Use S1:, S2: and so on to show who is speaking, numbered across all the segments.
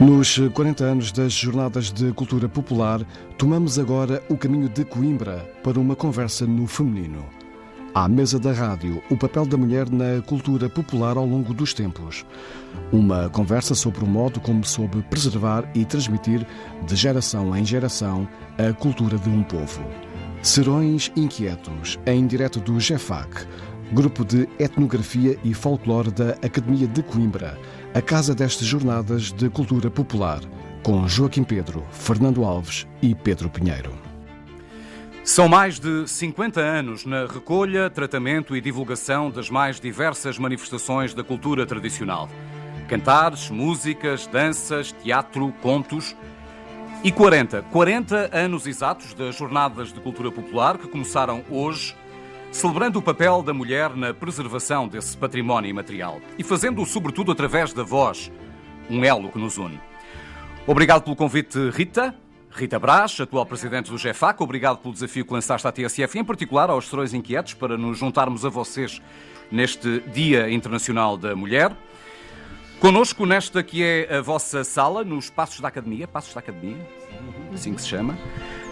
S1: Nos 40 anos das Jornadas de Cultura Popular, tomamos agora o caminho de Coimbra para uma conversa no feminino. À mesa da rádio, o papel da mulher na cultura popular ao longo dos tempos. Uma conversa sobre o modo como soube preservar e transmitir, de geração em geração, a cultura de um povo. Serões Inquietos, em direto do GEFAC, Grupo de Etnografia e Folclore da Academia de Coimbra, a casa destas jornadas de cultura popular, com Joaquim Pedro, Fernando Alves e Pedro Pinheiro.
S2: São mais de 50 anos na recolha, tratamento e divulgação das mais diversas manifestações da cultura tradicional. Cantares, músicas, danças, teatro, contos. E 40, 40 anos exatos das Jornadas de Cultura Popular que começaram hoje, celebrando o papel da mulher na preservação desse património imaterial e fazendo-o sobretudo através da voz, um elo que nos une. Obrigado pelo convite, Rita. Rita Brás, atual presidente do GEFAC, obrigado pelo desafio que lançaste à TSF e, em particular, aos Serões Inquietos, para nos juntarmos a vocês neste Dia Internacional da Mulher. Conosco nesta que é a vossa sala, nos Passos da Academia, Passos da Academia, assim que se chama.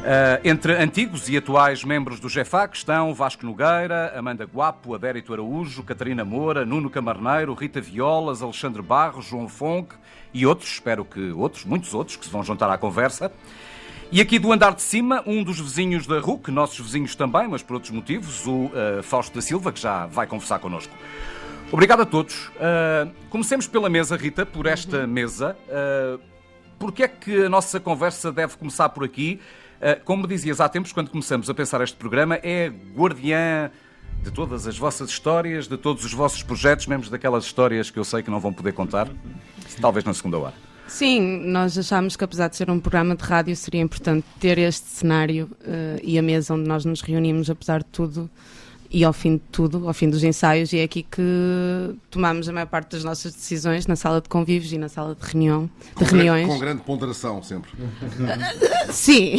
S2: Uh, entre antigos e atuais membros do GEFAC estão Vasco Nogueira, Amanda Guapo, Adérito Araújo, Catarina Moura, Nuno Camarneiro, Rita Violas, Alexandre Barros, João Fonque e outros, espero que outros, muitos outros, que se vão juntar à conversa. E aqui do andar de cima, um dos vizinhos da RUC, nossos vizinhos também, mas por outros motivos, o uh, Fausto da Silva, que já vai conversar connosco. Obrigado a todos. Uh, comecemos pela mesa, Rita, por esta mesa. Uh, Porquê é que a nossa conversa deve começar por aqui? Uh, como dizias há tempos, quando começamos a pensar este programa, é guardiã de todas as vossas histórias, de todos os vossos projetos, mesmo daquelas histórias que eu sei que não vão poder contar, talvez na segunda hora.
S3: Sim, nós achámos que apesar de ser um programa de rádio, seria importante ter este cenário uh, e a mesa onde nós nos reunimos, apesar de tudo, e ao fim de tudo, ao fim dos ensaios, e é aqui que tomamos a maior parte das nossas decisões na sala de convívios e na sala de reunião,
S4: com
S3: de reuniões.
S4: Grande, com grande ponderação sempre.
S3: sim.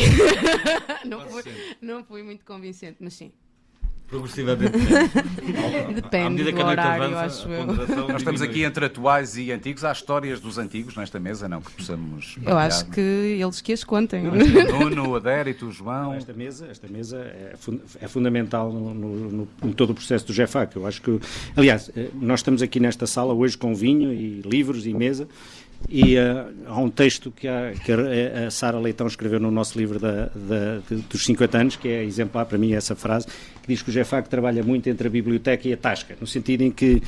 S3: não, fui, não fui muito convincente, mas sim.
S5: Progressivamente.
S3: Depende do horário, acho eu.
S2: Nós estamos aqui entre atuais e antigos. Há histórias dos antigos nesta mesa, não? Que possamos.
S3: Eu acho que eles que as contem.
S2: Nuno, Adérito, João.
S6: Esta mesa, esta mesa é, fun é fundamental no, no, no, todo o processo do GEFAC. Eu acho que. Aliás, eh, nós estamos aqui nesta sala hoje com vinho e livros e mesa. E uh, há um texto que a, que a Sara Leitão escreveu no nosso livro da, da, de, dos 50 anos, que é exemplar para mim essa frase, que diz que o GEFAC trabalha muito entre a biblioteca e a tasca, no sentido em que uh,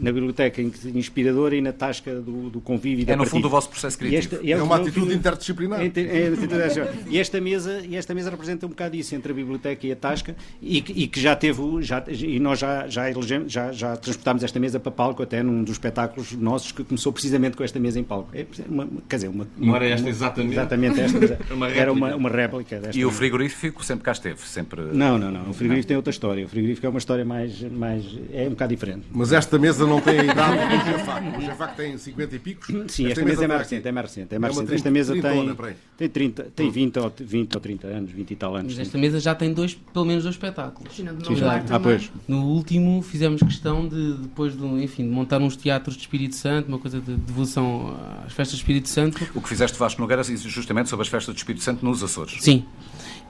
S6: na biblioteca inspiradora e na tasca do, do convívio e
S2: É no fundo o vosso processo criativo.
S4: Esta, é, é, uma atitude interdisciplinar. É,
S6: é, e, esta mesa, e esta mesa representa um bocado isso, entre a biblioteca e a tasca, e, e que já teve, já, e nós já, já, elegemos, já, já transportámos esta mesa para palco até num dos espetáculos nossos que começou precisamente com esta mesa em palco. É, uma, quer dizer, uma,
S5: não era esta exatamente?
S6: Exatamente esta. uma era uma, uma réplica desta.
S2: E o frigorífico sempre cá esteve? Sempre...
S6: Não, não, não. O frigorífico não. tem outra história. O frigorífico é uma história mais, mais. é um bocado diferente.
S4: Mas esta mesa não tem a idade do GEFAC. O GEFAC tem 50 e picos.
S6: Sim, esta, esta mesa, mesa é mais recente. É mais recente. É mais é recente. Esta mesa tem, tem, 30, tem 20, ou, 20 ou 30 anos, 20 e tal anos.
S7: Mas esta mesa já tem dois, pelo menos dois espetáculos.
S3: Sim, já.
S6: Ah, pois.
S7: No último fizemos questão de, depois de, enfim, de montar uns teatros de Espírito Santo, uma coisa de devolução às festas do Espírito Santo.
S2: O que fizeste Vasco Nogueira justamente sobre as festas do Espírito Santo nos Açores.
S7: Sim.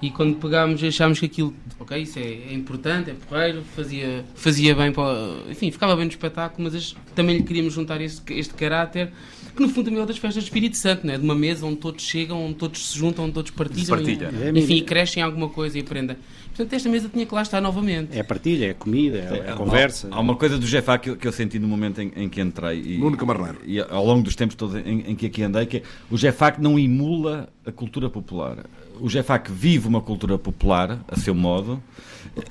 S7: E quando pegámos achámos que aquilo, ok, isso é, é importante, é porreiro, fazia, fazia bem para, enfim, ficava bem no espetáculo, mas também lhe queríamos juntar este, este caráter que no fundo também é das festas do Espírito Santo, né? de uma mesa onde todos chegam, onde todos se juntam, onde todos partilham,
S2: Partilha.
S7: e, enfim, crescem alguma coisa e aprendem. Portanto, esta mesa tinha que lá estar novamente.
S6: É a partilha, é a comida, é a conversa.
S5: Há, há uma coisa do Jefá que, que, eu senti no momento em, em que entrei. E,
S4: Nuno Camarneiro.
S5: E ao longo dos tempos todos em, em que aqui andei, que é, o Jefá não emula a cultura popular. O Jefac vive uma cultura popular, a seu modo,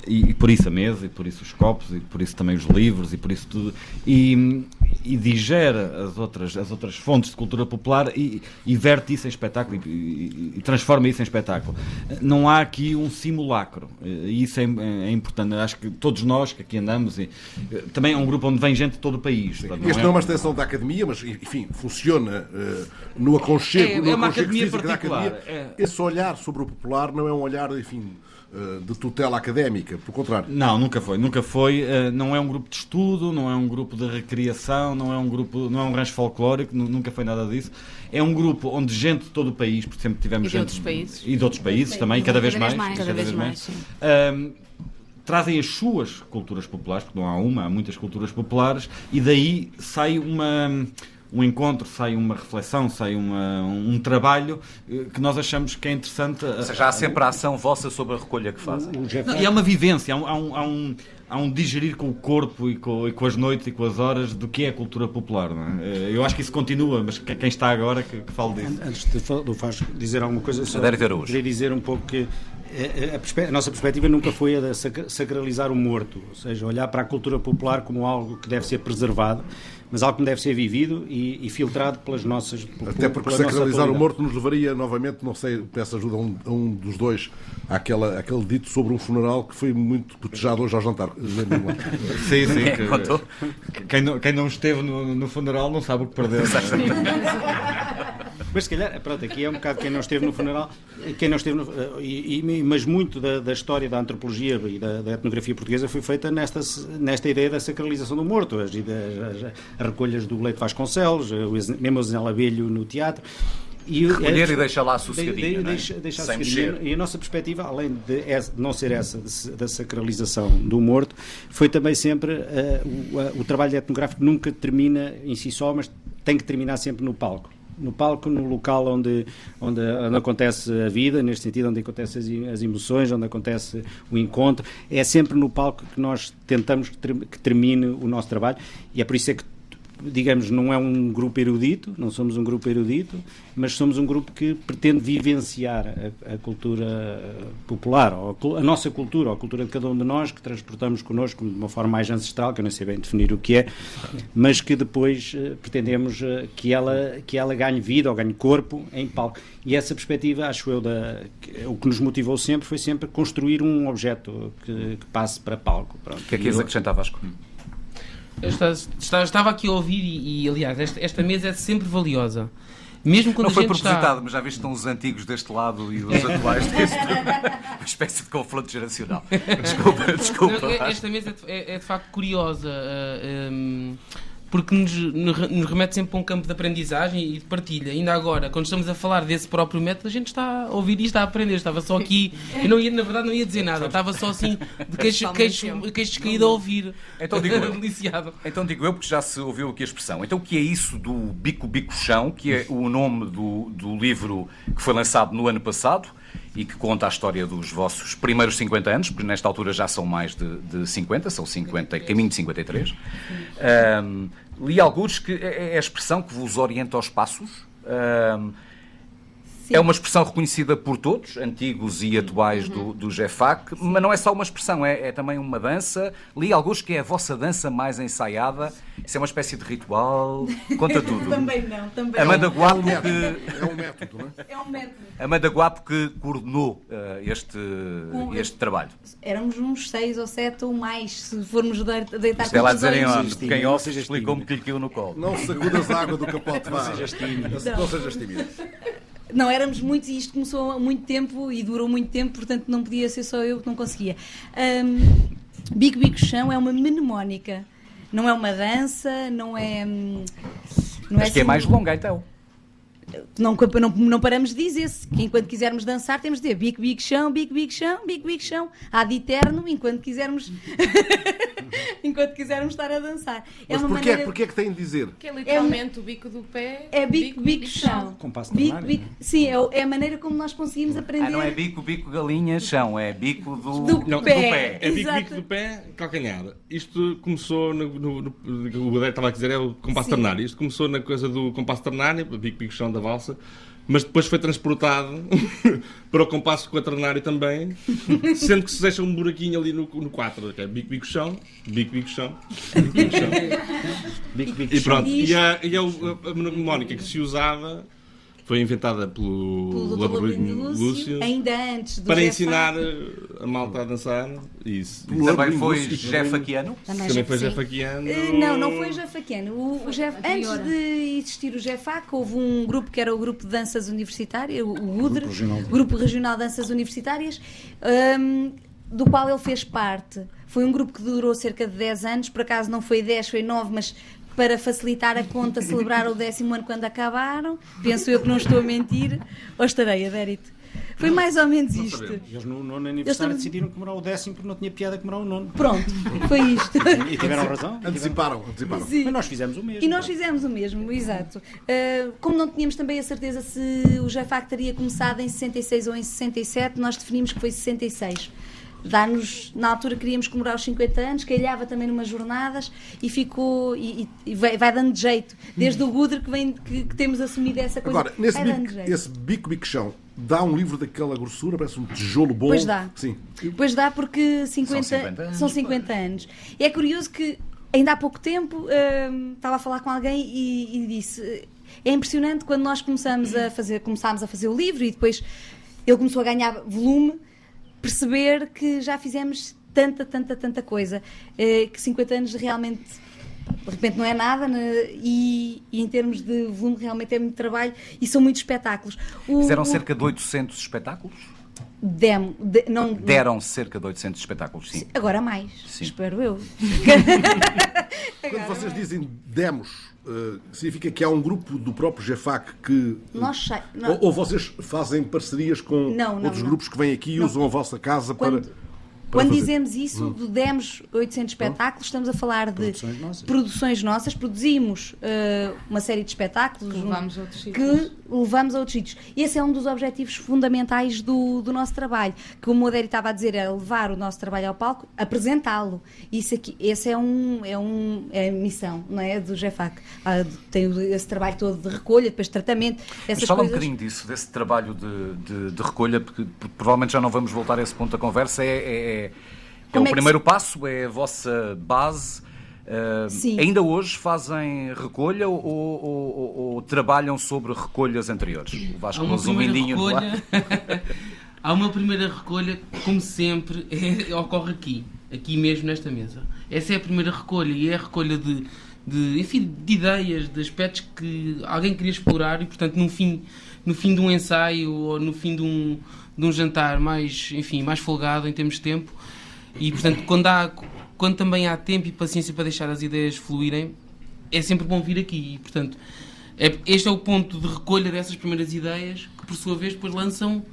S5: e, e, por isso a mesa, e por isso os copos, e por isso também os livros, e por isso tudo, e, e digere as outras, as outras fontes de cultura popular e, e verte isso em espetáculo e, transforma isso em espetáculo. Não há aqui um simulacro, e isso é, é, importante. Acho que todos nós que aqui andamos, e, também é um grupo onde vem gente de todo o país.
S4: Sim, não este é... não é uma extensão da academia, mas enfim, funciona uh, no aconchego, é, no
S5: é uma
S4: aconchego
S5: academia particular.
S4: Academia. É. Esse olhar sobre o popular não é um olhar, enfim de tutela académica, pelo contrário.
S5: Não, nunca foi, nunca foi. Eh, não é um grupo de estudo, não é um grupo de recriação, não é um grupo, não é um rancho folclórico, nu- nunca foi nada disso. É um grupo onde gente de todo o país, porque sempre tivemos
S3: E de
S5: gente
S3: outros países.
S5: e de outros países também, cada vez mais,
S3: Cada vez mais,
S5: trazem as suas culturas populares, porque não há uma, há muitas culturas populares, e daí sai uma um encontro, sai uma reflexão, sai uma- um trabalho eh, que nós achamos que é interessante.
S2: Ou seja, há sempre a ação vossa sobre a recolha que fazem.
S5: Não, e há uma vivência, há um, há um, há um, há um digerir com o corpo e com, e com as noites e com as horas do que é a cultura popular. Não é? Eh, Eu acho que isso continua, mas que- quem está agora que, que fale disso.
S6: Antes de fa- do Vasco dizer alguma coisa, só queria dizer um pouco que eh, a, perspe- a nossa perspectiva nunca foi a de sac- sacralizar o morto, ou seja, olhar para a cultura popular como algo que deve ser preservado, mas algo que deve ser vivido e, e filtrado pelas nossas
S4: Até porque sacralizar o morto nos levaria novamente, não sei, peço ajuda a um, a um dos dois, àquela, àquele dito sobre um funeral que foi muito cotejado hoje ao jantar.
S5: Sim, sim. que-
S2: Contou?
S5: Quem não, quem não esteve no, no funeral não sabe o que perdeu.
S6: Mas se calhar, pronto, aqui é um bocado quem não esteve no funeral, quem não esteve no, eh, e, e- mas muito da, da história da antropologia e da, da etnografia portuguesa foi feita nesta, nesta ideia da sacralização do morto, as, as, as recolhas do Leite Vasconcelos, eh, mesmo o Zenel Abelho no teatro. E,
S2: Recolher
S6: é-
S2: e deixar lá
S6: de-
S2: sossegadinho,
S6: de-
S2: não é?
S6: deixa- deixar
S2: Sem mexer.
S6: E a nossa perspectiva, além de de não ser essa de da sacralização do morto, foi também sempre eh, o, a- o trabalho etnográfico nunca termina em si só, mas tem que terminar sempre no palco. No palco, no local onde, onde, onde acontece a vida, neste sentido, onde acontecem as, as emoções, onde acontece o encontro. É sempre no palco que nós tentamos que, ter- que termine o nosso trabalho e é por isso é que digamos, não é um grupo erudito, não somos um grupo erudito, mas somos um grupo que pretende vivenciar a, a cultura popular, ou a, a nossa cultura, ou a cultura de cada um de nós, que transportamos connosco de uma forma mais ancestral, que eu não sei bem definir o que é, mas que depois eh, pretendemos eh, que, ela, que ela ganhe vida ou ganhe corpo em palco. E essa perspectiva, acho eu, da, que- o que nos motivou sempre foi sempre construir um objeto que, que passe para palco. Pronto.
S2: O que é que ias acrescentar, Vasco?
S7: Eu estava aqui a ouvir e, e, aliás, esta, esta mesa é sempre valiosa. Mesmo quando
S2: Não foi propositado,
S7: está...
S2: mas já viste estão os antigos deste lado e os atuais deste. Uma espécie de confronto geracional. Desculpa, desculpa.
S7: Não, é- esta mesa é, é de facto curiosa ah, hum, porque nos, nos remete sempre para um campo de aprendizagem e de partilha. Ainda agora, quando estamos a falar desse próprio método, a gente está a ouvir e está a aprender. Estava só aqui, eu não ia, na verdade, não ia dizer nada, estava só assim de queixo, queixo, queixo descaído a ouvir.
S2: Então digo eu.
S7: Deliciado.
S2: Então digo eu, porque já se ouviu aqui a expressão. Então o que é isso do Bico Bico Chão, que é o nome do, do livro que foi lançado no ano passado e que conta a história dos vossos primeiros 50 anos, porque nesta altura já são mais de, de 50, são 50, caminho de 53. Ahm, li alguns que é é a expressão que vos orienta aos passos. Ahm, é uma expressão reconhecida por todos, antigos e atuais do, do GEFAC, mas não é só uma expressão, é, é também uma dança. Li alguns que é a vossa dança mais ensaiada. Isso é uma espécie de ritual. Conta tudo.
S8: Também não, também
S2: Amanda
S8: não.
S2: Guapo que,
S4: É um método, não é?
S8: É um método.
S2: Amanda Guapo que coordenou eh, este, este trabalho.
S8: Éramos uns seis ou sete ou mais, se formos de- deitar
S2: Isto é lá dizerem Quem
S6: não
S2: off explicou-me que lhe caiu no colo.
S4: Não sacudas a água do capote, vá.
S6: sejas tímido.
S4: Não, não sejas tímido.
S8: Não, éramos muitos e isto começou há muito tempo e durou muito tempo, portanto não podia ser só eu que não conseguia. Ahm, Bico Bico Chão é uma mnemónica. Não é uma dança, não é. hum, Não
S2: Mas que é
S8: assim-
S2: mais longa então.
S8: Não, não, não paramos de dizer-se que enquanto quisermos dançar temos de dizer bico, bico, chão, bico, bico, chão, bico, bico, chão. Há de eterno enquanto quisermos enquanto quisermos estar a dançar. É
S4: Mas porquê,
S8: maneira...
S4: porquê é que têm de dizer?
S3: Que é literalmente o bico do pé.
S8: É bico, bico, chão.
S6: Compasso
S8: Bico,
S6: ternário,
S8: bico. Sim, é, é a maneira como nós conseguimos aprender.
S2: Ah, não é bico, bico, galinha, chão. É bico do,
S8: Do
S9: Não,
S8: pé.
S9: É bico,
S8: Exato.
S9: bico do pé, calcanhar. Isto começou, no, no, no- o Badé estava a dizer, é o compasso ternário. Isto começou na coisa do compasso ternário, bico, bico, chão da valsa, mas depois foi transportado para o compasso quaternário também, sendo que se deixa um buraquinho ali no, no 4, que é bico, bico, chão, bico, bico, chão, bico, bico, chão.
S6: Bico, bico,
S9: E pronto, e a, e a, a mnemónica que se usava Foi inventada pelo,
S8: pelo.
S9: Laborinho
S8: Lúcio,
S9: Lúcio
S8: ainda antes do
S9: para
S8: Jeff
S9: ensinar eh, a malta a dançar. Isso.
S2: Também foi Jefaquiano?
S8: Também,
S9: Também foi
S8: sim.
S9: Jefaquiano.
S8: Eh, Não, não foi Jefaquiano. O, o Jeff, antes de existir o Jefac, houve um grupo que era o Grupo de Danças Universitárias, o UDR,
S6: Grupo Regional de-
S8: Grupo Regional de Danças Universitárias, hum, do qual ele fez parte. Foi um grupo que durou cerca de 10 anos, por acaso não foi 10, foi 9, mas para facilitar a conta, celebrar o décimo ano quando acabaram. Penso eu que não estou a mentir. Ou estarei, Adérito? Foi mais ou menos isto.
S6: Eles no nono aniversário
S8: também-
S6: decidiram comemorar o décimo porque não tinha piada comemorar o nono.
S8: Pronto, foi isto.
S6: E tiveram razão.
S4: Anteciparam, anteciparam.
S6: tiveram- Mas nós fizemos o mesmo.
S8: E nós fizemos o mesmo, exato. Uh, como não tínhamos também a certeza se o JFAC teria começado em 66 ou em 67, nós definimos que foi 66. Dá-nos, na altura queríamos comemorar os 50 anos, calhava também numas jornadas e ficou, e, e- vai, vai dando de jeito. Desde o Gudre que, vem, que, que temos assumido essa coisa.
S4: Agora, nesse
S8: vai dando
S4: bico, esse bico bico chão, dá um livro daquela grossura, parece um tijolo bom.
S8: Pois dá.
S4: Sim.
S8: Pois dá, porque 50,
S2: São 50 anos,
S8: são 50 anos. E é curioso que, ainda há pouco tempo, hum, estava a falar com alguém e, e disse: é impressionante quando nós começamos a fazer, começámos a fazer o livro e depois ele começou a ganhar volume, perceber que já fizemos tanta, tanta, tanta coisa. eh, que 50 anos realmente. De repente não é nada né? e, e em termos de volume realmente é muito trabalho e são muitos espetáculos. O-
S2: Fizeram
S8: o-
S2: cerca de 800 espetáculos?
S8: Demo, de- não,
S2: Deram cerca de 800 espetáculos, sim.
S8: Agora mais,
S2: Sim.
S8: espero eu.
S4: Quando vocês dizem demos, eh, significa que há um grupo do próprio GEFAC que.
S8: Nós sei- não.
S4: Ou, ou vocês fazem parcerias com
S8: Não, não,
S4: outros
S8: não.
S4: grupos que vêm aqui e usam a vossa casa
S8: Quando,
S4: para.
S8: Quando
S4: fazer?
S8: dizemos isso, do demos 800 espetáculos, estamos a falar de
S6: Produções nossas.
S8: produções nossas. Produzimos eh, uma série de espetáculos
S3: Que levamos a outros
S8: que
S3: sítios.
S8: levamos a outros sítios. Esse é um dos objetivos fundamentais do, do nosso trabalho. Que o Moderi estava a dizer é levar o nosso trabalho ao palco, apresentá-lo. Isso aqui, esse é um é um é a missão, não é, do GEFAC. Ah, tem esse trabalho todo de recolha, depois de tratamento,
S2: Mas
S8: essas
S2: fala um
S8: coisas.
S2: bocadinho disso, desse trabalho de, de- de recolha, porque porque provavelmente já não vamos voltar a esse ponto da conversa. É, é- é- é o
S8: é
S2: primeiro
S8: se-
S2: passo, é a vossa base. Uh,
S8: Sim.
S2: ainda hoje fazem recolha ou, ou- ou- ou trabalham sobre recolhas anteriores? O
S7: Há
S2: Vasco
S7: uma
S2: pôs um
S7: primeira
S2: mindinho
S7: recolha. Há uma primeira recolha, como sempre, é- ocorre aqui, aqui mesmo nesta mesa. Essa é a primeira recolha e é a recolha de, de, enfim, de ideias, de aspectos que alguém queria explorar e, portanto, no fim, no fim de um ensaio ou no fim de um, de um jantar mais, enfim, mais folgado em termos de tempo. E, portanto, quando, há, quando também há tempo e paciência para deixar as ideias fluírem, é sempre bom vir aqui. E, portanto, é- este é o ponto de recolha dessas primeiras ideias que, por sua vez, depois lançam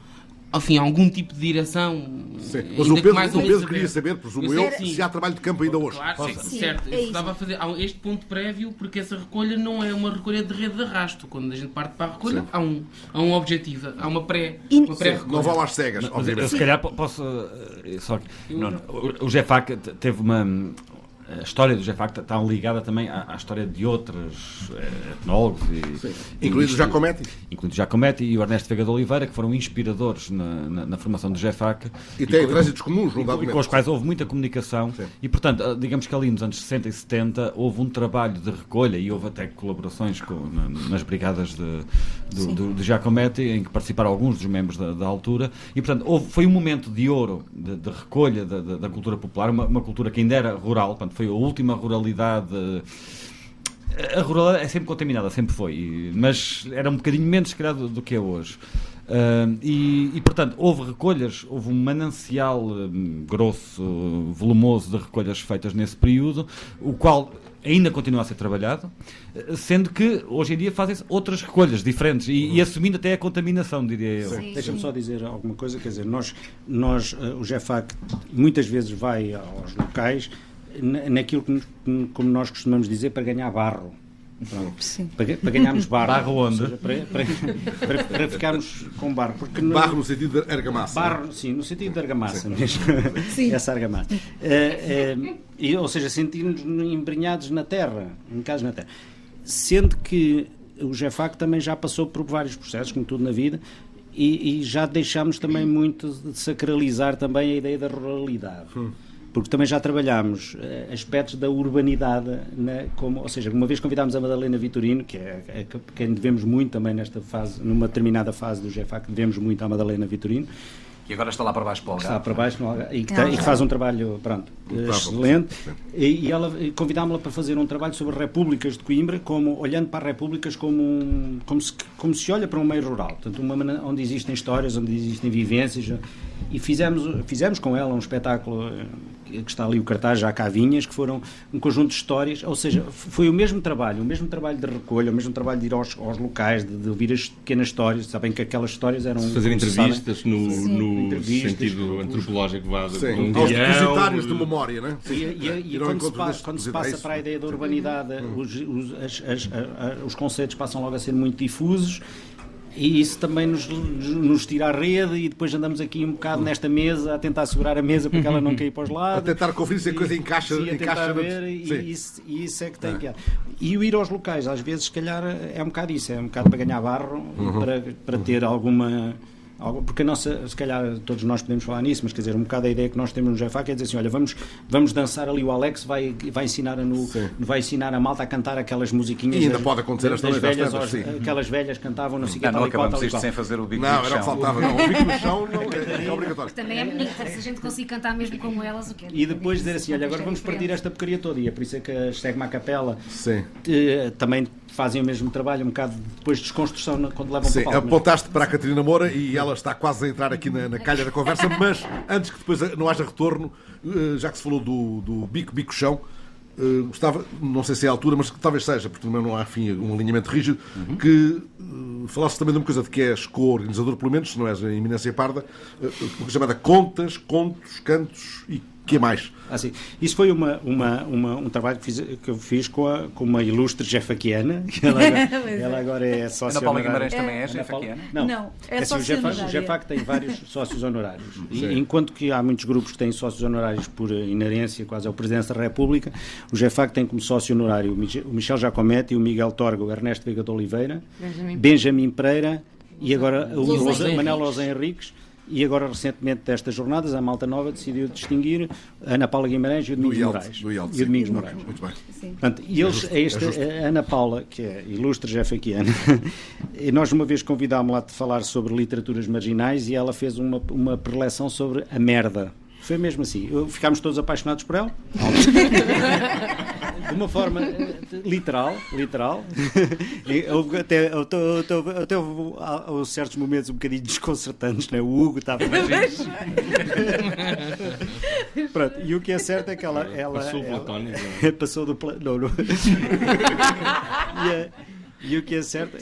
S7: enfim, algum tipo de direção.
S4: Sim. Mas o Pedro,
S7: mais
S4: o Pedro queria saber, presumo
S7: Eu
S4: eu, se há trabalho de campo ainda hoje.
S7: Claro, sim,
S8: Sim,
S7: certo.
S8: é
S7: Eu
S8: isso.
S7: estava a fazer há este ponto prévio, porque essa recolha não é uma recolha de rede de arrasto. Quando a gente parte para a recolha, há um, há um objetivo, há uma pré- pré-recolha.
S4: Não vão às cegas,
S5: Mas eu,
S4: obviamente.
S5: se calhar po- posso. eh, Só que, não, o- te- teve uma. A história do GEFAC está ligada também à, à história de outros eh, etnólogos. E, e
S4: Incluído o
S5: isto-
S4: Giacometti.
S5: Incluindo Giacometti e o Ernesto Veiga de Oliveira, que foram inspiradores na, na- na formação do GEFAC.
S4: E tem
S5: com-
S4: trânsitos comuns,
S5: e e com os quais houve muita comunicação
S4: Sim.
S5: e, portanto, ah, digamos que ali nos anos 60 e 70 houve um trabalho de recolha e houve até colaborações com- na- nas brigadas de, do, do, do Giacometti, em que participaram alguns dos membros da, da altura e, portanto, houve, foi um momento de ouro de, de recolha da, da- da cultura popular, uma, uma cultura que ainda era rural, portanto, foi a última ruralidade a ruralidade é sempre contaminada, sempre foi, mas era um bocadinho menos, se calhar, do, do que é hoje. Ah, e, e, portanto, houve recolhas, houve um manancial hum, grosso, volumoso de recolhas feitas nesse período, o qual ainda continua a ser trabalhado, eh, sendo que hoje em dia fazem-se outras recolhas diferentes e, e assumindo até a contaminação, diria eu.
S6: Deixa-me só dizer alguma coisa, quer dizer, nós, nós eh, o GEFAC muitas vezes vai aos locais naquilo que, como nós costumamos dizer, para ganhar barro.
S8: Sim.
S6: Para, para ganharmos barro.
S5: Barro onde?
S6: seja, para, para- para- para ficarmos com barro. Porque não-
S4: Barro no sentido de argamassa.
S6: Barro, sim, no sentido de argamassa mesmo.
S8: Sim.
S6: Essa argamassa. Eh, e, ou seja, sentimos embrenhados na terra, em casa na terra. Sendo que o GEFAC também já passou por vários processos, como tudo na vida, e, e já deixámos também muito de sacralizar também a ideia da ruralidade. Porque também já trabalhámos eh, aspectos da urbanidade, na, como, ou seja, uma vez convidámos a Madalena Vitorino, que é, é quem devemos muito também nesta fase, numa determinada fase do GFAC, devemos muito à Madalena Vitorino,
S2: E agora está lá para baixo para o
S6: que está
S2: Algarve.
S6: para baixo no Algarve, e que, tem- e que
S8: Algarve.
S6: faz um trabalho pronto, excelente. E, e ela convidámos-la para fazer um trabalho sobre repúblicas de Coimbra, como, olhando para as repúblicas como, um- como, se, como se olha para um meio rural, portanto, uma maneira onde existem histórias, onde existem vivências. E fizemos, fizemos com ela um espetáculo eh, que está ali o cartaz, já cá vinhas, que foram um conjunto de histórias, ou seja, foi o mesmo trabalho, o mesmo trabalho de recolha, o mesmo trabalho de ir aos, aos locais, de, de ouvir as pequenas histórias, sabem que aquelas histórias eram...
S9: Fazer
S6: se sabem,
S9: entrevistas no, no
S6: Entrevistas.
S9: sentido antropológico vá,
S4: Sim,
S9: com um
S4: aos depositários de memória, né?
S6: E, e- e
S4: ao
S6: quando, se,
S4: encontro
S6: pa-
S4: destes
S6: quando se passa para a ideia da urbanidade, os, os- as- as- a- a- os conceitos passam logo a ser muito difusos e isso também nos, nos tira a rede e depois andamos aqui um bocado nesta mesa a tentar segurar a mesa para que ela não caia para os
S4: A
S6: lados.
S4: tentar conferir se a coisa encaixa,
S6: Sim, a tentar
S4: encaixa
S6: ver, e, isso, e isso é que tem piada. E o ir aos locais, às vezes, se calhar, é um bocado isso, é um bocado para ganhar barro,
S4: Uhum.
S6: para, para ter alguma. Porque a nossa, se calhar todos nós podemos falar nisso, mas quer dizer, um bocado a ideia que nós temos no GFAC é dizer assim: olha, vamos, vamos dançar ali. O Alex vai, vai, ensinar a no, vai ensinar a malta a cantar aquelas musiquinhas.
S4: E ainda
S6: das-
S4: pode acontecer
S6: das
S4: às
S6: velhas, aos-
S4: sim.
S6: Aquelas velhas cantavam, não sei o que,
S2: Não, não
S6: tal e qual,
S2: acabamos
S6: tal e
S2: isto
S6: qual.
S2: sem fazer o bico
S4: Não,
S2: no
S4: era o que
S2: chão.
S4: faltava. Não, o bico no chão não, é, é obrigatório.
S10: Também é bonito, se a gente conseguir cantar mesmo como elas, o que é
S6: E depois dizer assim: olha, agora vamos partir esta porcaria toda. E é por isso é que a Stegma Capela
S4: Sim.
S6: eh, também fazem o mesmo trabalho, um bocado depois de desconstrução quando levam
S4: Sim,
S6: para o palco.
S4: apontaste para a Catarina Moura e ela está quase a entrar aqui na, na calha da conversa, mas antes que depois não haja retorno, eh, já que se falou do, do bico, bico chão, eh, gostava, não sei se é a altura, mas que talvez seja, porque também não há enfim, um alinhamento rígido, que eh, falasse também de uma coisa de que és co-organizador, pelo menos, se não és a iminência parda, uma coisa chamada contas, contos, cantos e que mais?
S6: Ah, sim. Isso foi uma, uma, uma- um trabalho que, fiz, que eu fiz com, a, com uma ilustre jefaquiana, que ela agora, ela agora é sócia
S2: Ana Paula
S6: honorária.
S2: Guimarães também é jefaquiana?
S6: Não,
S8: Não, é
S6: assim, o
S8: sócia
S6: Jefac- o. Jefac tem vários sócios honorários. E, enquanto que há muitos grupos que têm sócios honorários por inerência, quase ao Presidente da República, o Jefac tem como sócio honorário o Michel- Jacometti, o Miguel Torga, o Ernesto Veiga de Oliveira,
S3: Benjamin.
S6: Benjamin Pereira e agora o
S10: Lousa
S6: Lousa-
S10: Henriques.
S6: E agora, recentemente, destas jornadas, a Malta Nova decidiu distinguir a Ana Paula Guimarães e o
S4: Do
S6: Domingos
S4: IELTS.
S6: Moraes.
S4: Do IELTS,
S6: e o Domingos
S4: sim.
S6: Moraes.
S4: Muito bem.
S6: Portanto, e eles,
S4: justo,
S6: esta,
S4: é justo.
S6: a Ana Paula, que é ilustre jefaquiana, e nós uma vez convidámos-la a falar sobre literaturas marginais e ela fez uma, uma preleção sobre a merda. Foi mesmo assim. Eu- Ficámos todos apaixonados por ela. De uma forma eh, literal, literal. Houve até, até, até, até houve há certos momentos um bocadinho desconcertantes, né? o Hugo estava mais Pronto, e o que é certo é que ela. ela
S9: Passou o
S6: ela-
S9: platónico.
S6: Passou do pla... não, não. e, a- e o que é certo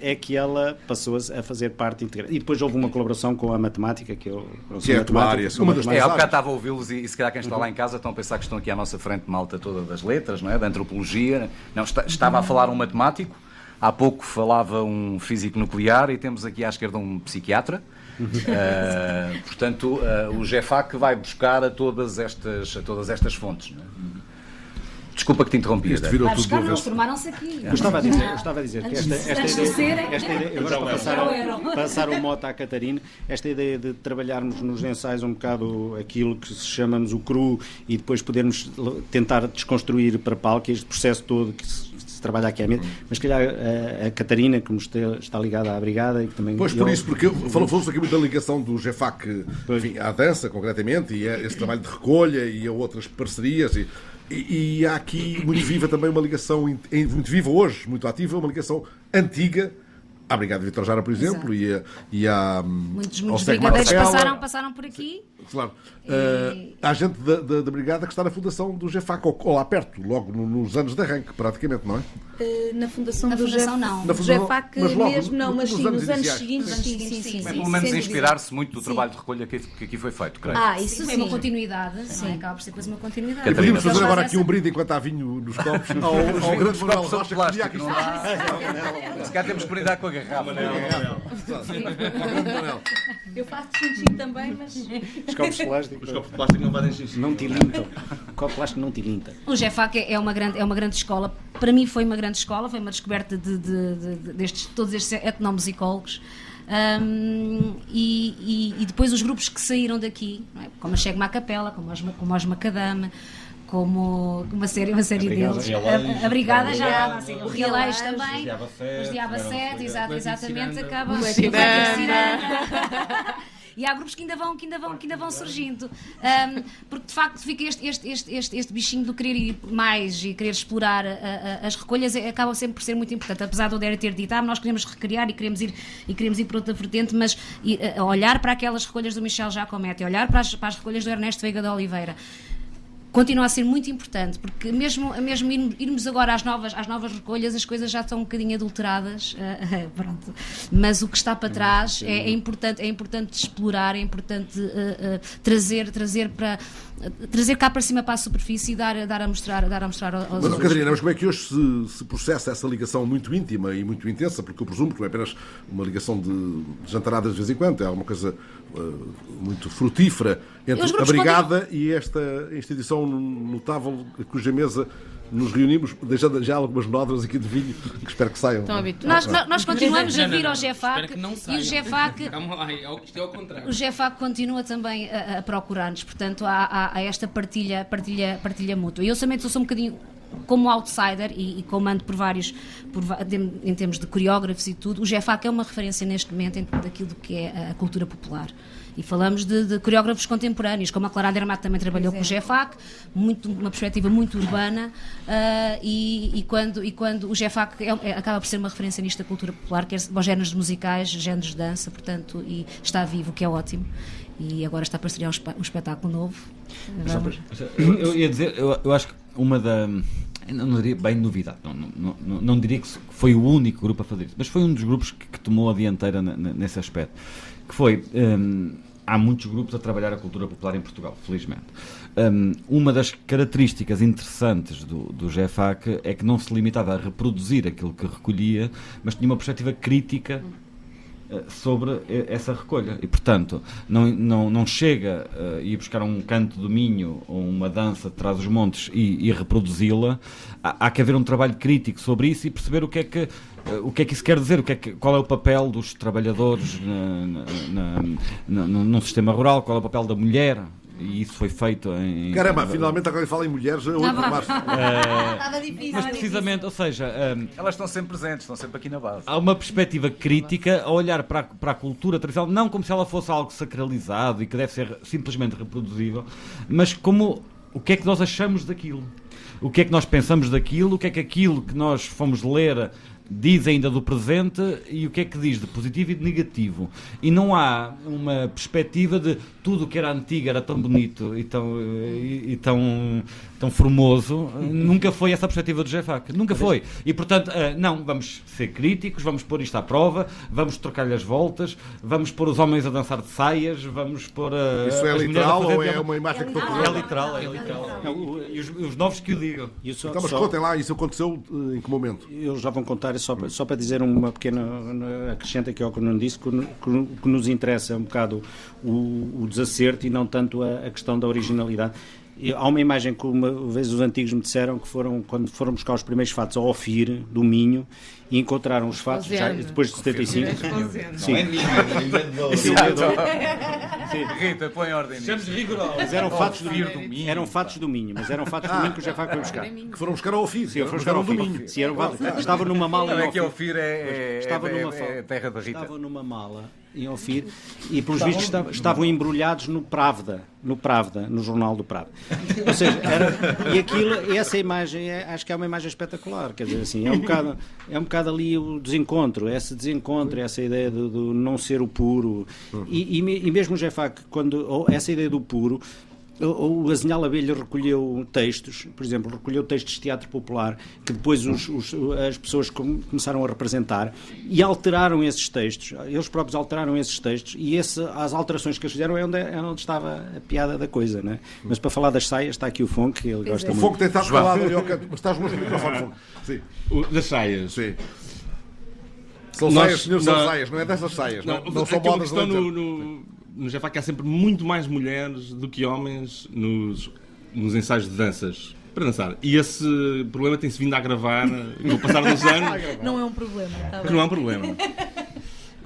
S6: é que ela passou a fazer parte integrante. E depois houve uma colaboração com a matemática, que eu. sou
S4: Que é a tua área, uma das.
S2: É, há bocado estava a ouvi-los e, e se calhar quem está lá em casa estão a pensar que estão aqui à nossa frente malta toda das letras, não é? Da antropologia. Não, está- estava a falar um matemático, há pouco falava um físico nuclear e temos aqui à esquerda um psiquiatra. Uh, portanto, uh, o GEFAC vai buscar a todas estas, a todas estas fontes. não é? Desculpa que te interrompi.
S4: Este virou tudo
S10: buscar, não, formaram-se aqui.
S6: Eu estava a dizer, eu estava a dizer que esta, esta
S10: antes de
S6: ideia, esta ideia, agora para passar, passar o moto à Catarina, esta ideia de trabalharmos nos ensaios um bocado aquilo que chamamos o cru e depois podermos tentar desconstruir para palco este processo todo que se, trabalha aqui à mesa, mas se calhar a, a Catarina, que nos está, ligada à Brigada e que também...
S4: Pois por
S6: eu-
S4: isso, porque falou- falou-se aqui muito da ligação do GEFAC enfim, à dança, concretamente, e a esse trabalho de recolha e a outras parcerias. E, e- e há aqui muito viva também uma ligação, muito viva hoje, muito ativa, uma ligação antiga. À Brigada Vitor Jara, por exemplo, e, a, e
S10: Muitos,
S4: ao
S10: muitos
S4: Steg
S10: brigadeiros passaram, passaram por aqui.
S4: Claro. Uh, há gente da, da- da Brigada que está na fundação do GEFAC, ou, ou lá perto, logo no- nos anos de arranque, praticamente, não é?
S8: Eh, na fundação
S10: Na
S8: do
S10: fundação,
S8: Jef-
S10: não.
S4: Na
S8: do
S4: fundação,
S8: Jefac
S4: mas logo
S8: mesmo, não, mas
S4: nos
S8: sim,
S4: anos
S8: nos anos seguintes, sim, sim, sim.
S10: sim.
S8: sim,
S2: Pelo menos inspirar-se muito do
S8: Sim.
S2: trabalho de recolha que, que aqui foi feito, creio.
S8: Ah, isso
S10: Sim,
S8: sim.
S10: foi uma continuidade, não é?
S8: Sim.
S10: acaba por ser depois uma continuidade.
S2: Catarina,
S4: Podíamos fazer agora aqui um brinde enquanto há vinho nos copos ao, ao grande Manuel Rocha que podia aqui
S2: plástico, não dá? Se calhar temos que brindar com a garrafa.
S4: Grande Manuel.
S8: Eu faço chin também, mas
S6: Os copos plásticos
S9: Os copos de plástico não valem xixi.
S6: não tilintam. O copo plástico não tilinta.
S10: O GEFAC é uma grande, é uma grande escola. Para mim foi uma grande escola, foi uma descoberta de, de- de- de- destes, todos estes etnomusicólogos. Ahm, e, e- e depois os grupos que saíram daqui, não é? como a Chegma à Capela, como os, como os Macadame, como uma série, uma série
S5: Brigada
S10: deles. A, a Brigada já, assim,
S8: o
S10: o Realeiros, também,
S5: os Diaba Sete,
S10: os Diaba
S5: tiveram-
S10: Sete, exato,
S7: Bué de
S10: exatamente,
S7: Ciranda.
S10: acaba
S3: de
S10: de
S3: Ciranda.
S10: E há grupos que ainda vão, que ainda vão, que ainda vão surgindo. Ahm, porque de facto fica este, este, este, este, bichinho do querer ir mais e querer explorar a- a- as recolhas é- acaba sempre por ser muito importante. Apesar do Odério ter dito, ah, nós queremos recriar e queremos ir, e queremos ir para outra vertente, mas e, a- a olhar para aquelas recolhas do Michel Jacomete, olhar para as, para as recolhas do Ernesto Veiga de Oliveira continua a ser muito importante, porque mesmo, mesmo ir- irmos agora às novas, às novas recolhas, as coisas já estão um bocadinho adulteradas, eh, pronto. mas o que está para trás é, é importante, é importante explorar, é importante eh, trazer, trazer, para, trazer cá para cima para a superfície e dar, dar, a, mostrar, dar a mostrar aos
S4: Mas,
S10: outros.
S4: Catarina, mas como é que hoje se, se processa essa ligação muito íntima e muito intensa? Porque eu presumo que não é apenas uma ligação de, de jantaradas de vez em quando, é alguma coisa muito frutífera entre a Brigada e esta instituição notável cuja mesa nos reunimos, deixando já algumas nódoas aqui de vinho que espero que saiam.
S3: Estão habituados.
S10: Nós, nós- nós continuamos a vir ao GEFAC
S7: não
S10: e o. GEFAC
S7: lá, é o- isto é ao contrário.
S10: O GEFAC continua também a, a procurar-nos, portanto, há, há- há esta partilha, partilha, partilha mútua. E eu somente sou um bocadinho como outsider e, e como ando por vários, por, em termos de coreógrafos e tudo, o GEFAC é uma referência neste momento em- daquilo que é a cultura popular. E falamos de, de coreógrafos contemporâneos, como a Clara Andermatt também trabalhou com o GEFAC, muito, uma perspectiva muito urbana, ah, e, e quando, e quando o GEFAC é- é- acaba por ser uma referência nisto da cultura popular, quer aos géneros musicais, géneros de dança, portanto, e está vivo, o que é ótimo. E agora está para estrear um, um espetáculo novo. Vamos.
S5: Eu, eu ia dizer, eu, eu acho que uma da. eu Não diria bem novidade, não, não, não, não diria que foi o único grupo a fazer isso, mas foi um dos grupos que, que tomou a dianteira ne- ne- nesse aspecto. Que foi. hum, há muitos grupos a trabalhar a cultura popular em Portugal, felizmente. Hum, uma das características interessantes do, do GFAC é que não se limitava a reproduzir aquilo que recolhia, mas tinha uma perspectiva crítica sobre eh, essa recolha. E, portanto, não, não, não chega a ir buscar um canto do Minho ou uma dança de trás dos montes e, e reproduzi-la. Há, há que haver um trabalho crítico sobre isso e perceber o que é que, eh, o que, é que isso quer dizer, o que é que, qual é o papel dos trabalhadores na, na, na, num sistema rural, qual é o papel da mulher. E isso foi feito em.
S4: Caramba, finalmente agora fala em mulheres, a 8 de
S10: vá.
S4: março.
S8: Estava difícil.
S5: Mas precisamente, ou seja, hum,
S2: Elas estão sempre presentes, estão sempre aqui na base.
S5: há uma perspectiva crítica a olhar para a, para a cultura tradicional, não como se ela fosse algo sacralizado e que deve ser simplesmente reproduzível, mas como o que é que nós achamos daquilo. O que é que nós pensamos daquilo, o que é que aquilo que nós fomos ler diz ainda do presente e o que é que diz de positivo e de negativo. E não há uma perspectiva de tudo o que era antigo era tão bonito e tão, eh, e, e tão, tão formoso. Nunca foi essa a perspectiva do GFAC. Nunca foi. E portanto, eh, não, vamos ser críticos, vamos pôr isto à prova, vamos trocar-lhe as voltas, vamos pôr os homens a dançar de saias, vamos pôr a.
S4: Isso é literal ou é uma imagem que estou a
S5: É
S4: correr?
S5: literal, é literal. E os, os novos que o digam.
S6: Só-
S4: Então, mas
S6: só-
S4: contem lá, isso aconteceu eh, em que momento?
S6: Eles já vão contar, só, para- só para dizer uma pequena acrescenta aqui ao que eu não disse, que, que que nos interessa é um bocado o, o desacerto e não tanto a, a questão da originalidade. Há uma imagem que uma vez os antigos me disseram que foram quando foram buscar os primeiros fatos ao Ofir, do Minho, e encontraram os fatos já, depois de 75. Sim.
S5: Não é minha, é
S2: Rita, põe ordem nisso.
S6: mas eram fatos do Minho.
S2: Minho,
S6: Eram fatos do Minho, mas eram fatos do Minho que o Jafar foi buscar.
S4: Que foram buscar ao ofício.
S6: Sim, foram buscar ao. Sim, eram fatos. Estava numa mala
S2: Não, é que
S6: Ofir.
S2: Ofir é, é,
S6: Estava
S2: é, é, terra da Rita.
S6: Estavam numa mala em Ofir e, pelos vistos, estavam, estavam embrulhados no Pravda, no Pravda, no jornal do Pravda. Ou seja, era, e aquilo, essa imagem, é, acho que é uma imagem espetacular. Quer dizer, assim, é um bocado, é um bocado ali o desencontro, esse desencontro, essa ideia do, do não ser o puro. E, e, e mesmo o Jefac, quando essa ideia do puro. O o Azinhal Abelha recolheu textos, por exemplo, recolheu textos de teatro popular que depois os- os- as pessoas com- começaram a representar e alteraram esses textos. Eles próprios alteraram esses textos e esse- as alterações que eles fizeram é onde, é onde estava a piada da coisa. Né? Mas para falar das saias, está aqui o Fonk, que ele gosta
S4: O
S6: muito.
S4: fogo tem estado calado ali ao canto, mas estás longe do microfone, fogo. Sim,
S9: O- Das saias.
S4: sim. São
S9: Nós-
S4: saias, senhores, são
S9: não-
S4: saias, não é dessas saias. Não,
S9: Não,
S4: não são modas leite.
S9: no, no, no que há sempre muito mais mulheres do que homens nos, nos ensaios de danças para dançar. E esse problema tem-se vindo a agravar com o passar dos anos,
S8: Não é um problema. Tá
S9: que
S8: bem.
S9: não é um problema.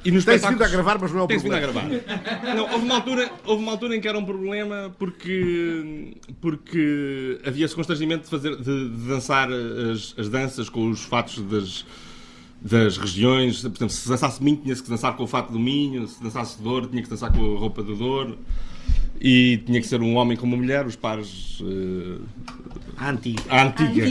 S9: E nos
S4: Tem-se vindo a gravar, mas não é o
S9: Tem-se vindo a
S4: problema.
S9: gravar. Não, houve uma, altura, houve uma altura em que era um problema porque, porque havia esse constrangimento de, fazer, de, de dançar as, as danças com os fatos das, das regiões. Por exemplo, se dançasse Minho, tinha-se que dançar com o fato do Minho. Se dançasse Douro, tinha que dançar com a roupa do Douro. E tinha que ser um homem com uma mulher, os pares
S6: A antiga.
S9: à antiga.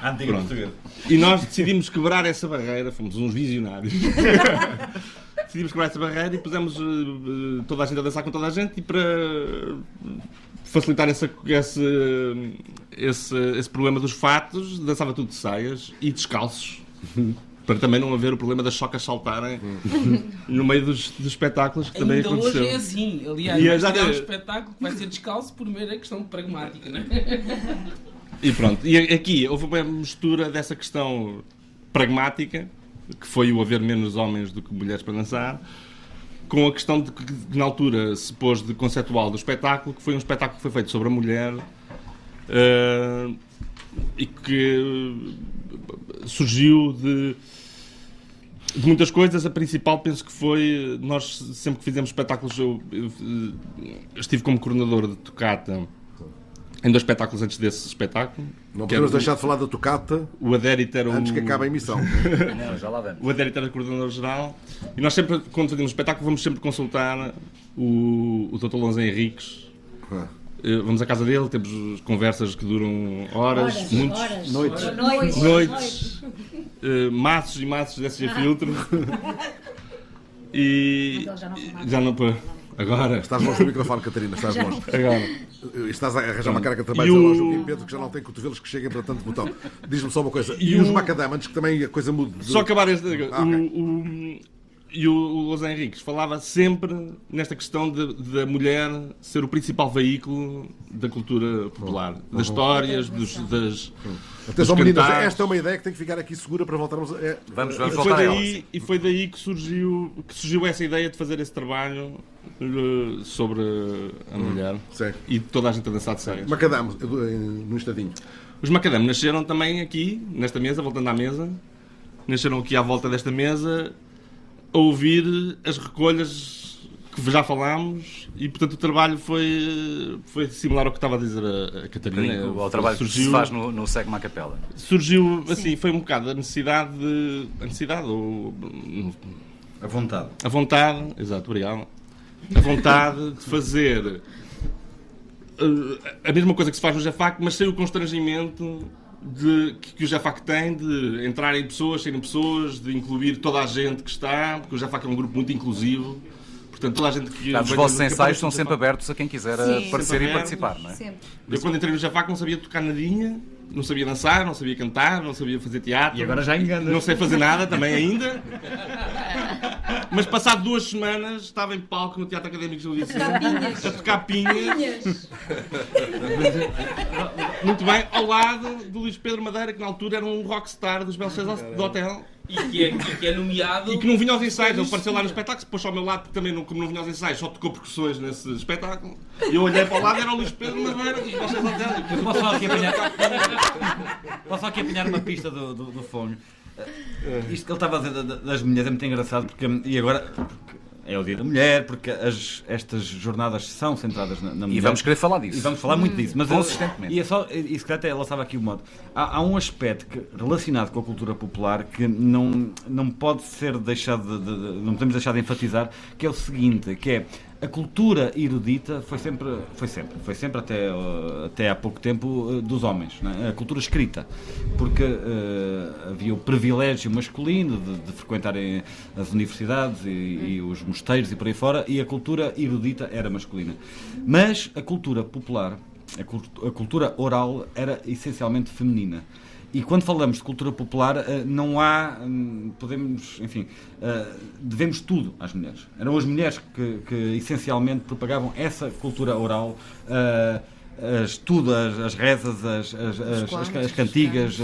S5: A antiga
S9: Pronto.
S5: portuguesa.
S9: E nós decidimos quebrar essa barreira, fomos uns visionários. decidimos quebrar essa barreira e pusemos eh, toda a gente a dançar com toda a gente e para facilitar essa, esse, esse, esse problema dos fatos, dançava tudo de saias e descalços. Para também não haver o problema das chocas saltarem no meio dos, dos espetáculos que também
S7: Ainda
S9: aconteceu.
S7: hoje é assim. Aliás,
S9: E
S7: vai
S9: já-
S7: chegar um espetáculo que vai ser descalço por mera questão pragmática, não é?
S9: E pronto, e aqui houve uma mistura dessa questão pragmática, que foi o haver menos homens do que mulheres para dançar, com a questão de que na altura se pôs de conceptual do espetáculo, que foi um espetáculo que foi feito sobre a mulher eh, e que surgiu de, de muitas coisas. A principal penso que foi, nós sempre que fizemos espetáculos, eu, eu, eh, estive como coordenador de tocata em dois espetáculos antes desse espetáculo.
S4: Não
S9: que era
S4: podemos deixar de falar da tocata
S9: o Adérito era o...
S4: antes que acabe a emissão.
S5: Não, já lá vamos.
S9: O Adérito era coordenador-geral. E nós sempre, quando fazemos um espetáculo, vamos sempre consultar o, o Dr. Lonza Henriques.
S4: Ah.
S9: Eh, Vamos à casa dele, temos conversas que duram horas,
S8: Horas,
S9: muitos,
S8: horas.
S6: Noites.
S8: Noites.
S9: noites, eh, maços e maços de SG Filtro. E.
S10: Mas ele já não.
S9: Já pô, Agora.
S4: Estás longe do microfone, Catarina, estás longe.
S9: Agora.
S4: Estás a arranjar uma cara que trabalha
S9: o-
S4: lá Joaquim Pedro, que já não tem cotovelos que cheguem para tanto botão. Diz-me só uma coisa. E,
S9: E
S4: os
S9: o-
S4: macadam, antes que também a coisa mude. de-
S9: Só acabar este.
S4: Ah,
S9: o,
S4: ok.
S9: o- e o, o Los Henriques falava sempre nesta questão da mulher ser o principal veículo da cultura popular, das histórias, dos, das.
S4: Atenção,
S9: dos
S4: meninas, esta é uma ideia que tem que ficar aqui segura para voltarmos a. É,
S2: Vamos,
S9: E
S2: vamos
S9: foi,
S2: voltar a ela.
S9: daí, e foi daí que surgiu, que surgiu essa ideia de fazer esse trabalho eh, sobre a mulher
S4: Sim.
S9: e toda a gente a dançar de sérias.
S4: Macadam, eh, no estadinho.
S9: Os macadam nasceram também aqui, nesta mesa, voltando à mesa. Nasceram aqui à volta desta mesa ouvir as recolhas que já falámos e, portanto, o trabalho foi, foi similar ao que estava a dizer a, a Catarina.
S2: Ao trabalho que se
S9: surgiu,
S2: faz no, no Segma Capela.
S9: surgiu assim, foi um bocado a necessidade de. A necessidade, ou
S5: A vontade.
S9: a vontade, exato, obrigado. A vontade de fazer eh, a mesma coisa que se faz no Jafac, mas sem o constrangimento de, que, que o Jafac tem de entrarem pessoas, saírem pessoas, de incluir toda a gente que está, porque o Jafac é um grupo muito inclusivo. Portanto, toda a gente que.
S2: Os vossos ensaios
S9: no
S2: sempre abertos a quem quiser
S8: Sim.
S2: aparecer
S9: Sempre
S2: e
S9: abertos.
S2: participar, não é?
S8: Sempre.
S9: Eu, quando entrei no Jafac, não sabia tocar nadinha, não sabia dançar, não sabia cantar, não sabia fazer teatro.
S5: E agora já engana.
S9: Não sei fazer nada também ainda. Mas passado duas semanas estava em palco no Teatro Académico de Gil Vicente a tocar pinhas. Muito bem, ao lado do Luís Pedro Madeira, que na altura era um rockstar dos Belos Céus do hotel.
S7: E que é, e que é nomeado.
S9: E que não vinha aos ensaios, ele apareceu lá no espetáculo, pôs ao meu lado, porque também, não, como não vinha aos ensaios, só tocou percussões nesse espetáculo. E eu olhei para o lado, era o Luís Pedro Madeira dos Belos Céus do hotel.
S5: Eu posso só aqui apanhar, posso só aqui apanhar uma pista do, do, do fone. Eh, Isto que ele estava a dizer da- da- das mulheres é muito engraçado porque, e agora porque é o dia da mulher, porque as, estas jornadas são centradas na, na mulher.
S2: E vamos querer falar disso.
S5: E vamos falar muito disso. Mas eu-
S2: Consistentemente.
S5: E é só, e se calhar até ela estava aqui o modo. Há, há um aspecto que, relacionado com a cultura popular que não, não pode ser deixado de, de- de- não podemos deixar de enfatizar, que é o seguinte, que é a cultura erudita foi sempre, foi sempre, foi sempre até, uh, até há pouco tempo uh, dos homens, é? a cultura escrita, porque uh, havia o privilégio masculino de, de frequentarem as universidades e, e os mosteiros e por aí fora, e a cultura erudita era masculina. Mas a cultura popular, a cultura oral era essencialmente feminina. E quando falamos de cultura popular, eh, não há, hum, podemos, enfim, eh, devemos tudo às mulheres. Eram as mulheres que, que essencialmente propagavam essa cultura oral, eh, as, tudo, as, as rezas, as, as, as, as, as cantigas,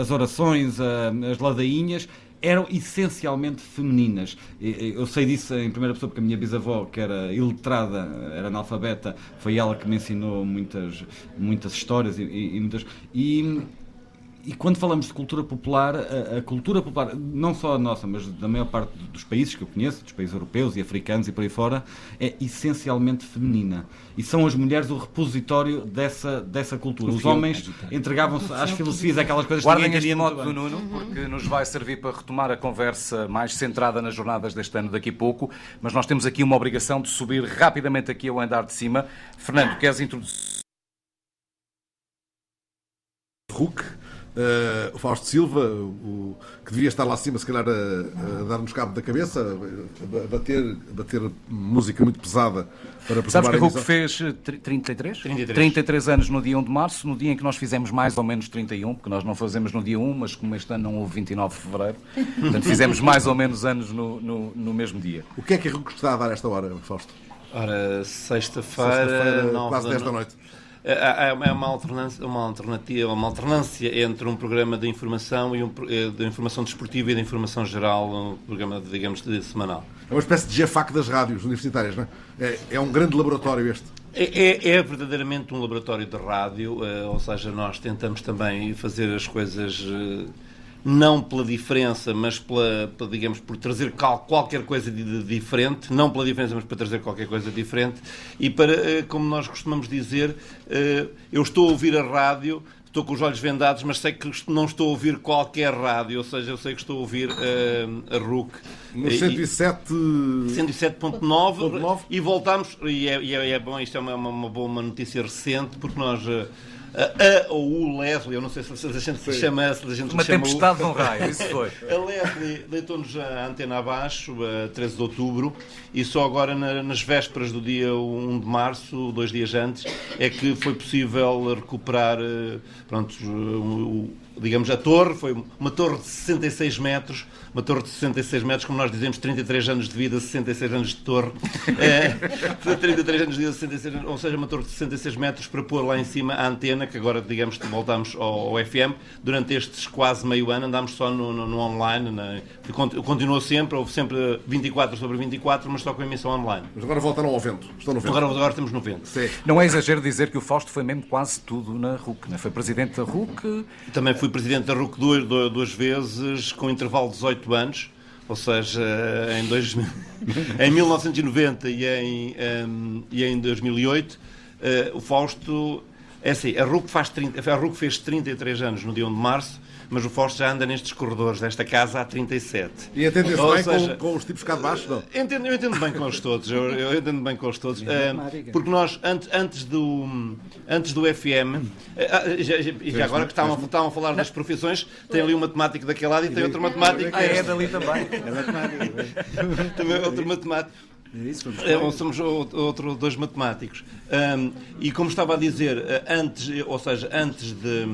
S5: as- orações, as ladainhas, eram essencialmente femininas. Eu sei disso em primeira pessoa porque a minha bisavó, que era iletrada, era analfabeta, foi ela que me ensinou muitas, muitas histórias e, e- e muitas. E, e quando falamos de cultura popular, a, a, cultura popular, não só a nossa, mas da maior parte dos países que eu conheço, dos países europeus e africanos e por aí fora, é essencialmente feminina. E são as mulheres o repositório dessa, dessa cultura. Os homens entregavam-se às filosofias, aquelas coisas
S2: Guardem que este modo do Nuno, porque nos vai servir para retomar a conversa mais centrada nas jornadas deste ano daqui a pouco, mas nós temos aqui uma obrigação de subir rapidamente aqui ao andar de cima. Fernando, queres introduzir?
S4: RUC, Uh, o Fausto Silva, o, que devia estar lá acima, se calhar, a, a dar-nos cabo da cabeça, a bater, a bater música muito pesada para
S2: Sabes que a RUC fez 33? 33? 33 anos no dia 1 de março, no dia em que nós fizemos mais ou menos 31, porque nós não fazemos no dia 1, mas como este ano não houve 29 de fevereiro, portanto fizemos mais ou menos anos no, no, no mesmo dia.
S4: O que é que a RUC está a dar esta hora, Fausto?
S11: Ora, sexta-feira,
S4: sexta quase 10 da noite.
S11: É, é, é uma alternância, uma alternativa, uma alternância entre um programa de informação e um eh, de informação desportiva e de informação geral, um programa, digamos, de semanal.
S4: É uma espécie de GFAC das rádios universitárias, não é? É, é um grande laboratório este.
S11: É, é, é, verdadeiramente um laboratório de rádio, uh, ou seja, nós tentamos também fazer as coisas uh, não pela diferença, mas pela, digamos, por trazer qualquer coisa de diferente, não pela diferença, mas para trazer qualquer coisa diferente. E para, eh, como nós costumamos dizer, eh, eu estou a ouvir a rádio, estou com os olhos vendados, mas sei que não estou a ouvir qualquer rádio, ou seja, eu sei que estou a ouvir uh, a RUC.
S4: No 107...
S11: 107.9 e voltamos, e é, e é, é, bom, isto é uma, uma, boa notícia recente, porque nós... Uh, a, ou o Leslie, eu não sei se, a gente se chama se a gente
S2: Uma tempestade de um raio, isso foi.
S11: A Leslie deitou-nos a antena abaixo, a 13 de outubro, e só agora na, nas vésperas do dia 1 de março, dois dias antes, é que foi possível recuperar eh, pronto, o, digamos, a torre, foi uma torre de 66 metros, uma torre de 66 metros, como nós dizemos, 33 anos de vida, 66 anos de torre, é, 33 anos de vida, 66 anos, ou seja, uma torre de 66 metros para pôr lá em cima a antena, que agora, digamos, voltamos ao, ao FM, durante estes quase meio ano andámos só no, no, no online, na, continuou sempre, houve sempre 24 sobre 24, mas só com a emissão online.
S4: Mas agora voltaram ao vento, estão no vento.
S11: Agora, agora estamos no vento.
S2: Sim. Não é exagero dizer que o Fausto foi mesmo quase tudo na RUC, né? foi presidente da RUC.
S11: Também fui presidente da RUC duas, duas vezes, com intervalo de 18 anos, ou seja, em, em 1990 e em, um, e em 2008, uh, eh, o Fausto. É assim, a RUC, faz 30, a RUC fez 33 anos no dia 1 de março mas o Forte já anda nestes corredores desta casa há 37.
S4: E entende-se bem seja, com, com, os tipos cá de baixo, não?
S11: Entendo, eu entendo bem com os todos, eu, eu entendo bem com os todos. Uh, porque nós, antes, antes, do, antes do FM, uh, eh, já, já agora que estavam, estavam a falar das profissões, tem ali um matemático daquele lado e tem outro matemático.
S2: Ah, é dali também.
S11: É matemático. também outro matemático. É, somos outro, dois matemáticos. Um, e como estava a dizer, antes, ou seja, antes de,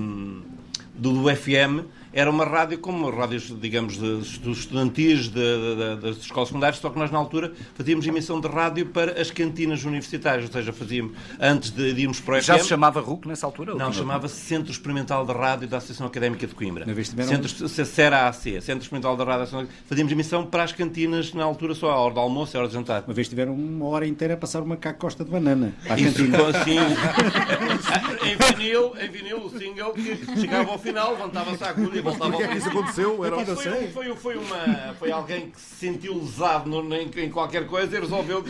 S11: do FM era uma rádio como rádios, digamos, dos estudantis de, de, das escolas secundárias, só que nós na altura fazíamos emissão de rádio para as cantinas universitárias, ou seja, fazíamos antes de irmos para o
S2: Já
S11: FM,
S2: se chamava RUC nessa altura?
S11: Não, chamava-se Centro Experimental de Rádio da Associação Académica de Coimbra. Centro, CERA-AC, Centro Experimental de Rádio Fazíamos emissão para as cantinas na altura só à hora do almoço e à hora de jantar.
S6: Uma vez tiveram uma hora inteira a passar uma costa de banana
S11: para a cantina. Sim. em vinil, em vinil, o single, que chegava ao final, levantava-se a agulha e voltava
S4: ao é que isso aconteceu? Era
S11: foi, foi, foi, uma, foi alguém que se sentiu lesado no, em, em qualquer coisa e resolveu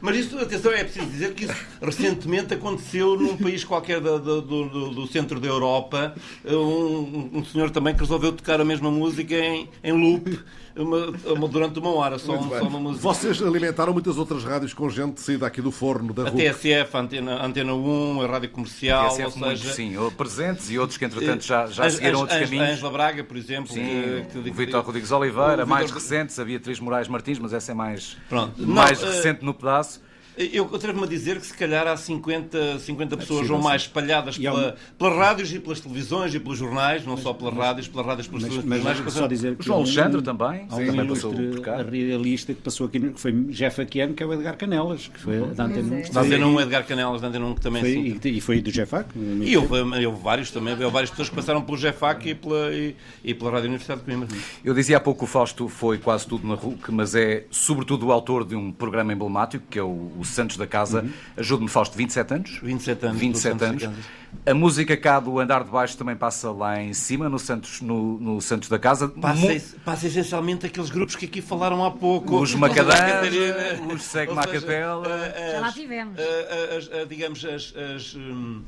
S11: mas isso, atenção, é preciso dizer que isso recentemente aconteceu num país qualquer do, do, do, do centro da Europa. Um, um, senhor também que resolveu tocar a mesma música em, em loop uma, uma, durante uma hora, só, um, só, uma música.
S4: Vocês alimentaram muitas outras rádios com gente saída aqui do forno da
S11: A TSF, a Antena, Antena 1, a Rádio Comercial. A
S2: TSF, ou seja, sim, presentes e outros que entretanto já, já seguiram outros caminhos. A
S11: Angela Braga, por exemplo.
S2: Sim, que, que, o Vitor Rodrigues Oliveira, mais recentes, a Beatriz Moraes Martins, mas essa é mais, Pronto. mais Não, recente uh, no pedaço.
S11: Eu atrevo-me a dizer que se calhar há 50, 50 pessoas é ou mais espalhadas pela, pelas rádios e pelas televisões e pelos jornais, não mas, só pelas rádios, pelas rádios, pelos mas,
S6: mas, jornais. Mas, só dizer que
S2: João Alexandre também,
S6: há um também passou por cá. realista que passou aqui, que foi Jeff Aquiano, que é o Edgar Canelas, que foi da Antena 1.
S11: Da Antena 1, Edgar Canelas, da Antena 1, que também
S6: foi, e, e, foi do Jefac.
S11: E houve, houve vários também, houve várias pessoas que passaram pelo Jefac e pela, e, e pela Rádio Universidade de Coimbra.
S2: Eu dizia há pouco que o Fausto foi quase tudo na RUC, mas é sobretudo o autor de um programa emblemático, que é o o Santos da Casa. Ajude-me, Fausto, 27 anos?
S11: 27 anos. do
S2: 27
S11: Santos
S2: anos. A música cá do andar de baixo também passa lá em cima, no Santos, no, no Santos da Casa.
S11: Passa,
S2: Mu-
S11: passa essencialmente aqueles grupos que aqui falaram há pouco.
S2: Os Macadãs,
S11: Catarina,
S2: os Segue Macapela.
S10: Já lá
S11: as-
S10: tivemos.
S11: a- as- a- digamos, as, as, hum,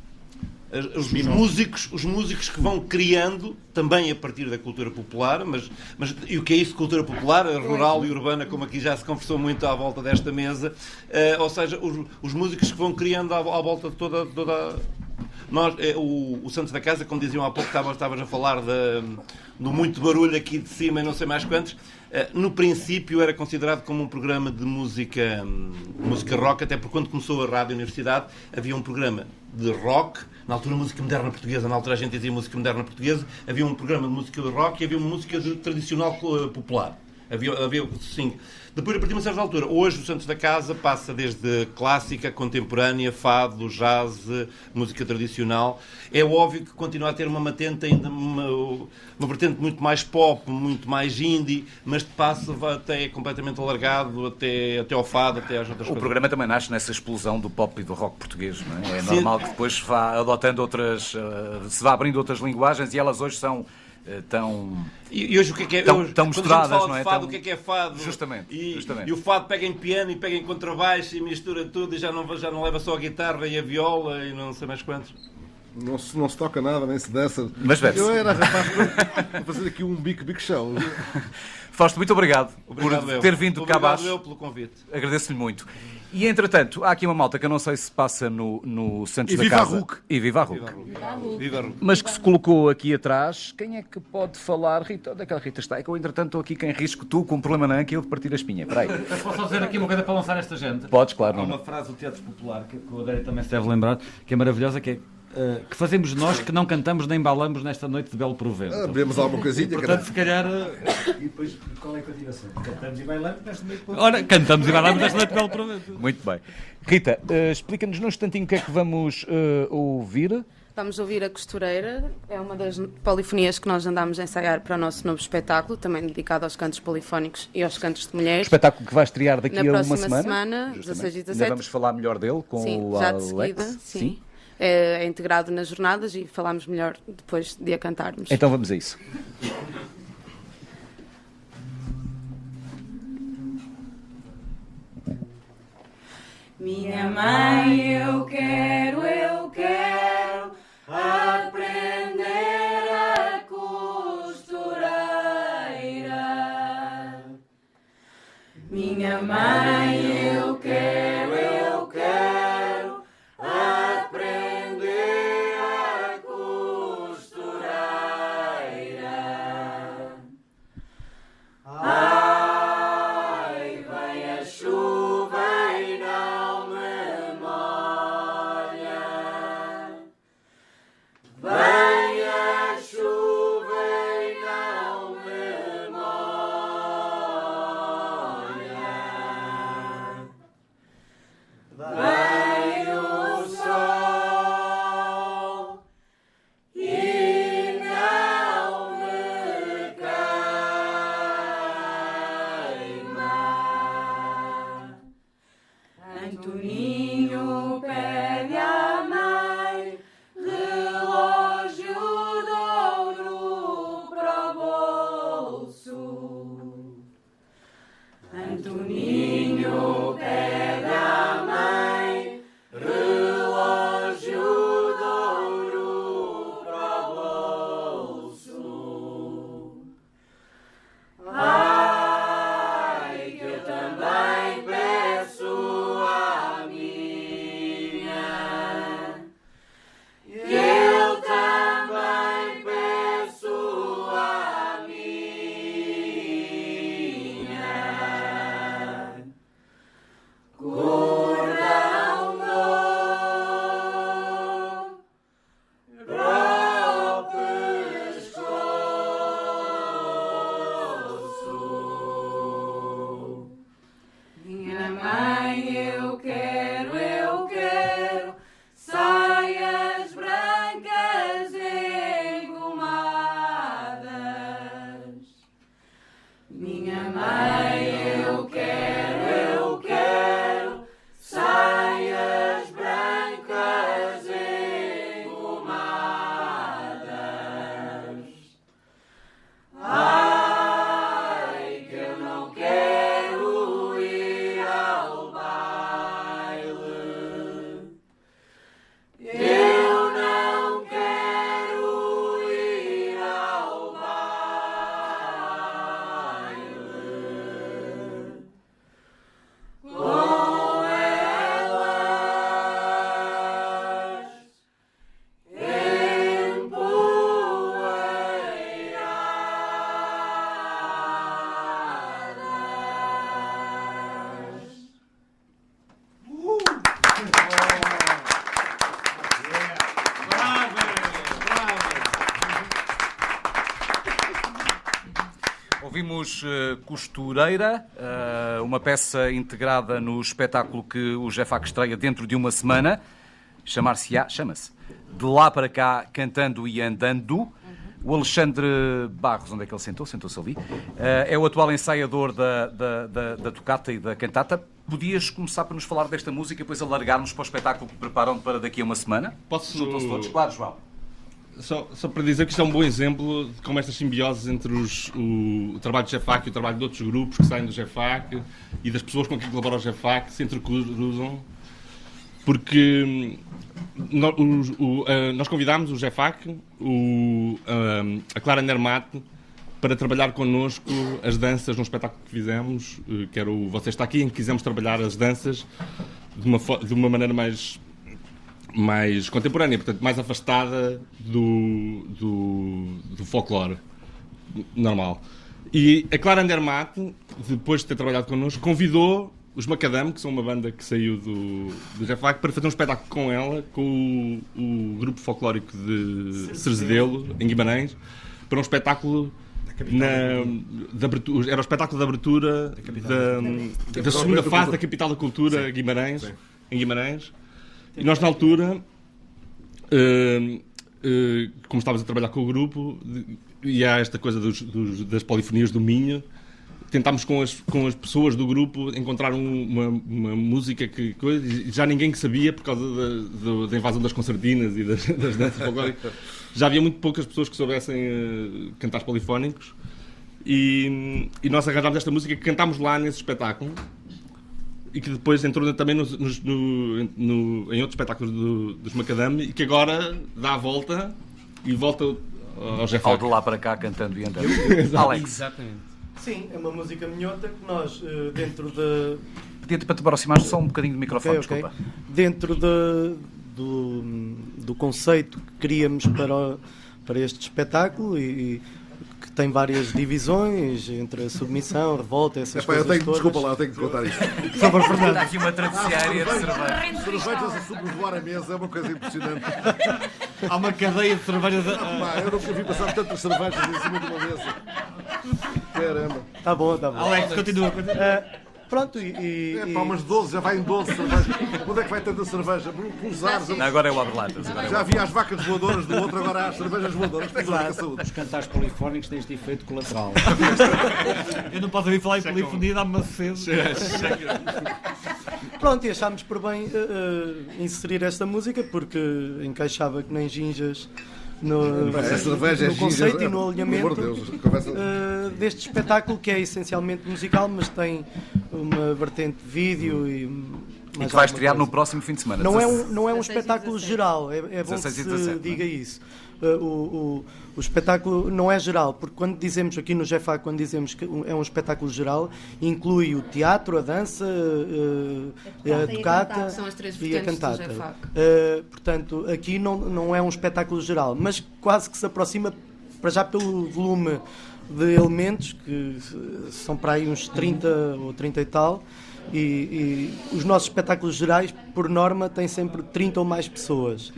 S11: as- os, músicos, os músicos que vão criando também a partir da cultura popular, mas, mas e o que é isso, cultura popular, rural e urbana, como aqui já se conversou muito à volta desta mesa, eh, ou seja, os, os músicos que vão criando à, à volta de toda, toda nós, eh, o, o Santos da Casa, como diziam há pouco, estavas, estavas a falar da- do muito barulho aqui de cima e não sei mais quantos. Eh, No princípio era considerado como um programa de música, hum, música rock, até porque quando começou a Rádio Universidade havia um programa de rock, na altura música moderna portuguesa, na altura a gente dizia música moderna portuguesa, havia um programa de música de rock e havia uma música de tradicional eh, popular. Havia, havia sim. Depois, a partir de uma certa altura, hoje o Santos da Casa passa desde clássica, contemporânea, fado, jazz, música tradicional. É óbvio que continua a ter uma matente ainda, uma, uma vertente muito mais pop, muito mais indie, mas de passo até completamente alargado, até, até ao fado, até às outras
S2: O
S11: coisas.
S2: programa também nasce nessa explosão do pop e do rock português, não é? É
S11: Sim.
S2: normal que depois vá adotando outras, eh, se vá abrindo outras linguagens e elas hoje são tão.
S11: E, e hoje o que é que é?
S2: Tão-
S11: hoje,
S2: tão
S11: quando a gente
S2: misturadas,
S11: fala
S2: não
S11: de
S2: é?
S11: Fado,
S2: Tão-
S11: O que é que é fado?
S2: Justamente,
S11: E,
S2: justamente.
S11: e o fado pega em piano e pega em contrabaixo e mistura tudo e já não, já não leva só a guitarra e a viola e não sei mais quantos.
S4: Não se, não se toca nada, nem se dança.
S2: Mas bebe-se.
S4: Eu era rapaz para fazer aqui um bico, bico chão.
S2: Fausto, muito obrigado,
S11: Obrigado
S2: por
S11: eu.
S2: ter vindo cá
S11: Obrigado
S2: abaixo.
S11: eu pelo convite.
S2: Agradeço-lhe muito. E entretanto, há aqui uma malta que eu não sei se passa no, no Santos
S4: E
S2: da
S4: viva a
S2: Casa.
S4: RUC.
S2: E viva a RUC.
S11: Viva a Ruth.
S2: Mas que se colocou aqui atrás, quem é que pode falar? Rita, onde é que a Rita está? É que eu, entretanto, estou aqui quem risco tu com um problema na anca e eu de partir a espinha. Espera aí.
S5: Posso só dizer aqui uma coisa para lançar esta gente?
S2: Podes, claro.
S5: Há
S2: Nuno.
S5: uma frase do Teatro Popular que, que o Adério também se deve lembrar, que é maravilhosa, que é eh, que fazemos nós que não cantamos nem balamos nesta noite de belo provento.
S4: Abrimos alguma coisinha.
S5: Portanto, se calhar. eh,
S12: E depois, qual é a continuação? Cantamos e bailamos nesta noite.
S5: Ora, cantamos e balamos nesta noite de belo provento.
S2: Muito bem. Rita, eh, explica-nos num instantinho o que é que vamos eh, ouvir.
S3: Vamos ouvir a costureira, é uma das polifonias que nós andámos a ensaiar para o nosso novo espetáculo, também dedicado aos cantos polifónicos e aos cantos de mulheres.
S2: Espetáculo que vai estrear daqui
S3: Na
S2: a uma
S3: próxima
S2: semana.
S3: semana,
S2: Justamente.
S3: 16 e
S2: Ainda
S3: 17.
S2: vamos falar melhor dele com
S3: sim,
S2: o
S3: já
S2: Alex.
S3: de seguida, sim. É, é integrado nas jornadas e falamos melhor depois de a cantarmos.
S2: Então vamos a isso.
S13: Minha mãe, eu quero, eu quero aprender a costureira. Minha mãe, eu quero,
S2: Ouvimos eh, Costureira, eh, uma peça integrada no espetáculo que o Jefac estreia dentro de uma semana. Chamar-se-á, chama-se De Lá para Cá, Cantando e Andando. O Alexandre Barros, onde é que ele sentou? Sentou-se ali. Eh, é o atual ensaiador da, da, da, da tocata e da cantata. Podias começar por nos falar desta música e depois alargarmos para o espetáculo que preparam para daqui a uma semana?
S9: Posso-
S2: Juntam-se todos? Claro, João.
S9: Só, só para dizer que isto é um bom exemplo de como estas simbioses entre os- o, o trabalho do GEFAC e o trabalho de outros grupos que saem do GEFAC e das pessoas com quem colabora o GEFAC se entrecruzam. Porque hum, nó- os- o- ah, nós convidámos o GEFAC, o, a Clara Nermate, para trabalhar connosco as danças num espetáculo que fizemos, eh, que era o Você Está Aqui, em que quisemos trabalhar as danças de uma, de uma maneira mais mais contemporânea, portanto, mais afastada do, do, do folclore normal. E a Clara Andermatt, depois de ter trabalhado connosco, convidou os Macadam, que são uma banda que saiu do, do Jefac, para fazer um espetáculo com ela, com o, o grupo folclórico de Cerzedelo, em Guimarães, para um espetáculo na, de abertura, era o espetáculo de abertura da, da segunda fase da Capital da Cultura, Guimarães, em Guimarães. E nós, na altura, eh, eh, como estavas a trabalhar com o grupo, e há esta coisa dos- dos- das polifonias do Minho, tentámos com as, com as pessoas do grupo encontrar um- uma, uma música que coisa, já ninguém sabia por causa da, do- da invasão das concertinas e das, das danças folclóricas. Já havia muito poucas pessoas que soubessem eh, cantar polifónicos. E, e nós arranjámos esta música que cantámos lá nesse espetáculo e que depois entrou também nos- nos- no- no- em outros espetáculos do- dos Macadam e que agora dá a volta e volta ao Jeff
S2: Ao de lá para cá, cantando e andando. Alex.
S7: Exatamente.
S14: Sim, é uma música minhota que nós, eh, dentro da.
S2: Pedia-te para te aproximar só um bocadinho do microfone,
S14: Ok, ok.
S2: desculpa.
S14: Dentro da- do, do conceito que queríamos para, o- para este espetáculo e, e tem várias divisões entre a submissão, a revolta, essas
S4: Epá, eu
S14: coisas
S4: tenho,
S14: todas.
S4: desculpa lá, eu tenho que contar isto.
S14: Por favor, Fernando.
S2: Está aqui uma travessiária de cerveja.
S4: Cervejas a sobrevoar a mesa é uma coisa impressionante.
S5: Há uma cadeia de cervejas. a-
S4: Pá, eu nunca vi passar tantas cervejas em cima de uma mesa. Caramba.
S14: Tá bom, tá bom.
S5: Alex, continua, continua.
S14: Eh, pronto, e. e-
S4: É pá, umas 12, já vai em 12 cervejas. Onde é que vai tanta cerveja? Pelos ares.
S2: Não, agora é o abre-latas. é
S4: Já havia as vacas voadoras do outro, agora há as cervejas voadoras. Saúde.
S6: Os cantares polifónicos têm este efeito colateral.
S5: Eu não posso ouvir falar em polifonia, dá-me uma sede.
S14: Pronto, e achámos por bem eh, eh, inserir esta música porque encaixava que nem ginjas no,
S4: é cerveja, é
S14: no
S4: ginjas,
S14: conceito
S4: é,
S14: e no alinhamento
S4: amor de Deus, conversa-
S14: eh, deste espetáculo que é essencialmente musical, mas tem uma vertente de vídeo e.
S2: E que vai estrear
S14: coisa.
S2: no próximo fim de semana.
S14: Não é um,
S2: 16.
S14: não é um
S3: 16
S14: espetáculo
S3: 17.
S14: geral, é, é bom que
S2: 16
S14: se
S2: 17,
S14: diga
S2: é?
S14: isso. Uh, o, o, o espetáculo não é geral, porque quando dizemos aqui no GFA, quando dizemos que é um espetáculo geral, inclui o teatro, a dança, uh,
S8: A
S14: a
S8: tocata e a
S14: tocata
S8: cantata.
S14: E a cantata. Uh, portanto, aqui não, não é um espetáculo geral, mas quase que se aproxima, para já pelo volume de elementos, que são para aí uns 30 ou 30 e tal, e, e os nossos espetáculos gerais, por norma, têm sempre 30 ou mais pessoas.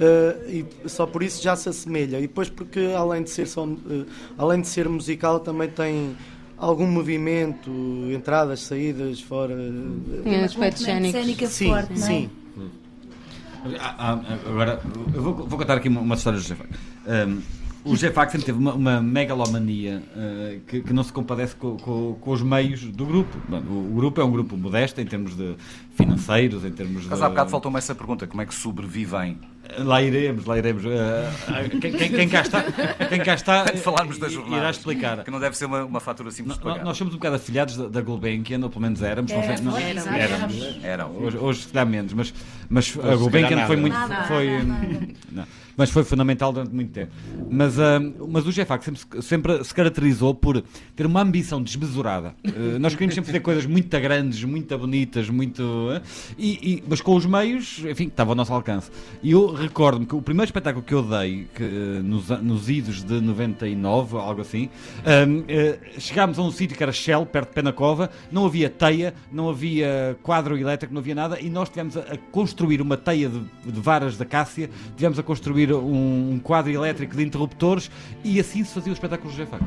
S14: Uh, e só por isso já se assemelha. E depois porque além de ser só, uh, além de ser musical também tem algum movimento, entradas, saídas, fora. uh,
S3: Tem cénicos.
S8: cénica
S14: Sim,
S8: forte, não é?
S14: sim.
S5: Ah, ah, Agora, eu vou, vou contar aqui uma, uma história do Jefac. Um, o Jefac sempre teve uma, uma megalomania uh, que, que não se compadece com, com- com os meios do grupo. Bom, o, o grupo é um grupo modesto em termos de financeiros, em termos
S2: Mas
S5: de.
S2: há bocado faltou-me essa pergunta: como é que sobrevivem?
S5: Lá iremos, lá iremos. Uh, uh, quem, quem- quem cá está, quem cá está
S2: falarmos da jornada.
S5: irá explicar.
S2: Que não deve ser uma, uma fatura simples de
S5: Nós,
S2: pagar.
S5: nós somos um bocado afilhados da, da Gulbenkian, ou pelo menos éramos. não sei- não-
S10: Éramos,
S5: éramos.
S10: éramos.
S5: Hoje, hoje se dá menos, mas, mas a Gulbenkian foi muito.
S10: Nada,
S5: foi,
S10: nada.
S5: não, mas foi fundamental durante muito tempo. Mas, ah, mas o GFAC sempre, sempre se caracterizou por ter uma ambição desmesurada. Ah, nós queríamos sempre fazer coisas muito grandes, muito bonitas, muito. e, e- mas com os meios, enfim, que estava ao nosso alcance. E eu recordo-me que o primeiro espetáculo que eu dei, que, ah, nos, nos idos de 99, algo assim, ah, ah, chegámos a um sítio que era Shell, perto de Penacova, não havia teia, não havia quadro elétrico, não havia nada, e nós tivemos a, a construir uma teia de, de varas da Cássia, tivemos a construir um, um quadro elétrico de interruptores e assim se fazia o espetáculo do GFAC.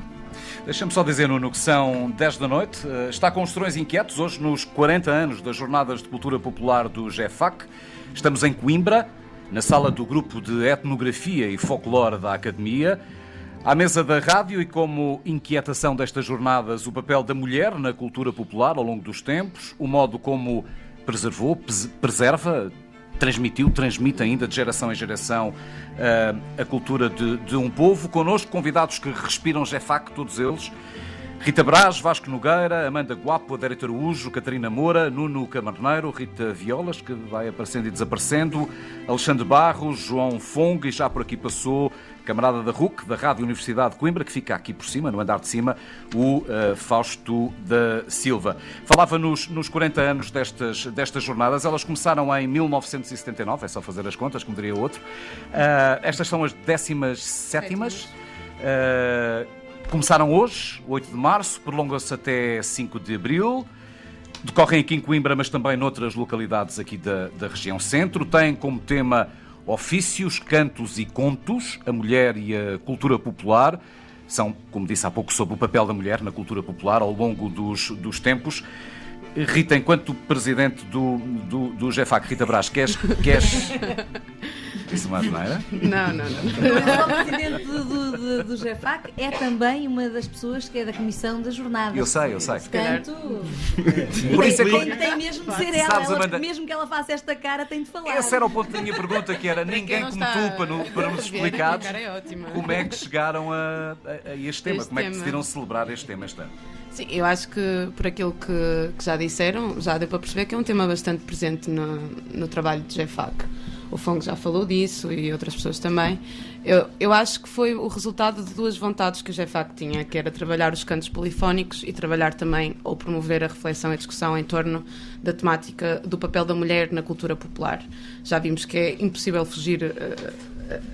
S2: Deixa-me só dizer, Nuno, que são 10 da noite. Eh, Está com os Torões Inquietos, hoje nos 40 anos das Jornadas de Cultura Popular do GEFAC. Estamos em Coimbra, na sala do Grupo de Etnografia e Folclore da Academia. À mesa da rádio e como inquietação destas jornadas, o papel da mulher na cultura popular ao longo dos tempos, o modo como preservou, preserva, transmitiu, transmite ainda de geração em geração eh, a cultura de, de um povo. Connosco, convidados que respiram GEFAC, todos eles. Rita Brás, Vasco Nogueira, Amanda Guapo, Adérito Araújo, Catarina Moura, Nuno Camarneiro, Rita Violas, que vai aparecendo e desaparecendo, Alexandre Barros, João Fong, e já por aqui passou, camarada da RUC, da Rádio Universidade de Coimbra, que fica aqui por cima, no andar de cima, o eh, Fausto da Silva. Falava nos, nos 40 anos destas, destas jornadas, elas começaram em 1979, é só fazer as contas, como diria outro. Ah, estas são as décimas sétimas. Ah, começaram hoje, 8 de março, prolongam-se até 5 de abril. Decorrem aqui em Coimbra, mas também noutras localidades aqui da, da região centro. Têm como tema ofícios, cantos e contos, a mulher e a cultura popular. São, como disse há pouco, sobre o papel da mulher na cultura popular ao longo dos, dos tempos. Rita, enquanto presidente do, do, do GEFAC, Rita Brás, queres. queres... Disse uma asneira?
S3: Não, não, não.
S8: O presidente do, do, do, do GEFAC é também uma das pessoas que é da comissão da jornada.
S2: Eu sei, eu sei.
S8: Portanto,
S2: Por isso é que-
S8: tem, tem mesmo de ser ela.
S2: Sabes,
S8: ela
S2: Amanda-
S8: mesmo que ela faça esta cara, tem de falar.
S2: Esse era o ponto da minha pergunta, que era ninguém como
S3: está
S2: tu para, no- para nos
S3: cara é
S2: como é que chegaram a, a- a este tema,
S3: Este
S2: como é que decidiram celebrar este tema este ano.
S3: Sim, eu acho que por aquilo que, que já disseram, já deu para perceber que é um tema bastante presente no, no trabalho de GFAC. O Fong já falou disso e outras pessoas também. Eu, eu acho que foi o resultado de duas vontades que o GFAC tinha, que era trabalhar os cantos polifónicos e trabalhar também ou promover a reflexão e a discussão em torno da temática do papel da mulher na cultura popular. Já vimos que é impossível fugir eh,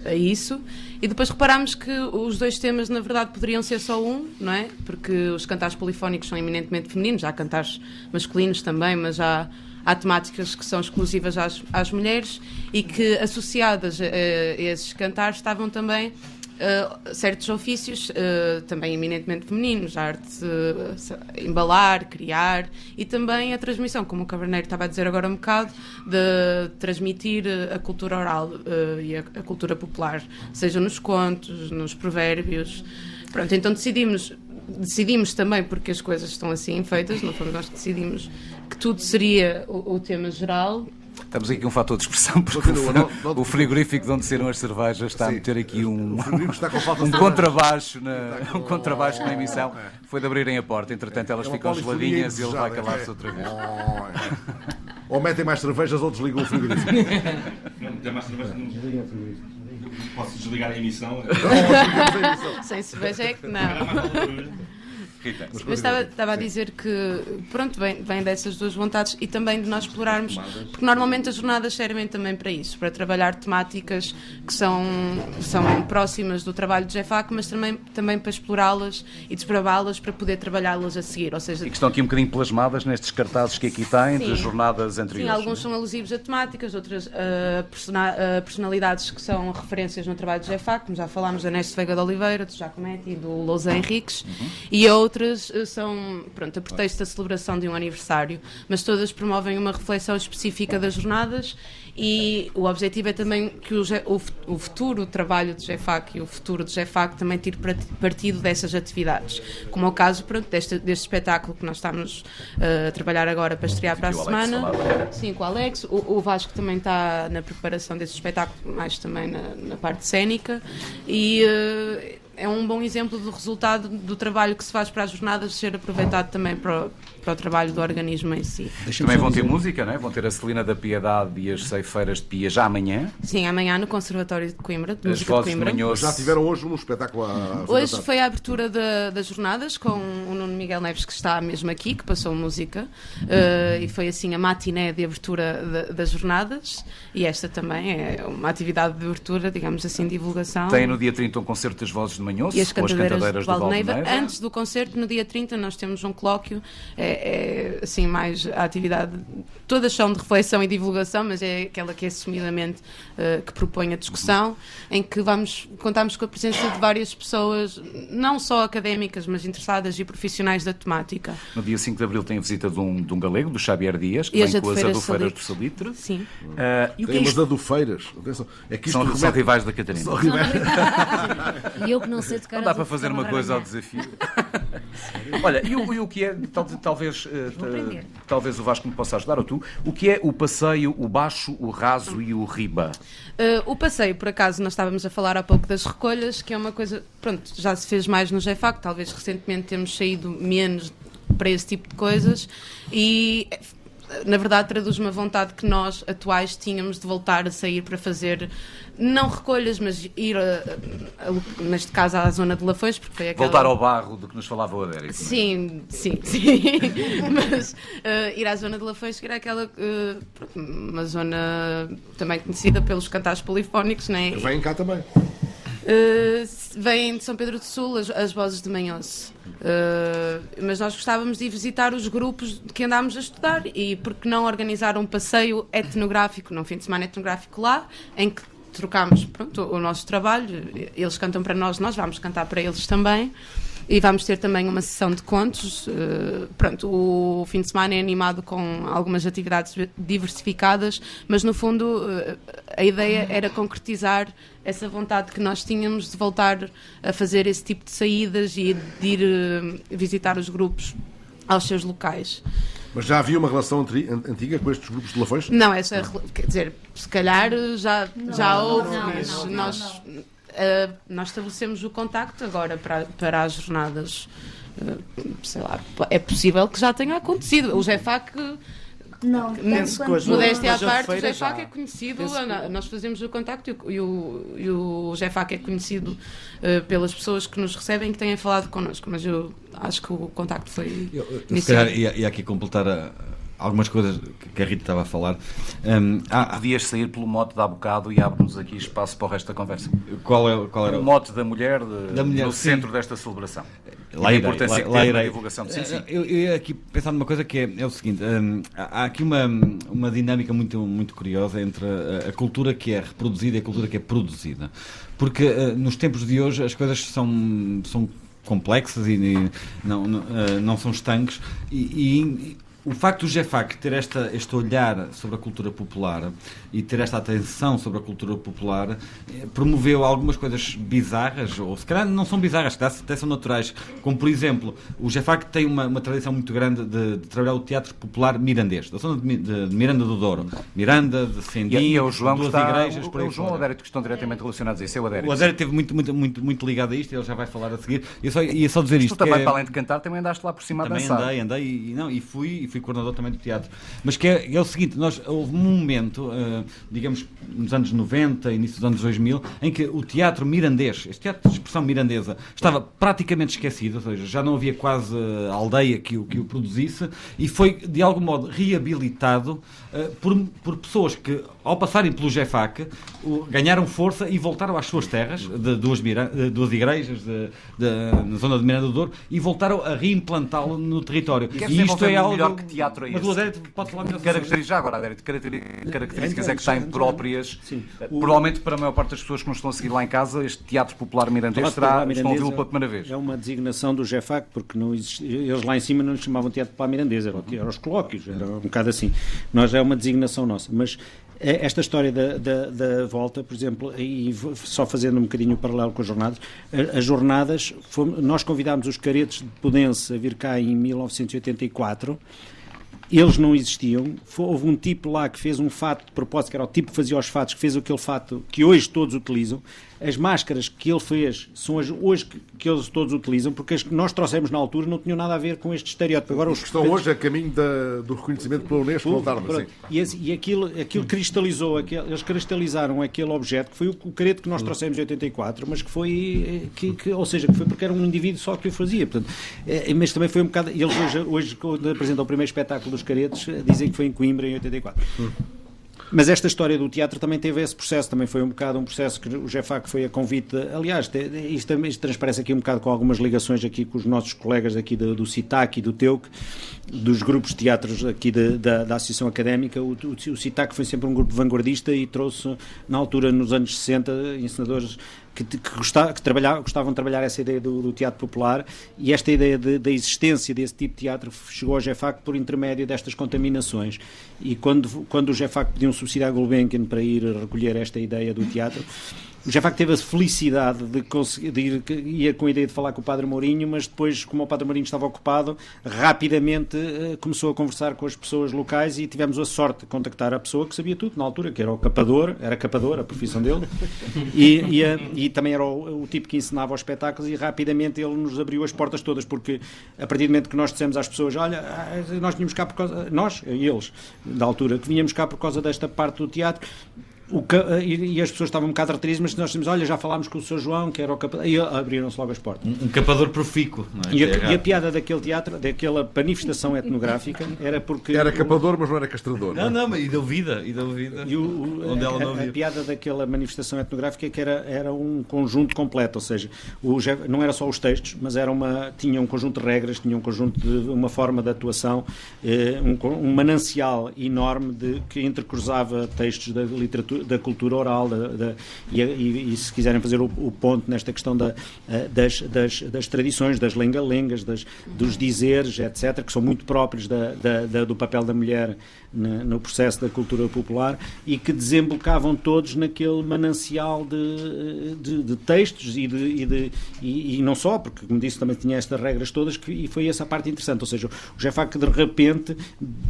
S3: a, a isso. E depois reparámos que os dois temas, na verdade, poderiam ser só um, não é? Porque os cantares polifónicos são eminentemente femininos, há cantares masculinos também, mas há, há temáticas que são exclusivas às, às mulheres e que, associadas a, a esses cantares, estavam também. eh, certos ofícios eh, também eminentemente femininos, a arte se- embalar, criar e também a transmissão, como o Caberneiro estava a dizer agora um bocado, de transmitir a cultura oral e a, a cultura popular, seja nos contos, nos provérbios. Pronto, então decidimos, decidimos também, porque as coisas estão assim feitas, não fomos nós que decidimos que tudo seria o, o tema geral.
S2: Estamos aqui um fator de expressão, porque
S4: Continua,
S2: o,
S4: não- não-
S2: o frigorífico de onde saíram as cervejas está a
S4: Sim.
S2: meter aqui um,
S4: O frigorífico está com falta de
S2: um contrabaixo, na, um contrabaixo na emissão. Foi de abrirem a porta, entretanto elas
S4: É
S2: ficam geladinhas e ele vai calar-se
S4: é.
S2: outra vez.
S4: Ou metem mais cervejas ou desligam o frigorífico.
S9: Não, tem mais cerveja, não- Posso desligar a emissão?
S3: Sem cerveja é que não.
S2: Rita.
S3: Mas estava, estava a dizer que, pronto, vem, vem dessas duas vontades e também de nós explorarmos, porque normalmente as jornadas servem também para isso, para trabalhar temáticas que são, são próximas do trabalho de GEFAC, mas também, também para explorá-las e desbravá-las para poder trabalhá-las a seguir. Ou seja,
S2: E que estão aqui um bocadinho plasmadas nestes cartazes que aqui têm,
S3: Sim.
S2: de jornadas
S3: Sim,
S2: anteriores.
S3: alguns são alusivos a temáticas, outras a persona- a personalidades que são referências no trabalho de GEFAC, como já falámos, da Neste Veiga de Oliveira, do Giacometti e do Lousa Henriques, e outras eh, são, pronto, a pretexto da celebração de um aniversário, mas todas promovem uma reflexão específica das jornadas e o objetivo é também que o, o fu- o futuro trabalho de GEFAC e o futuro de GEFAC também tire partido dessas atividades, como é o caso pronto, deste, deste espetáculo que nós estamos eh, a trabalhar agora para estrear para a
S2: Alex
S3: semana.
S2: falava.
S3: Sim, com o Alex. O, o Vasco também está na preparação desse espetáculo, mais também na, na parte cénica. E eh, é um bom exemplo do resultado do trabalho que se faz para as jornadas ser aproveitado também para para o trabalho do organismo em si.
S2: Também vão ter música, não é? Vão ter a Celina da Piedade e as Ceifeiras de Pia já amanhã.
S3: Sim, amanhã no Conservatório de Coimbra, de
S2: As
S3: Música de
S2: vozes de
S3: Coimbra.
S2: Manhoso.
S4: Já tiveram hoje um espetáculo à
S3: Hoje foi a abertura da- das jornadas com o Nuno Miguel Neves, que está mesmo aqui, que passou música, eh, e foi assim a matiné de abertura da- das jornadas. E esta também é uma atividade de abertura, digamos assim, divulgação.
S2: Tem no dia 30 um concerto das Vozes de Manhoso,
S3: e as
S2: com as
S3: cantadeiras,
S2: cantadeiras
S3: do
S2: do.
S3: Valdeneiva. Antes do concerto, no dia 30, nós temos um colóquio, é, é, assim, mais a atividade, todas são de reflexão e divulgação, mas é aquela que é assumidamente eh, que propõe a discussão, em que vamos, contamos com a presença de várias pessoas, não só académicas, mas interessadas e profissionais da temática.
S2: No dia 5 de Abril tem a visita de um, de um galego, do Xavier Dias, que
S3: E
S2: vem com as
S3: adufeiras
S2: do
S3: Salitre. Sim.
S2: Ah, e o que é
S4: Tem umas
S2: isto?
S4: adufeiras. Atenção. É que isto
S2: São,
S4: remete-
S2: são rivais da Catarina.
S4: São rivais.
S10: E eu que não sei tocar
S2: Não dá para fazer uma coisa ao desafio. Olha, e o, e o que é, tal- talvez, eh, talvez o Vasco me possa ajudar, ou tu, o que é o passeio, o baixo, o raso e o riba?
S3: Uh, o passeio, por acaso, nós estávamos a falar há pouco das recolhas, que é uma coisa, pronto, já se fez mais no GFAC, talvez recentemente temos saído menos para esse tipo de coisas e na verdade traduz uma vontade que nós atuais tínhamos de voltar a sair para fazer não recolhas, mas ir a, a- neste caso à zona de Lafões, porque foi aquela
S2: Voltar ao barro de que nos falava o Adérico. não é?
S3: Sim, sim, sim. Mas eh, ir à zona de Lafões, que era aquela. pronto, uma zona também conhecida pelos cantares polifónicos, né?
S4: Vêm cá também.
S3: Eh, vêm de São Pedro do Sul as, as vozes de Manhoso. Eh, mas nós gostávamos de ir visitar os grupos que andámos a estudar e por que não organizar um passeio etnográfico, num fim de semana etnográfico lá, em que trocamos pronto, o nosso trabalho, eles cantam para nós, nós vamos cantar para eles também. E vamos ter também uma sessão de contos. eh, pronto, o fim de semana é animado com algumas atividades diversificadas, mas no fundo eh, a ideia era concretizar essa vontade que nós tínhamos de voltar a fazer esse tipo de saídas e de ir eh, visitar os grupos aos seus locais.
S4: Mas já havia uma relação antiga com estes grupos de Lafões?
S3: Não, essa rela- quer dizer, se calhar já, já
S8: não,
S3: houve,
S8: não,
S3: mas
S8: não, não,
S3: nós, eh, nós estabelecemos o contacto agora para, para as jornadas. eh, sei lá, é possível que já tenha acontecido. O GEFAC.
S8: Não,
S14: Penso que
S3: Modéstia à
S14: a
S3: parte, o GEFAC
S14: já-
S3: é conhecido,
S14: que-
S3: nós fazemos o contacto e o, e o, e GEFAC é conhecido eh, pelas pessoas que nos recebem e que têm falado connosco, mas eu acho que o contacto foi
S5: Eu, eu, se calhar ia, ia aqui completar ah, algumas coisas que a Rita estava a falar. Hum, há-
S2: Podias sair pelo mote de há bocado e abre-nos aqui espaço para o resto da conversa.
S5: qual, é, qual era
S2: O mote da mulher, de-
S5: Da mulher,
S2: no
S5: sim.
S2: centro desta celebração.
S5: Lá
S2: a
S5: irei,
S2: importância
S5: lá-
S2: que
S5: lá irei.
S2: divulgação. Sim, sim.
S5: Eu, eu ia aqui pensar numa coisa que é, é o seguinte: hum, há aqui uma, uma dinâmica muito, muito curiosa entre a, a cultura que é reproduzida e a cultura que é produzida. Porque eh, nos tempos de hoje as coisas são, são complexas e, e não, não, eh, não são estanques. E, e- e o facto do GEFAC ter esta, este olhar sobre a cultura popular e ter esta atenção sobre a cultura popular eh, promoveu algumas coisas bizarras, ou se calhar não são bizarras, até são naturais, como por exemplo, o GEFAC tem uma, uma tradição muito grande de, de trabalhar o teatro popular mirandês, da zona de, de- de Miranda do Douro. Miranda, de Sendim,
S2: E, e o João
S5: duas
S2: está,
S5: igrejas, por
S2: o,
S5: aí
S2: o João e
S5: fora.
S2: Adérito que estão diretamente relacionados a isso. É o Adérito.
S5: O Adério esteve muito, muito, muito, muito ligado a isto, ele já vai falar a seguir. Eu só, ia só dizer
S2: Tu
S5: isto.
S2: também,
S5: que é-
S2: para além de cantar, também andaste lá por cima
S5: também
S2: a dançar.
S5: andei, andei e, e não, e fui e fui coordenador também do teatro. Mas que é, é o seguinte, nós houve um momento, eh, digamos, nos anos 90, início dos anos 2000, em que o teatro mirandês, este teatro de expressão mirandesa, estava praticamente esquecido, ou seja, já não havia quase aldeia que o, que o produzisse, e foi de algum modo reabilitado eh, por, por pessoas que, ao passarem pelo GEFAC, o- ganharam força e voltaram às suas terras, de duas, de duas igrejas de, de- na zona de Miranda do Douro, e voltaram a reimplantá-lo no território.
S2: Quer
S5: E isto é algo...
S2: melhor que teatro é
S5: Mas
S2: esse?
S5: o Adérito pode falar melhor
S2: já agora, Adérito, caracteri- características é que têm próprias. eh, Provavelmente para a maior parte das pessoas que nos estão a seguir lá em casa, este teatro popular mirandês será, estão a ouvi-lo pela primeira vez.
S6: É uma designação do GEFAC, porque não existe- eles lá em cima não lhe chamavam Teatro Popular Mirandesa, era, o te- era os colóquios, era um bocado assim. Nós é uma designação nossa, mas esta história da, da, da volta, por exemplo, e só fazendo um bocadinho o paralelo com as jornadas, as jornadas, fomos- nós convidámos os caretos de Pudense a vir cá em 1984, eles não existiam. Houve um tipo lá que fez um fato de propósito, que era o tipo que fazia os fatos, que fez aquele fato que hoje todos utilizam. As máscaras que ele fez são as hoje que, que eles todos utilizam, porque as que nós trouxemos na altura não tinham nada a ver com este estereótipo. Agora os
S4: Que estão hoje a caminho da- do reconhecimento pela Unesco voltaram assim.
S6: E, esse- e aquilo, aquilo cristalizou, aquele- eles cristalizaram aquele objeto, que foi o, o careto que nós trouxemos em 84, mas que foi, eh, que, que- ou seja, que foi porque era um indivíduo só que o fazia. Portanto, eh, mas também foi um bocado. Eles hoje, hoje quando apresentam o primeiro espetáculo dos caretos, eh, dizem que foi em Coimbra em 84. Mas esta história do teatro também teve esse processo, também foi um bocado um processo que o GEFAC foi a convite, aliás, isto, também- isto transparece aqui um bocado com algumas ligações aqui com os nossos colegas aqui do, do CITAC e do TEUC, dos grupos de teatros aqui de- da, da Associação Académica. O, o, o CITAC foi sempre um grupo vanguardista e trouxe, na altura, nos anos 60, ensinadores que, que, gostava- que gostavam de trabalhar essa ideia do, do teatro popular e esta ideia de- da existência desse tipo de teatro chegou ao GEFAC por intermédio destas contaminações. E quando, quando o GEFAC pediu um subsídio à Gulbenkian para ir recolher esta ideia do teatro, o GEFAC teve a felicidade de conseguir, de ir, com a ideia de falar com o Padre Mourinho, mas depois, como o Padre Mourinho estava ocupado, rapidamente eh, começou a conversar com as pessoas locais e tivemos a sorte de contactar a pessoa que sabia tudo na altura, que era o capador, era capador, a profissão dele, e, e, a- e também era o, o tipo que ensinava os espetáculos e rapidamente ele nos abriu as portas todas, porque a partir do momento que nós dissemos às pessoas, olha, ah, nós vinhamos cá por causa, nós e eles, da altura, que vinhamos cá por causa desta parte do teatro, o ca- e, e as pessoas estavam um bocado retraídas, mas nós dissemos, olha, já falámos com o Sr. João, que era o capador, e abriram-se logo as portas.
S5: Um, um capador profícuo. Não é?
S6: E a,
S5: é
S6: e a piada daquele teatro, daquela manifestação etnográfica, era porque...
S4: Era capador, mas não era castrador.
S5: Não, não, mas e deu vida, e deu vida.
S6: E o- o-
S5: onde
S6: a,
S5: ela não
S6: a- a piada daquela manifestação etnográfica é que era, era um conjunto completo, ou seja, o não era só os textos, mas era uma, tinha um conjunto de regras, tinha um conjunto de uma forma de atuação, eh, um, um manancial enorme de, que entrecruzava textos da literatura, da cultura oral, da, da- e, e- e se quiserem fazer o, o ponto nesta questão da, eh, das, das, das tradições, das lenga-lengas, dos dizeres, etc., que são muito próprios da- do papel da mulher na- no processo da cultura popular e que desembocavam todos naquele manancial de, de, de textos e, de, e, de- e- e não só, porque, como disse, também tinha estas regras todas que, e foi essa a parte interessante. Ou seja, o Jefac de repente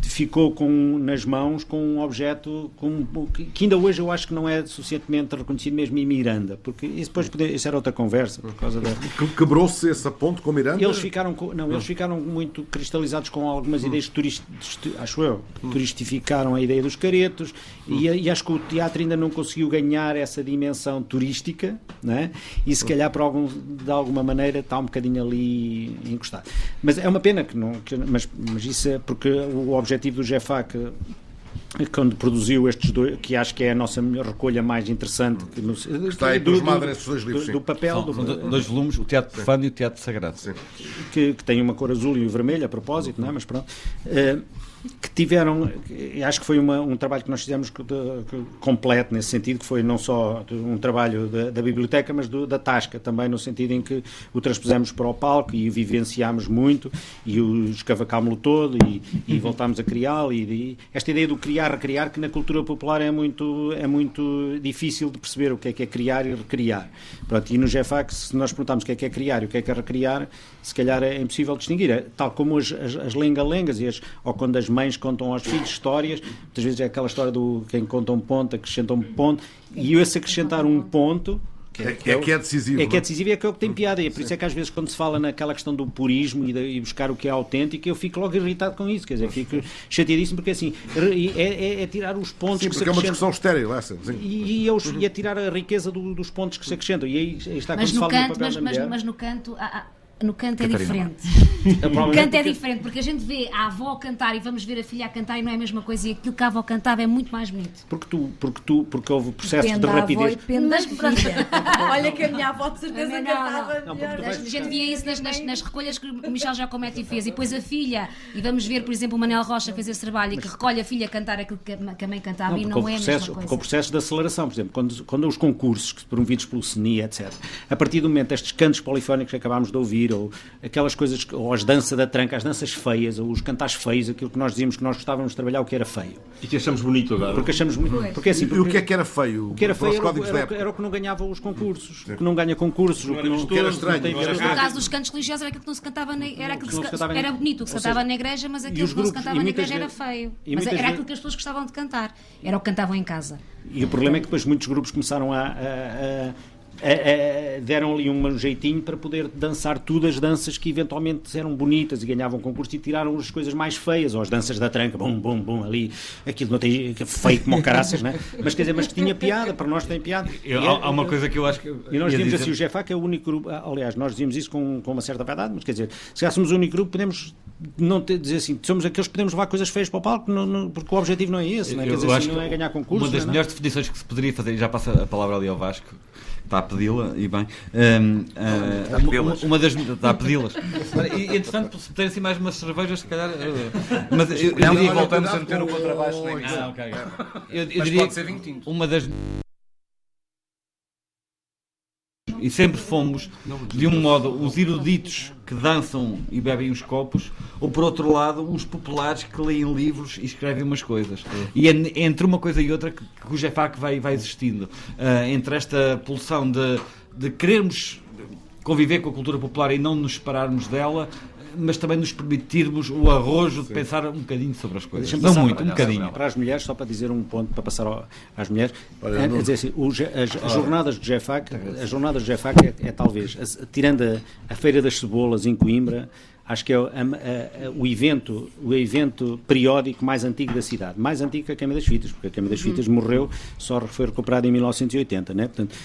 S6: ficou com, nas mãos com um objeto com, que, ainda hoje eu acho que não é suficientemente reconhecido mesmo em Miranda, porque isso depois poder, isso era outra conversa por causa da,
S4: Que- Quebrou-se esse ponto com Miranda?
S6: eles ficaram, com- não, eles ficaram muito cristalizados com algumas ideias turist, acho eu, que turistificaram a ideia dos caretos e, e acho que o teatro ainda não conseguiu ganhar essa dimensão turística, né? E se calhar por algum, de alguma maneira está um bocadinho ali encostado. Mas é uma pena que não, que- mas, mas isso é porque o objetivo do GEFAC quando produziu estes dois, que acho que é a nossa recolha mais interessante que no,
S4: Está aí
S6: do-
S4: nesses dois livros,
S6: do, do papel
S5: São,
S6: do,
S5: dois volumes, o Teatro Profano e o Teatro Sagrado.
S6: que, que tem uma cor azul e vermelho a propósito, não é? mas pronto, eh, que tiveram, acho que foi uma- um trabalho que nós fizemos de- completo nesse sentido, que foi não só um trabalho da, da biblioteca, mas do- da Tasca também, no sentido em que o transpusemos para o palco e o vivenciámos muito e o escavacámos-lo todo e, e voltámos a criá-lo e, e esta ideia do criar, recriar, que na cultura popular é muito, é muito difícil de perceber o que é que é criar e recriar. Pronto, e no GFAC, se nós perguntarmos o que é que é criar e o que é que é recriar, se calhar é impossível distinguir. É Tal como as lenga-lengas, e as- ou quando as mães contam aos filhos histórias, muitas vezes é aquela história do quem conta um ponto, acrescenta um ponto, e esse acrescentar um ponto.
S4: É que é que é decisivo,
S6: É que é
S4: é?
S6: decisivo e é que é o que tem piada. E é por isso é que às vezes quando se fala naquela questão do purismo e, de, e buscar o que é autêntico, eu fico logo irritado com isso. Quer dizer, fico chateadíssimo porque assim, é, é- é tirar os pontos
S4: Sim,
S6: que se
S4: porque é uma
S6: acrescentam.
S4: discussão estéril essa. sim.
S6: E, e, é os- e é tirar a riqueza do- dos pontos que se acrescentam. E aí, aí está quando
S10: Mas
S6: se
S10: no
S6: fala no
S10: canto,
S6: papel
S10: mas,
S6: da
S10: mas, mas no canto, há- há- no canto é
S6: Catarina.
S10: diferente.
S6: É
S10: No
S6: provavelmente
S10: canto é
S6: porque-
S10: diferente, porque a gente vê a avó cantar e vamos ver a filha a cantar e não é a mesma coisa e aquilo que a avó cantava é muito mais bonito.
S6: Porque tu, porque tu, porque houve processos
S8: Depende
S6: de rapidez.
S8: depende da filha. Olha que a minha avó de certeza
S10: Não, não,
S8: cantava
S10: não.
S8: melhor.
S10: A gente via isso nas, nas, nas recolhas que o Michel Giacometti fez. E depois a filha, e vamos ver, por exemplo, o Manel Rocha fez esse trabalho e que recolhe a filha a cantar aquilo que a mãe cantava e
S6: porque
S10: não é a
S6: processos,
S10: mesma
S6: porque
S10: coisa.
S6: houve processos de aceleração, por exemplo, quando, quando os concursos promovidos pelo CNI, etc., a partir do momento estes cantos polifónicos que acabámos de ouvir, ou aquelas coisas, ou as danças da tranca, as danças feias, ou os cantares feios, aquilo que nós dizíamos que nós gostávamos de trabalhar, o que era feio.
S9: E que achamos bonito agora.
S6: Porque achamos muito. Porque, assim,
S4: E
S6: porque,
S4: o que é que era feio?
S6: o que era feio era, era,
S4: época?
S6: era o que não ganhava os concursos, o que não ganha concursos, o que não,
S4: O que era estranho,
S6: tem
S4: não era
S10: No caso dos cantos religiosos era aquilo que não se cantava na, era, aquilo que se
S6: se
S10: ca-
S6: cantava
S10: era bonito, o que se cantava na igreja, mas
S6: e
S10: aquilo que não se cantava
S6: e
S10: na igreja era feio.
S6: e
S10: Mas era aquilo que as pessoas gostavam de cantar. Era o que cantavam em casa.
S6: E o problema é que depois muitos grupos começaram a, a- a- eh, eh, deram ali um jeitinho para poder dançar tudo as danças que eventualmente eram bonitas e ganhavam concurso e tiraram as coisas mais feias, ou as danças da tranca, bum, bum, bum, ali, aquilo não tem é feio como caraças, né? mas quer dizer, mas que tinha piada, para nós tem piada.
S5: Eu-
S6: E
S5: há- há uma coisa que eu acho que
S6: E nós
S5: ia
S6: dizemos
S5: dizer-
S6: assim, o GEFAC é o único grupo, ah, aliás, nós dizemos isso com, com uma certa verdade, mas quer dizer, se fôssemos o único grupo, podemos não ter, dizer assim, somos aqueles que podemos levar coisas feias para o palco, não- não- porque o objetivo não é esse, não é? Quer dizer, assim, não é ganhar concurso.
S5: Uma das
S6: é
S5: melhores definições que se poderia fazer, e já passa a palavra ali ao Vasco, está a pedi-la, e bem. hum, ah,
S2: Está a
S5: uma-
S2: pedi-las.
S5: uma, das. Está a pedi-las. E, entretanto, se terem assim mais umas cervejas, se calhar. ah, mas eu, eu diria-
S2: e voltamos a meter no contrabaixo na emissão.
S5: Ah, ok. Eu, eu
S2: Mas
S5: diria
S2: pode ser vinho tinto.
S5: uma das. E sempre fomos, de um modo, os eruditos que dançam e bebem os copos, ou por outro lado, os populares que leem livros e escrevem umas coisas. E é entre uma coisa e outra que, que o GEFAC vai, vai existindo. Ah, entre esta pulsão de, de querermos conviver com a cultura popular e não nos separarmos dela, mas também nos permitirmos o arrojo de pensar um bocadinho sobre as coisas. Não muito,
S6: para-
S5: um bocadinho.
S6: Para as mulheres, só para dizer um ponto, para passar ao- às mulheres,
S4: Olha,
S6: é,
S4: não-
S6: é dizer assim, o as, as jornadas do GEFAC, as jornadas do GEFAC é, é talvez, as- tirando a, a Feira das Cebolas em Coimbra, acho que é o, a- a- o evento, o evento periódico mais antigo da cidade. Mais antigo que a Queima das Fitas, porque a Queima das Fitas morreu, só foi recuperada em 1980, né? Portanto,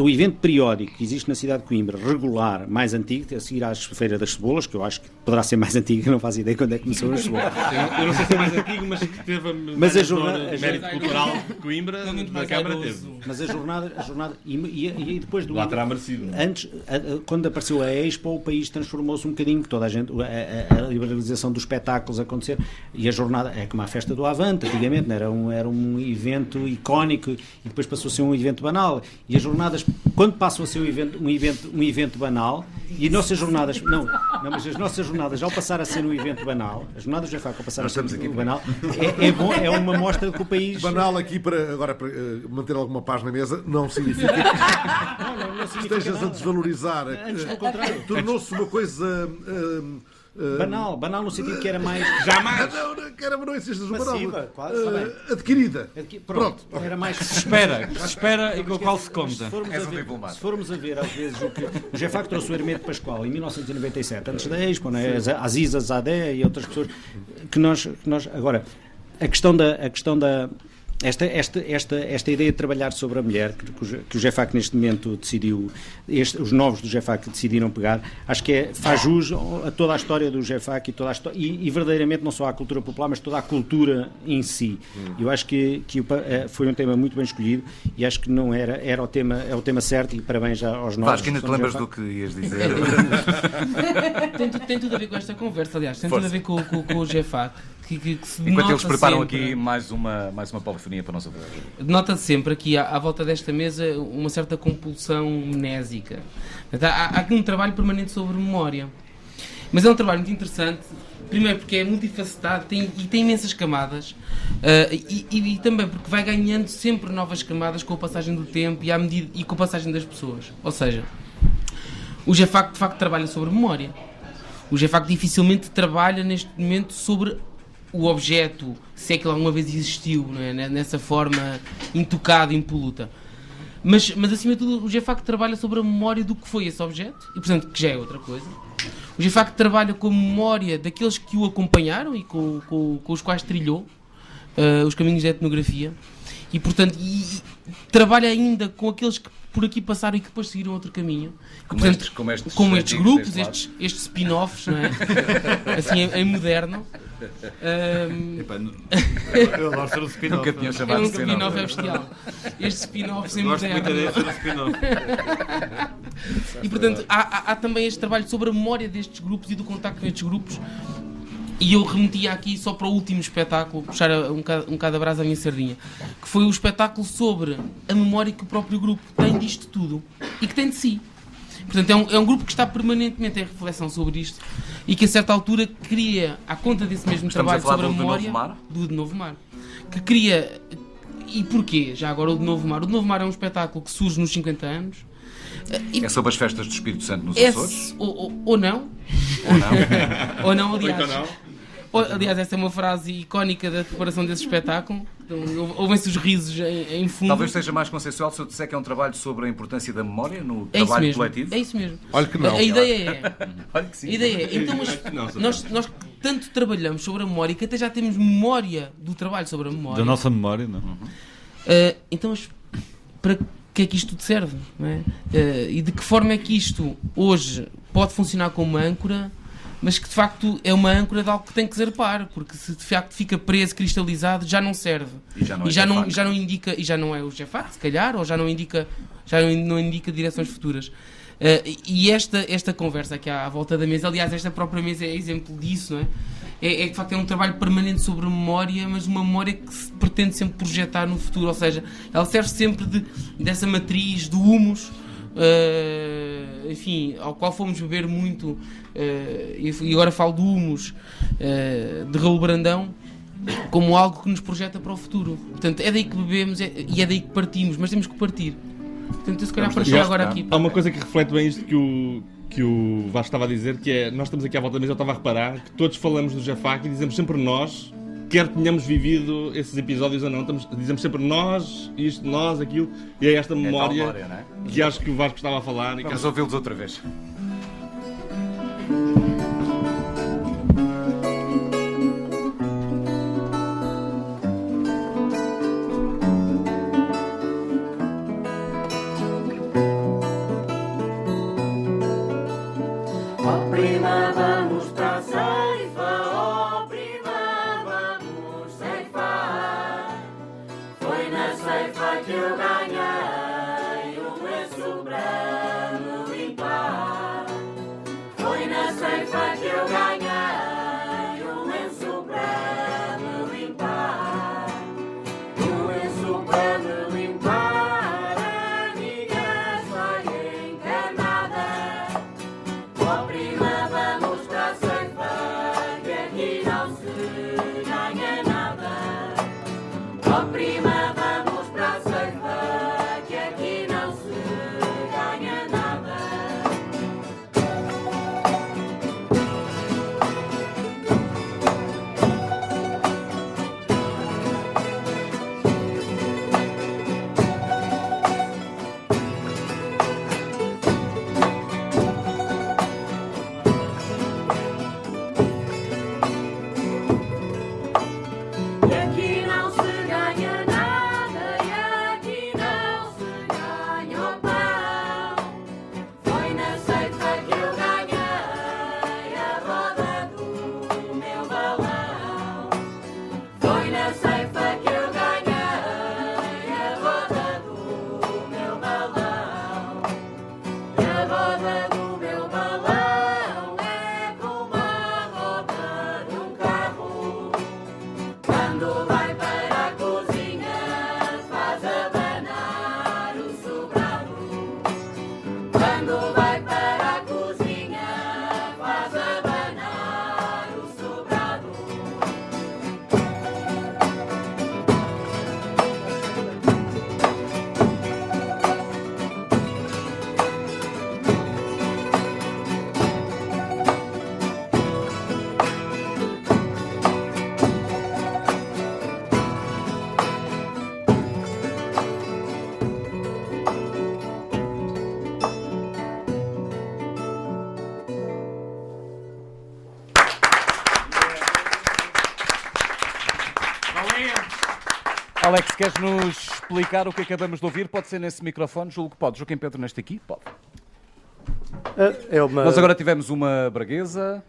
S6: o evento periódico que existe na cidade de Coimbra, regular, mais antigo, a seguir às Feira das Cebolas, que eu acho que poderá ser mais antigo, não faço ideia quando é que começou as cebolas.
S9: Eu, eu não sei se é mais antigo, mas que teve a
S6: Mas a jornada- a
S9: mérito
S6: jornada-
S9: cultural de Coimbra,
S7: É mais
S9: Câmara teve.
S6: Mas a jornada, a jornada e, e- e depois do
S9: Lá terá merecido, é?
S6: Antes, a- a- quando apareceu a Expo, o país transformou-se um bocadinho, que toda a gente, a, a- a liberalização dos espetáculos a acontecer e a jornada é como a festa do Avante, antigamente, não era um era um evento icónico e depois passou a ser um evento banal. E as jornadas, quando passam a ser um evento, um evento, um evento banal, e as nossas jornadas, não, não, mas as nossas jornadas, ao passar a ser um evento banal, as jornadas já ao passar a ser um banal, é, é bom, é uma mostra de que o país
S4: Banal aqui para agora para eh, manter alguma paz na mesa não significa que estejas a desvalorizar.
S6: Antes, pelo contrário.
S4: Tornou-se uma coisa eh,
S6: banal, banal no sentido que era mais
S9: Jamais!
S4: Não, não, caramba, não
S6: Massiva,
S4: banal.
S6: quase,
S4: Eh,
S6: bem.
S4: adquirida.
S6: Adqui-
S4: Pronto.
S6: Pronto, era mais.
S5: Se espera, que se espera e com o qual se conta.
S6: Se formos, a ver, se formos a ver, às vezes, o que. O Jefac trouxe o Hermeto Pascoal em 1997, antes da Expo, né? Aziza Zadé e outras pessoas. Que nós, que nós. Agora, a questão da. A questão da esta, esta, esta, esta ideia de trabalhar sobre a mulher, que, que o que GEFAC neste momento decidiu, este- os novos do GEFAC decidiram pegar, acho que é, faz jus a toda a história do GEFAC e, toda a e, e verdadeiramente não só à cultura popular, mas toda a cultura em si. Eu acho que, que eh, foi um tema muito bem escolhido e acho que não era, era o tema, é o tema certo e parabéns já aos novos.
S2: Vasco, ainda te
S6: que
S2: lembras
S6: GEFAC.
S2: do que ias dizer?
S7: tem, tem tudo a ver com esta conversa, aliás, tem
S2: Força.
S7: tudo a ver com, com, com o GFAC. Que, que, que se
S2: Enquanto eles preparam
S7: sempre-
S2: aqui mais uma, mais uma polifonia para nós ouvir.
S7: Nota sempre aqui à, à volta desta mesa uma certa compulsão mnésica. Há, há aqui um trabalho permanente sobre memória. Mas é um trabalho muito interessante, primeiro porque é multifacetado tem, e tem imensas camadas, ah, e, e- e também porque vai ganhando sempre novas camadas com a passagem do tempo e, à medida, e com a passagem das pessoas. Ou seja, o GFAC de facto trabalha sobre memória. O GFAC dificilmente trabalha neste momento sobre o objeto, se é que ele alguma vez existiu, é? nessa forma intocada, impoluta. Mas, mas acima de tudo, o GFAC trabalha sobre a memória do que foi esse objeto, e portanto, que já é outra coisa. O GFAC trabalha com a memória daqueles que o acompanharam e com, com- com os quais trilhou eh, os caminhos da etnografia, e portanto, e- e trabalha ainda com aqueles que por aqui passaram e que depois seguiram outro caminho.
S2: Como
S7: portanto,
S2: estes- como estes
S7: como estes grupos, estes, estes spin-offs, não é? assim, em,
S5: Eu adoro ser o spin-off.
S2: Nunca tinha
S7: é
S2: chamado
S7: um
S2: de spin-off.
S7: spin-off é bestial. Estes spin-offs em
S5: Gosto muito
S7: moderno.
S5: de ser o spin-off.
S7: E portanto, há, há- há também este trabalho sobre a memória destes grupos e do contacto com estes grupos. E eu remetia aqui só para o último espetáculo, puxar um bocado, um bocado a brasa à minha sardinha, que foi o espetáculo sobre a memória que o próprio grupo tem disto tudo e que tem de si. Portanto, é um, é um grupo que está permanentemente em reflexão sobre isto e que a certa altura cria, à conta desse mesmo
S2: Estamos a
S7: trabalho
S2: falar
S7: sobre a
S2: do De
S7: memória,
S2: Novo Mar?
S7: do De Novo Mar, que cria. E porquê? Já agora o De Novo Mar. O De Novo Mar é um espetáculo que surge nos 50 anos.
S2: É sobre as festas do Espírito Santo nos Açores?
S7: ou, ou, ou não.
S2: Ou não?
S7: ou não,
S9: Ou
S7: aliás.
S9: então não.
S7: Aliás, essa é uma frase icónica da preparação desse espetáculo. Então, ou- Ouvem-se os risos em, em fundo.
S13: Talvez seja mais consensual se eu disser que é um trabalho sobre a importância da memória no
S7: É
S13: trabalho
S7: mesmo.
S13: coletivo.
S7: É isso mesmo.
S13: Olha que não.
S7: A, a ideia é.
S13: Olha que sim.
S7: A ideia é. Então, mas
S13: não,
S7: nós, nós tanto trabalhamos sobre a memória que até já temos memória do trabalho sobre a memória.
S5: Da nossa memória, não.
S7: Uh, então, mas para que é que isto tudo serve? não é? Uh, e de que forma é que isto hoje pode funcionar como âncora, mas que de facto é uma âncora de algo que tem que zarpar, porque se de facto fica preso, cristalizado, já não serve.
S13: E já não é
S7: já não, já não indica, e já não é o Jefac, se calhar, ou já não indica, já não, não indica direções futuras. Uh, e esta, esta conversa aqui à, à volta da mesa, aliás, esta própria mesa é exemplo disso, não é? É, é que de facto é um trabalho permanente sobre memória, mas uma memória que se pretende sempre projetar no futuro, ou seja, ela serve sempre de, dessa matriz do humus, uh, enfim, ao qual fomos beber muito, uh, e agora falo do humus uh, de Raul Brandão, como algo que nos projeta para o futuro. Portanto, é daí que bebemos é- e é daí que partimos, mas temos que partir. Portanto, eu se calhar apareceu agora aqui.
S9: Há uma coisa que reflete bem isto que o, que o Vasco estava a dizer, que é, nós estamos aqui à volta da mesa, eu estava a reparar que todos falamos do Jafak e dizemos sempre nós, quer tenhamos vivido esses episódios ou não, estamos- dizemos sempre nós, isto, nós, aquilo, e é esta
S13: tal
S9: memória,
S13: memória, é?
S9: que acho que o Vasco estava a falar. E que
S13: Vamos ouvi-los outra vez. Alex, queres nos explicar o que acabamos de ouvir? Pode ser nesse microfone, julgo que pode. Joaquim Pedro, neste aqui? Pode.
S14: É uma...
S13: Nós agora tivemos uma braguesa.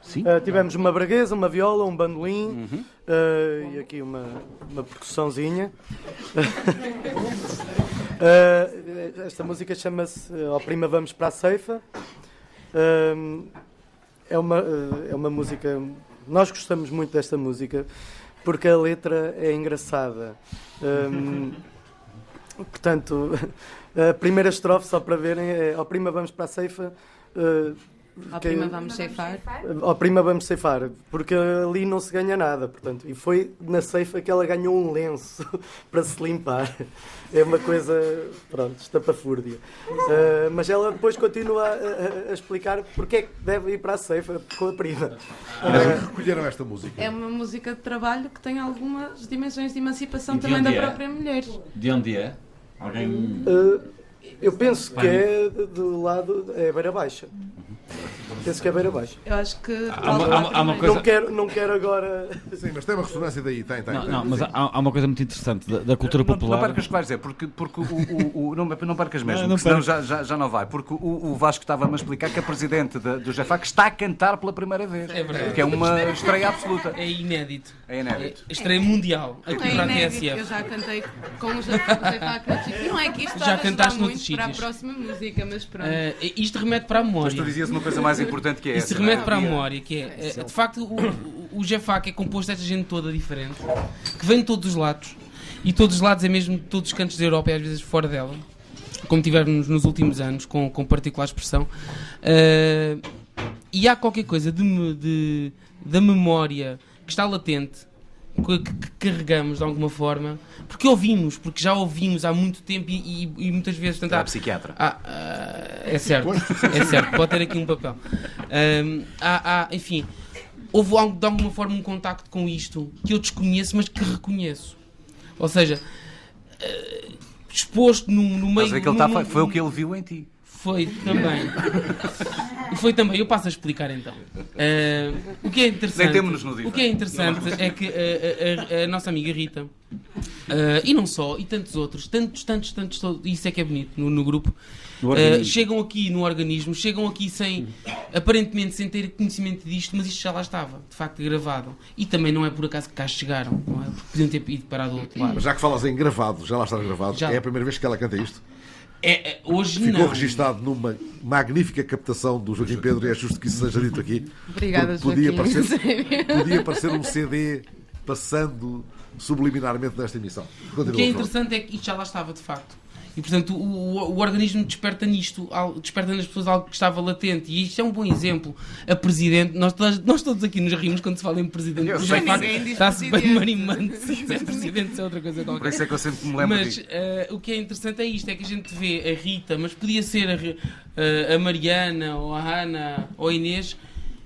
S13: Sim.
S14: Uh, tivemos uma braguesa, uma viola, um bandolim uh, e aqui uma, uma percussãozinha. Uh, esta música chama-se Ó Prima Vamos para a Ceifa. Uh, é, uma, uh, é uma música. Nós gostamos muito desta música porque a letra é engraçada. Um, portanto, a primeira estrofe, só para verem, é Ó Prima Vamos para a Ceifa. uh,
S3: Ao
S14: que-
S3: prima vamos ceifar.
S14: Ao prima vamos ceifar, porque ali não se ganha nada, portanto. E foi na ceifa que ela ganhou um lenço para se limpar. É uma coisa, pronto, estapafúrdia. Uh, mas ela depois continua a, a- a explicar porque é que deve ir para a ceifa com a prima.
S4: Onde é
S14: Uh,
S4: que recolheram esta música?
S3: É uma música de trabalho que tem algumas dimensões de emancipação
S5: de
S3: também da
S5: é?
S3: própria mulher.
S5: De onde é? Alguém.
S14: Uh, eu penso que é do lado. é Beira Baixa. Penso que é Beira Baixa.
S3: Eu acho que.
S5: Há uma- há uma- há uma coisa-
S14: Não quero, não quero agora.
S4: Sim, mas tem uma ressonância daí, tem, tem.
S5: Não, não, mas há, há uma coisa muito interessante da, da cultura
S2: Não,
S5: popular.
S2: não percas o que vais dizer, porque, porque o, o, o- não, não percas mesmo,
S5: Não, não
S2: senão já, já, já não vai. Porque o, o Vasco estava-me a explicar que a presidente da- do GEFAC está a cantar pela primeira vez.
S7: É verdade.
S2: Que é uma estreia absoluta.
S7: É inédito.
S2: É inédito.
S7: É estreia mundial. Aqui
S3: É inédito,
S7: TSF.
S3: eu já cantei com os Zefac E não é que isto
S7: Já cantaste
S3: muito para a próxima música, mas pronto.
S7: Eh, isto remete para a memória.
S2: Mas tu dizias uma coisa mais importante que é
S7: Isso
S2: essa,
S7: remete
S2: não é?
S7: para a memória, que é, eh, de facto, o, o, GFAC é composto desta gente toda diferente, que vem de todos os lados, e todos os lados é mesmo de todos os cantos da Europa e às vezes fora dela, como tivemos nos últimos anos, com, com particular expressão. Eh, e há qualquer coisa de, de- da memória que está latente, que, carregamos de alguma forma, porque ouvimos, porque já ouvimos há muito tempo e, e- e muitas vezes tentar.
S2: psiquiatra.
S7: Ah, é certo, é certo, pode ter aqui um papel. Ahm, há, há, enfim, houve algo- de alguma forma um contacto com isto que eu desconheço, mas que reconheço. Ou seja, ah, exposto no, no meio.
S2: A ver que ele foi,
S7: no-
S2: foi o que ele viu em ti.
S7: Foi também. Foi também. Eu passo a explicar então. Ah, o que é interessante. O que é interessante é que a, a- a- nossa amiga Rita, ah, e não só, e tantos outros, tantos, tantos, tantos, todos, isso é que é bonito no, no grupo,
S6: No organismo.
S7: chegam aqui no organismo, chegam aqui sem, aparentemente sem ter conhecimento disto, mas isto já lá estava, de facto, gravado. E também não é por acaso que cá chegaram, não é? Porque podiam ter ido parar do outro lado.
S4: Mas já que falas em gravado, já lá está gravado,
S7: Já.
S4: é a primeira vez que ela canta isto.
S7: É, é, hoje
S4: Ficou
S7: não.
S4: registado numa magnífica captação do Joaquim Pedro e é justo que isso seja dito aqui.
S3: Obrigada,
S4: podia
S3: Joaquim.
S4: parecer, podia parecer um CD passando subliminarmente nesta emissão.
S7: O
S4: Continua,
S7: que é interessante é que isto já lá estava, de facto. E, portanto, o, o- o organismo desperta nisto, desperta nas pessoas algo que estava latente. E isto é um bom exemplo. A Presidente, nós, todos- nós todos aqui nos rimos quando se fala em Presidente.
S2: Eu sei.
S7: facto Está-se bem
S2: Presidente.
S7: marimando se dizer Presidente, se é outra coisa qualquer.
S2: Por isso é que eu sempre me lembro
S7: Mas eh, o que é interessante é isto: é que a gente vê a Rita, mas podia ser a, eh, a Mariana, ou a Ana, ou a Inês,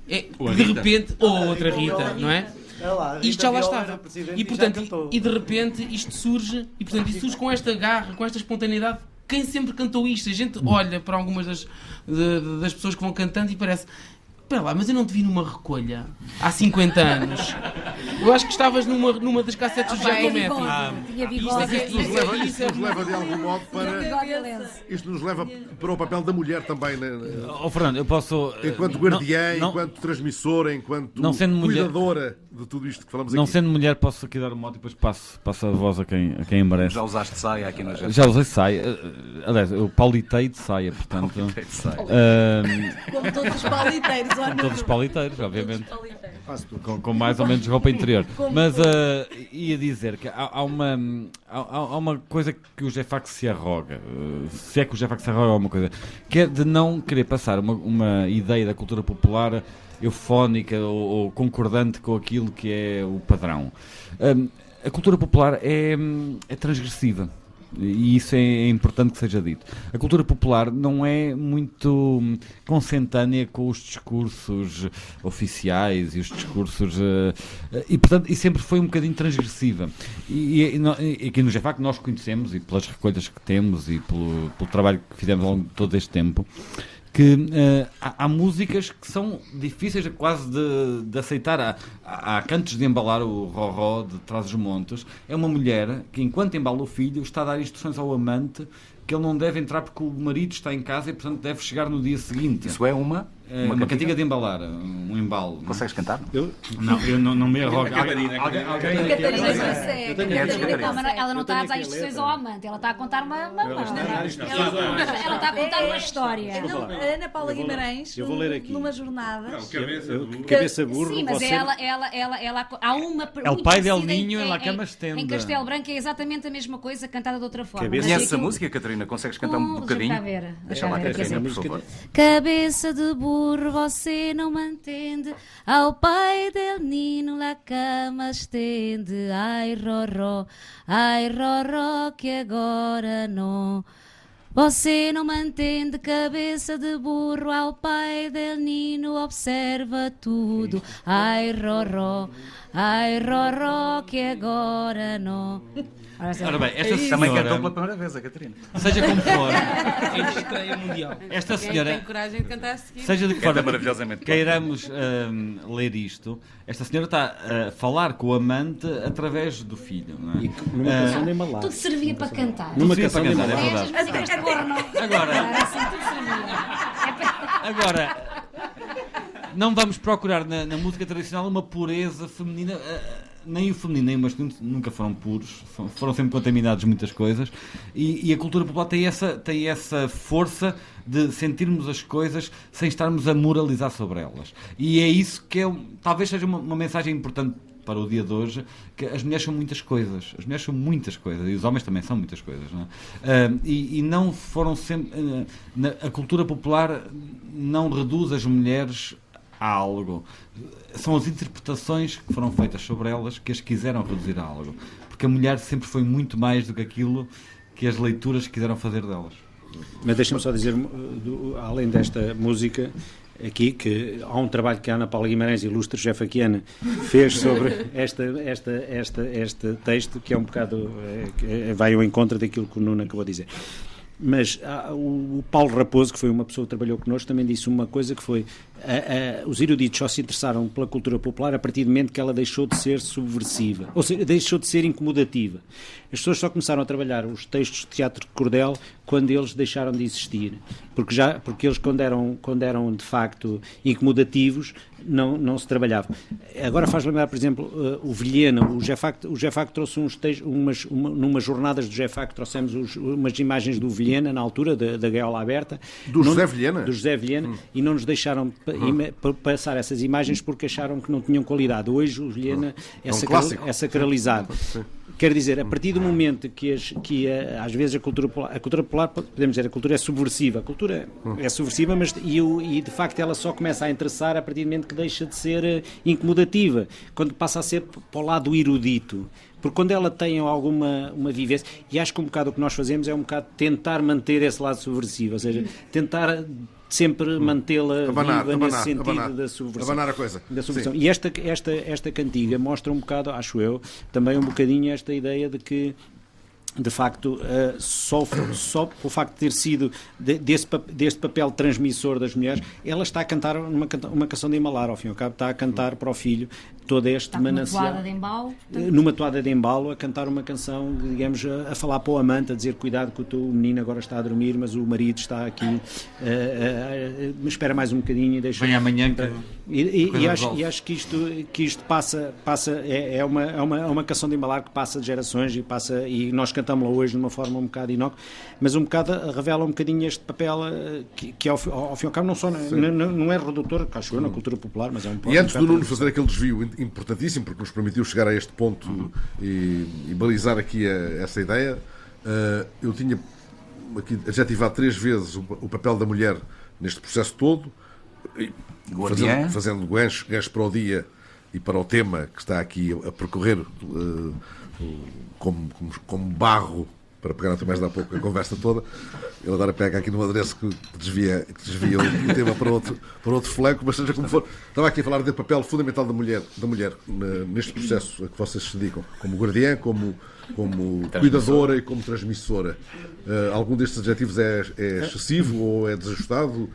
S7: é, de repente, ou a outra
S14: Rita
S7: não é?
S14: É lá,
S7: isto já lá estava. E
S14: e
S7: portanto,
S14: cantou.
S7: e de repente isto surge, e portanto isto surge com esta garra, com esta espontaneidade. Quem sempre cantou isto? A gente olha para algumas das, de- das pessoas que vão cantando e parece. Espera lá, mas eu não te vi numa recolha há 50 anos. Eu acho que estavas numa, numa das cassetes do
S10: Opa,
S7: Giacometti.
S10: tinha bigode, tinha bigode.
S7: Isto é que-
S4: Isto nos
S7: isto é-
S4: leva,
S7: isto
S4: isto
S7: é-
S4: nos leva de algum modo para.
S10: Bigode.
S4: Isto nos leva para o papel da mulher também. né?
S5: Oh, Fernando, eu posso. eh,
S4: Enquanto
S5: não-
S4: guardiã,
S5: não-
S4: enquanto transmissora, enquanto
S5: Não sendo mulher-
S4: cuidadora de tudo isto que falamos
S5: Não
S4: aqui.
S5: sendo mulher, posso aqui dar o mote e depois passo, passo a voz a quem, a quem merece.
S2: Já usaste saia aqui na gente?
S5: Já usei saia. Eh, Aliás, eu paulitei de saia, portanto.
S2: Paulitei de saia.
S5: Ahm,
S8: Como todos os pauliteiros, olha.
S5: todos os pauliteiros, obviamente.
S8: pauliteiros.
S5: Com, com mais ou menos roupa interior.
S8: Como
S5: Mas ah, ia dizer que há, há uma, há, há uma coisa que o Jefax se arroga, eh, se é que o Jefax se arroga alguma coisa, que é de não querer passar uma, uma ideia da cultura popular eufónica ou, ou concordante com aquilo que é o padrão. Hum, a cultura popular é, hum, é transgressiva. E isso é importante que seja dito. A cultura popular não é muito consentânea com os discursos oficiais e os discursos. eh, e, portanto, e sempre foi um bocadinho transgressiva. E, e, e aqui no GEFAC nós conhecemos, e pelas recolhas que temos, e pelo, pelo trabalho que fizemos ao longo de todo este tempo, que eh, há, há músicas que são difíceis quase de, de aceitar. Há, há cantos de embalar o Roró de Trás os Montes. É uma mulher que, enquanto embala o filho, está a dar instruções ao amante que ele não deve entrar porque o marido está em casa e, portanto, deve chegar no dia seguinte.
S2: Isso é uma?
S5: É,
S2: Uma
S5: uma,
S2: cantiga?
S5: de embalar, um embalo.
S2: Consegues cantar?
S5: Eu? Não, eu não, não me arrogo.
S9: Catarina, Catarina.
S10: mas ela não está a dar instruções ao amante, ela está a contar uma,
S6: Ela-
S10: está a contar uma história.
S8: Ana Paula. Guimarães,
S6: Eu vou ler aqui.
S8: numa jornada.
S9: Cabeça burro.
S6: cabeça burro,
S10: Sim, mas ela, ela, ela, ela, há uma.
S5: É o pai del Ninho em La Cama
S10: em-
S5: Estenda.
S10: Em Castelo Branco é exatamente a mesma coisa, cantada de outra forma.
S6: Cabeça-
S10: Mas
S2: Conheces a
S10: aquilo-
S2: música, Catarina? Consegues cantar um bocadinho?
S10: deixa
S2: lá. Catarina, por
S6: Essa
S2: favor.
S10: Cabeça de burro burro você não mantende, ao pai del nino la cama estende. Ai, roró, ai, roró, que agora não. Você não mantém de cabeça de burro ao pai del Nino, observa tudo. Ai, roró, ai, roró, que agora não.
S5: Ora bem, esta senhora...
S2: Também cantou pela primeira vez, a Catarina.
S5: Seja como for,
S7: Em estreia mundial.
S5: esta
S3: Quem
S5: senhora...
S3: tem coragem de cantar a seguir?
S5: Seja de que forma
S2: maravilhosamente.
S5: queiramos hum, ler isto, esta senhora está a falar com o amante através do filho. Não é?
S6: Numa
S5: Ah,
S6: canção de Himalaya.
S10: Tudo servia para cantar.
S5: Numa canção de
S6: para
S5: cantar, é verdade. Agora-
S10: para-
S5: Agora, não vamos procurar na, na música tradicional uma pureza feminina. eh, nem o feminino nem o masculino nunca foram puros, foram sempre contaminados muitas coisas. E, e a cultura popular tem essa, tem essa força de sentirmos as coisas sem estarmos a moralizar sobre elas. E é isso que é, talvez seja uma, uma mensagem importante para o dia de hoje, que as mulheres são muitas coisas. As mulheres são muitas coisas e os homens também são muitas coisas. Não é? Ah, e, e não foram sempre. ah, na- a cultura popular não reduz as mulheres a algo. São as interpretações que foram feitas sobre elas que as quiseram reduzir a algo. Porque a mulher sempre foi muito mais do que aquilo que as leituras quiseram fazer delas.
S6: Mas deixa-me só dizer, uh, do- além desta música, aqui que há um trabalho que a Ana Paula Guimarães, ilustre jefaquiana, fez sobre esta, esta, esta, este texto, que é um bocado. eh, que, eh, vai ao encontro daquilo que o Nuno acabou de dizer. Mas ah, o, o Paulo Raposo, que foi uma pessoa que trabalhou connosco, também disse uma coisa que foi ah, ah, os eruditos só se interessaram pela cultura popular a partir do momento que ela deixou de ser subversiva, ou seja, deixou de ser incomodativa. As pessoas só começaram a trabalhar os textos de teatro de cordel quando eles deixaram de existir, porque já porque eles quando eram quando eram de facto incomodativos não não se trabalhava. Agora faz lembrar, por exemplo, eh, o Vilhena, o Jefac, o Jefac trouxe uns textos, umas uma, numas jornadas do Jefac trouxemos os- umas imagens do Vilhena na altura da, da gaiola aberta
S4: Do
S6: Não-
S4: José Vilhena?
S6: do José Vilhena e não nos deixaram ima- pa- passar essas imagens porque acharam que não tinham qualidade. Hoje o Vilhena é,
S4: É um
S6: é sacralizado. Quer dizer, a partir do momento que, as- que a- às vezes a cultura popular, a cultura popular, podemos dizer, a cultura é subversiva, a cultura é subversiva, mas e, e de facto ela só começa a interessar a partir do momento que deixa de ser eh, incomodativa, quando passa a ser para o lado erudito. Porque quando ela tem alguma uma vivência, e acho que um bocado o que nós fazemos é um bocado tentar manter esse lado subversivo, ou seja, tentar sempre mantê-la
S4: Abanar,
S6: viva
S4: abanar,
S6: nesse sentido
S4: abanar.
S6: da subversão.
S4: Abanar a coisa.
S6: Da subversão.
S4: Sim.
S6: E esta, esta, esta cantiga mostra um bocado, acho eu, também um bocadinho esta ideia de que de facto, eh, só, só pelo facto de ter sido de- desse, deste papel transmissor das mulheres, ela está a cantar uma, uma canção de Himalar, ao fim e ao cabo, está a cantar para o filho todo este
S10: Está
S6: manancial.
S10: toada de embalo.
S6: Eh, numa toada de embalo, a cantar uma canção, digamos, a, a falar para o amante, a dizer cuidado que o teu menino agora está a dormir, mas o marido está aqui, eh, eh, me espera mais um bocadinho e deixa.
S5: Vem amanhã que
S6: E, e- e acho, e acho que isto, que isto passa, passa é, é uma, é, uma, é uma canção de embalar que passa de gerações e, passa, e nós cantamos-la hoje de uma forma um bocado inócua, mas um bocado revela um bocadinho este papel que, que ao, ao, ao fim e ao cabo não, só, não, não- não é redutor, que acho eu, na cultura popular, mas é um
S4: E antes do Nuno fazer aquele desvio importantíssimo, porque nos permitiu chegar a este ponto e, e balizar aqui a- essa ideia, eh, eu tinha aqui adjetivado três vezes o, o papel da mulher neste processo todo, e
S2: Guardiã.
S4: fazendo, fazendo gancho, gancho para o dia e para o tema que está aqui a, a percorrer o- como, como, como barro para pegar até mais de há pouco a conversa toda. Ele agora pega aqui num adereço que desvia, que desvia o, tema para outro, para outro flanco, mas seja como for. Estava aqui a falar do papel fundamental da mulher, da mulher neste processo a que vocês se dedicam, como guardiã, como, como cuidadora e como transmissora. Eh, algum destes adjetivos é, é excessivo ou é desajustado?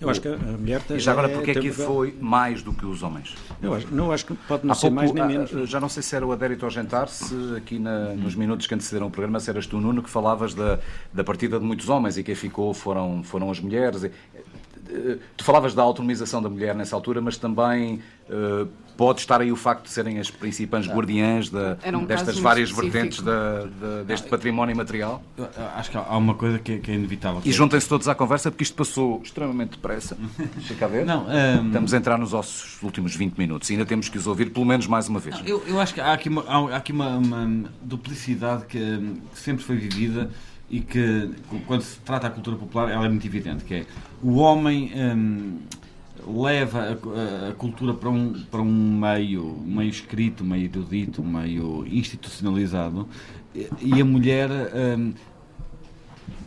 S6: Eu acho que a mulher
S2: E já agora,
S6: é-
S2: porque é que foi mais do que os homens?
S6: Eu acho, não acho que pode não
S2: Há
S6: ser
S2: pouco,
S6: mais nem
S2: ah,
S6: menos.
S2: Já não sei se era o Adérito ao jantar, se aqui na- nos minutos que antecederam o programa, se eras tu, Nuno, que falavas da, da partida de muitos homens e quem ficou foram, foram as mulheres. Eh, Tu falavas da autonomização da mulher nessa altura, mas também eh, pode estar aí o facto de serem as principais guardiãs
S3: Era um
S2: destas várias
S3: específico.
S2: vertentes da- da- deste património material.
S5: Eu- eu Acho que há uma coisa que, é- que é inevitável.
S2: E
S5: é-
S2: juntem-se todos à conversa, porque isto passou extremamente depressa. Deixa cá ver.
S5: Não, ehm,
S2: Estamos a entrar nos nossos últimos 20 minutos e ainda temos que os ouvir pelo menos mais uma vez.
S5: Eu, eu acho que há aqui uma, há aqui uma, uma duplicidade que, que sempre foi vivida e que, quando se trata a cultura popular, ela é muito evidente, que é o homem hum, leva a, a- cultura para um, para um meio, meio escrito, meio erudito, meio institucionalizado, e- a mulher hum,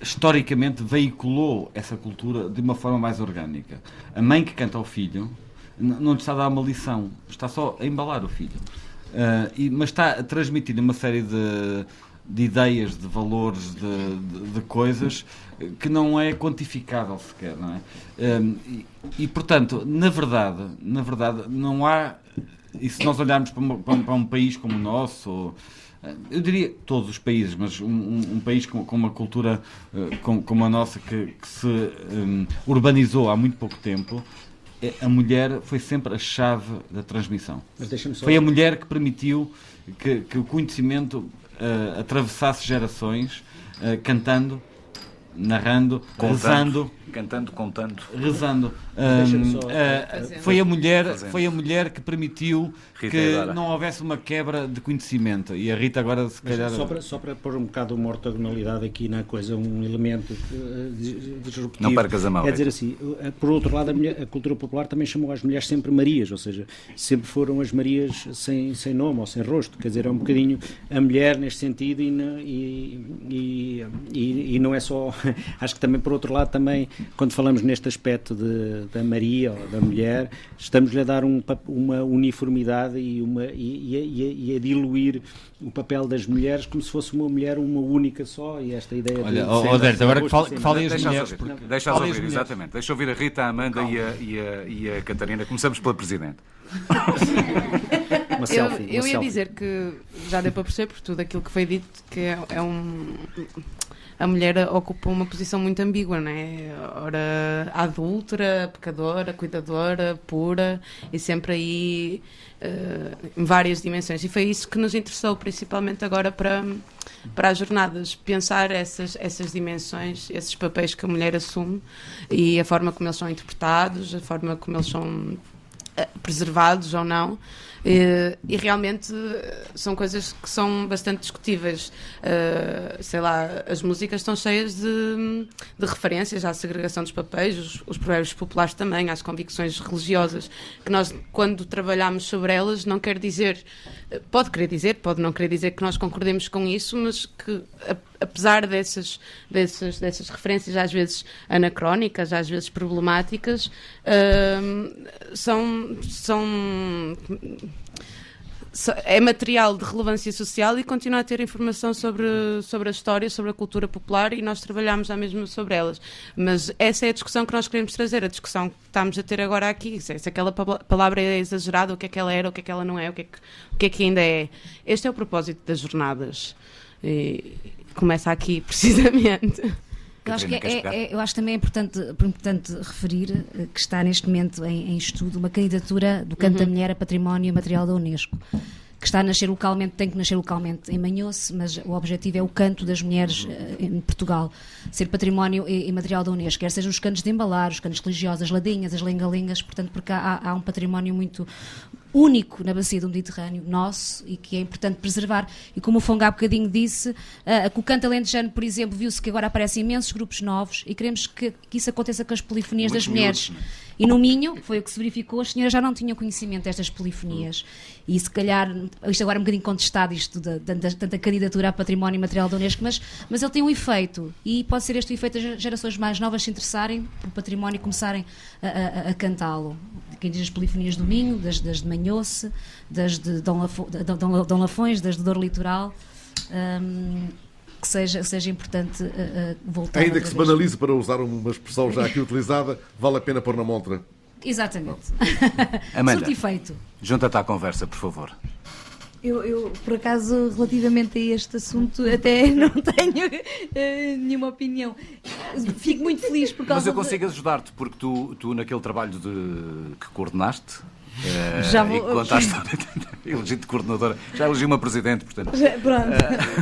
S5: historicamente veiculou essa cultura de uma forma mais orgânica. A mãe que canta ao filho não está a dar uma lição, está só a embalar o filho. Ah, e- mas está a transmitir uma série de, de ideias, de valores, de, de- de coisas que não é quantificável sequer, não é? Hum, e, e, portanto, na verdade, na verdade, não há. E se nós olharmos para, uma- para um- para um país como o nosso, ou, eu diria todos os países, mas um, um- um país com, com uma cultura eh, com- como a nossa que, que se hum, urbanizou há muito pouco tempo, eh, a mulher foi sempre a chave da transmissão. Foi a mulher que permitiu que, que o conhecimento atravessasse gerações, eh, cantando, narrando,
S2: Contando.
S5: rezando,
S2: Cantando, contando.
S5: rezando. Eh,
S6: Fazendo.
S5: foi a mulher,
S2: Fazendo.
S5: foi a mulher que permitiu
S2: Rita
S5: que
S2: agora.
S5: não houvesse uma quebra de conhecimento. E a Rita agora se calhar
S6: Só para, só para pôr um bocado uma ortogonalidade aqui na coisa, um elemento eh, dis- disruptivo.
S2: Não percas a mão,
S6: É dizer assim, eh, por outro lado, a, mulher- a cultura popular também chamou as mulheres sempre Marias, ou seja, sempre foram as Marias sem, sem nome ou sem rosto. Quer dizer, é um bocadinho a mulher neste sentido e, na- e, e, e- e não é só. Acho que também, por outro lado, também, quando falamos neste aspecto de, da Maria ou da mulher, estamos-lhe a dar um uma uniformidade e, uma, e, e a, e a- e a diluir o papel das mulheres como se fosse uma mulher uma única só e esta ideia de
S5: Olha,
S6: sem-
S5: ó, Derek,
S6: sem
S5: agora que que falem as mulheres,
S2: ouvir,
S5: porque-
S2: deixa-as ouvir,
S5: mulheres.
S2: exatamente. Deixa ouvir a Rita, a Amanda e a, e, a, e a Catarina. Começamos pela Presidente.
S6: Uma
S3: Eu,
S6: selfie, uma
S3: eu ia
S6: selfie.
S3: dizer que já deu para perceber por tudo aquilo que foi dito que é, é um a mulher ocupa uma posição muito ambígua, não é? Ora adúltera, pecadora, cuidadora, pura e sempre aí eh, em várias dimensões. E foi isso que nos interessou principalmente agora para para as jornadas pensar essas essas dimensões, esses papéis que a mulher assume e a forma como eles são interpretados, a forma como eles são eh, preservados ou não. Eh, e realmente eh, são coisas que são bastante discutíveis. Eh, sei lá, as músicas estão cheias de, de referências à segregação dos papéis, os, os provérbios populares também, às convicções religiosas, que nós, quando trabalhamos sobre elas, não quer dizer, pode querer dizer, pode não querer dizer que nós concordemos com isso, mas que apesar dessas, dessas, dessas referências às vezes anacrónicas, às vezes problemáticas, hum, são, são é material de relevância social e continua a ter informação sobre, sobre a história, sobre a cultura popular e nós trabalhamos já mesmo sobre elas. Mas essa é a discussão que nós queremos trazer, a discussão que estamos a ter agora aqui. Se, aquela pa- palavra é exagerada, o que é que ela era, o que é que ela não é, o que é que, o que, é que ainda é. Este é o propósito das jornadas. E começa aqui, precisamente.
S10: Eu acho, que é, é- eu acho também importante, importante referir eh, que está neste momento em, em estudo uma candidatura do Canto da Mulher a Património Material da Unesco, que está a nascer localmente, tem que nascer localmente em Manhoce, mas o objetivo é o canto das mulheres eh, em Portugal ser património e, e material da Unesco, quer sejam os cantos de embalar, os cantos religiosos, as ladinhas, as lengalinhas, portanto, porque há, há um património muito único na bacia do Mediterrâneo, nosso, e que é importante preservar. E como o Fonga há bocadinho disse, com o canto alentejano, por exemplo, viu-se que agora aparecem imensos grupos novos e queremos que, que isso aconteça com as polifonias
S2: Muitos
S10: das mulheres.
S2: miúdos,
S10: E no Minho, foi o que se verificou, as senhoras já não tinham conhecimento destas polifonias. E se calhar, isto agora é um bocadinho contestado, isto da, tanta candidatura a património material da Unesco, mas, mas ele tem um efeito. E pode ser este o efeito das gerações mais novas se interessarem por património e começarem a, a- a cantá-lo. Quem diz as polifonias do Minho, das, das de Manhoce, das de Dom, Lafo, Dom, Dom Lafões, das de Dor Litoral. hum, que seja, seja importante uh, uh, voltar
S4: Ainda que se
S10: vez.
S4: banalize, para usar uma expressão já aqui utilizada, vale a pena pôr na montra.
S10: Exatamente.
S2: Amanda.
S10: Surto e feito.
S2: Junta-te à conversa, por favor.
S8: Eu, eu, por acaso, relativamente a este assunto, até não tenho eh, nenhuma opinião. Fico muito feliz por
S2: Mas
S8: causa
S2: eu
S8: de-
S2: consigo ajudar-te, porque tu, tu naquele trabalho de, que coordenaste, Eh,
S8: Já vou-
S2: E conta a história. Coordenadora. Já elegi uma presidente, portanto.
S8: Já- pronto,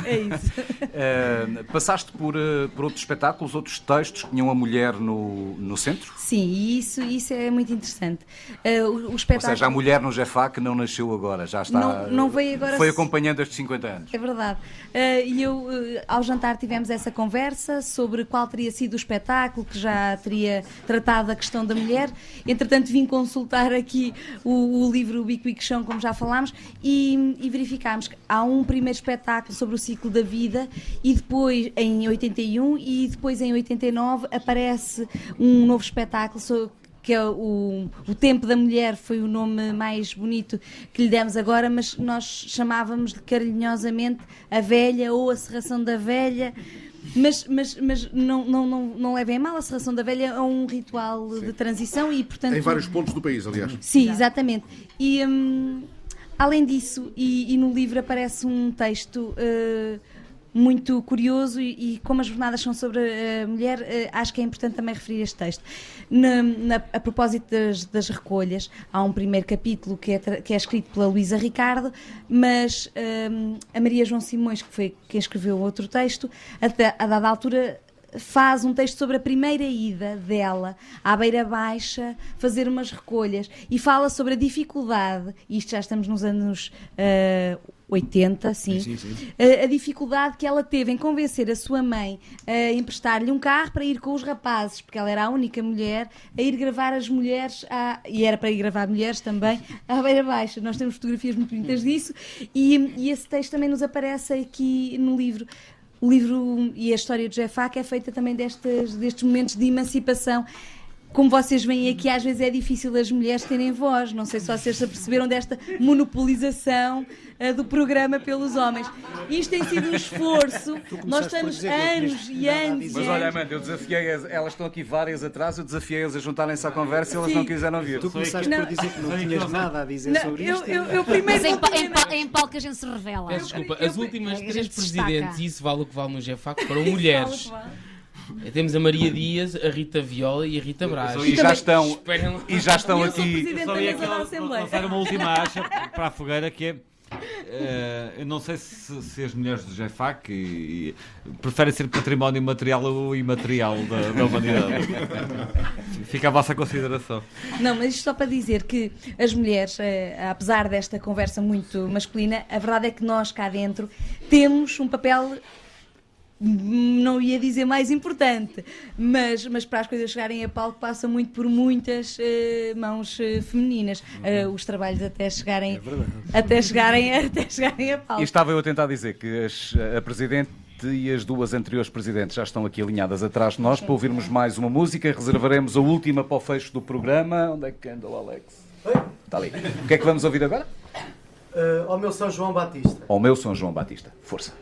S8: é isso.
S2: Eh, passaste por, por outros espetáculos, outros textos que tinham a mulher no, no centro?
S8: Sim, e isso, isso é muito interessante. Uh, o, o
S2: Ou
S8: espetáculo.
S2: seja, a mulher no GEFAC não nasceu agora, já está.
S8: Não- não veio agora
S2: Foi acompanhando estes 50 anos.
S8: É verdade. E eu, ao jantar, tivemos essa conversa sobre qual teria sido o espetáculo que já teria tratado a questão da mulher. Entretanto, vim consultar aqui o, o livro Bico Chão, como já falámos, e, e verificámos que há um primeiro espetáculo sobre o ciclo da vida, e depois, em 81, e depois, em 89, aparece um novo espetáculo sobre que é o, o Tempo da Mulher foi o nome mais bonito que lhe demos agora, mas nós chamávamos-lhe carinhosamente a velha ou a serração da velha. Mas, mas, mas não, não, não, não levem a mal, a serração da velha é um ritual de transição e, portanto.
S4: Em vários pontos do país, aliás.
S8: Sim, exatamente. E hum, além disso, e, e no livro aparece um texto eh, muito curioso, e, e como as jornadas são sobre a mulher, eh, acho que é importante também referir este texto. Na, na- a propósito das, das recolhas, há um primeiro capítulo que é, que é escrito pela Luísa Ricardo, mas hum, a Maria João Simões, que foi quem escreveu outro texto, até a dada altura faz um texto sobre a primeira ida dela à Beira Baixa fazer umas recolhas e fala sobre a dificuldade, isto já estamos nos anos ah, 80, sim,
S13: Sim, sim.
S8: A, a dificuldade que ela teve em convencer a sua mãe a emprestar-lhe um carro para ir com os rapazes, porque ela era a única mulher, a ir gravar as mulheres, à- e era para ir gravar mulheres também, à Beira Baixa. Nós temos fotografias muito bonitas disso, e, e esse texto também nos aparece aqui no livro. O livro e a história de Jefac é feita também destes, destes momentos de emancipação. Como vocês veem aqui, às vezes é difícil as mulheres terem voz. Não sei se vocês se aperceberam desta monopolização ah, do programa pelos homens. Isto tem sido um esforço. Nós estamos anos e anos
S2: Mas olha. Amanda, eu desafiei, as- elas estão aqui várias atrás, eu desafiei-as a juntarem-se à conversa e elas
S8: Sim.
S2: não quiseram vir.
S14: Tu começaste
S8: Não.
S14: por dizer que não tinhas nada a dizer
S8: Não,
S14: sobre
S8: eu-
S14: isto.
S8: eu- eu primeiro
S10: Mas em, pa- em, pa- é em palco a gente se revela.
S7: Peço desculpa,
S8: Eu-
S7: as últimas três presidentes, e isso vale o que vale no GFAC, foram mulheres. Temos a Maria Dias, a Rita Viola e a Rita Braz.
S2: E já estão, e já estão
S8: Eu sou
S2: aqui.
S8: presidente da mesa da Assembleia.
S5: lançar uma última acha para a fogueira que é. Eh, eu não sei se, se as mulheres do GFAC e- e preferem ser património material ou imaterial da, da humanidade. Fica a vossa consideração.
S8: Não, mas isto só para dizer que as mulheres, eh, apesar desta conversa muito masculina, a verdade é que nós cá dentro temos um papel. Não ia dizer mais importante, mas, mas para as coisas chegarem a palco passa muito por muitas eh, mãos eh, femininas. Eh, os trabalhos até chegarem, até chegarem, até chegarem a palco.
S2: E estava eu a tentar dizer que as- a Presidente e as duas anteriores Presidentes já estão aqui alinhadas atrás de nós para ouvirmos mais uma música. Reservaremos a última para o fecho do programa. Onde é que anda o Alex? Está ali. O que é que vamos ouvir agora?
S14: Eh, ao meu São João Batista.
S2: Ao meu São João Batista. Força.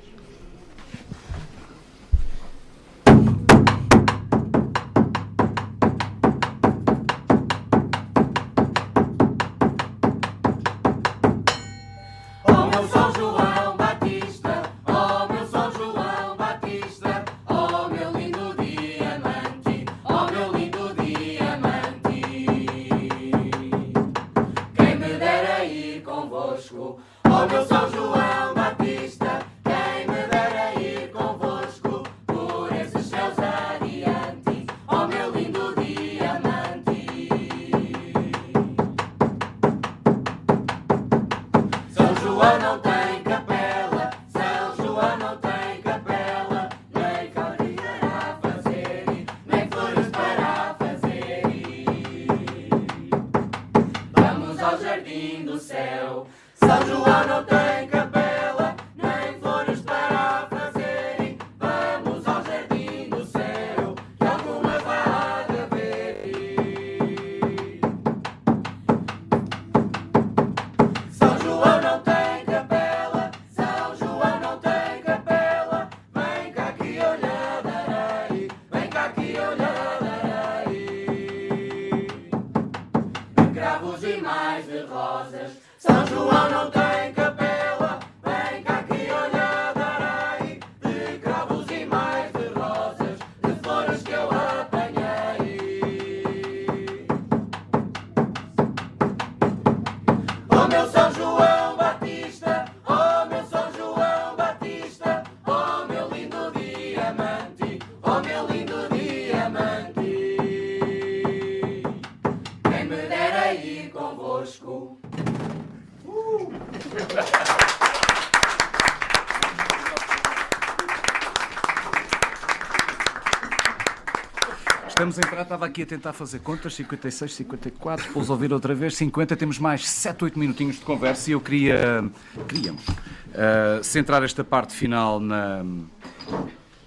S2: Estamos em prato, estava aqui a tentar fazer contas, 56, 54, depois ouvir outra vez, 50, temos mais 7, 8 minutinhos de conversa e eu queria, queríamos, uh, centrar esta parte final na,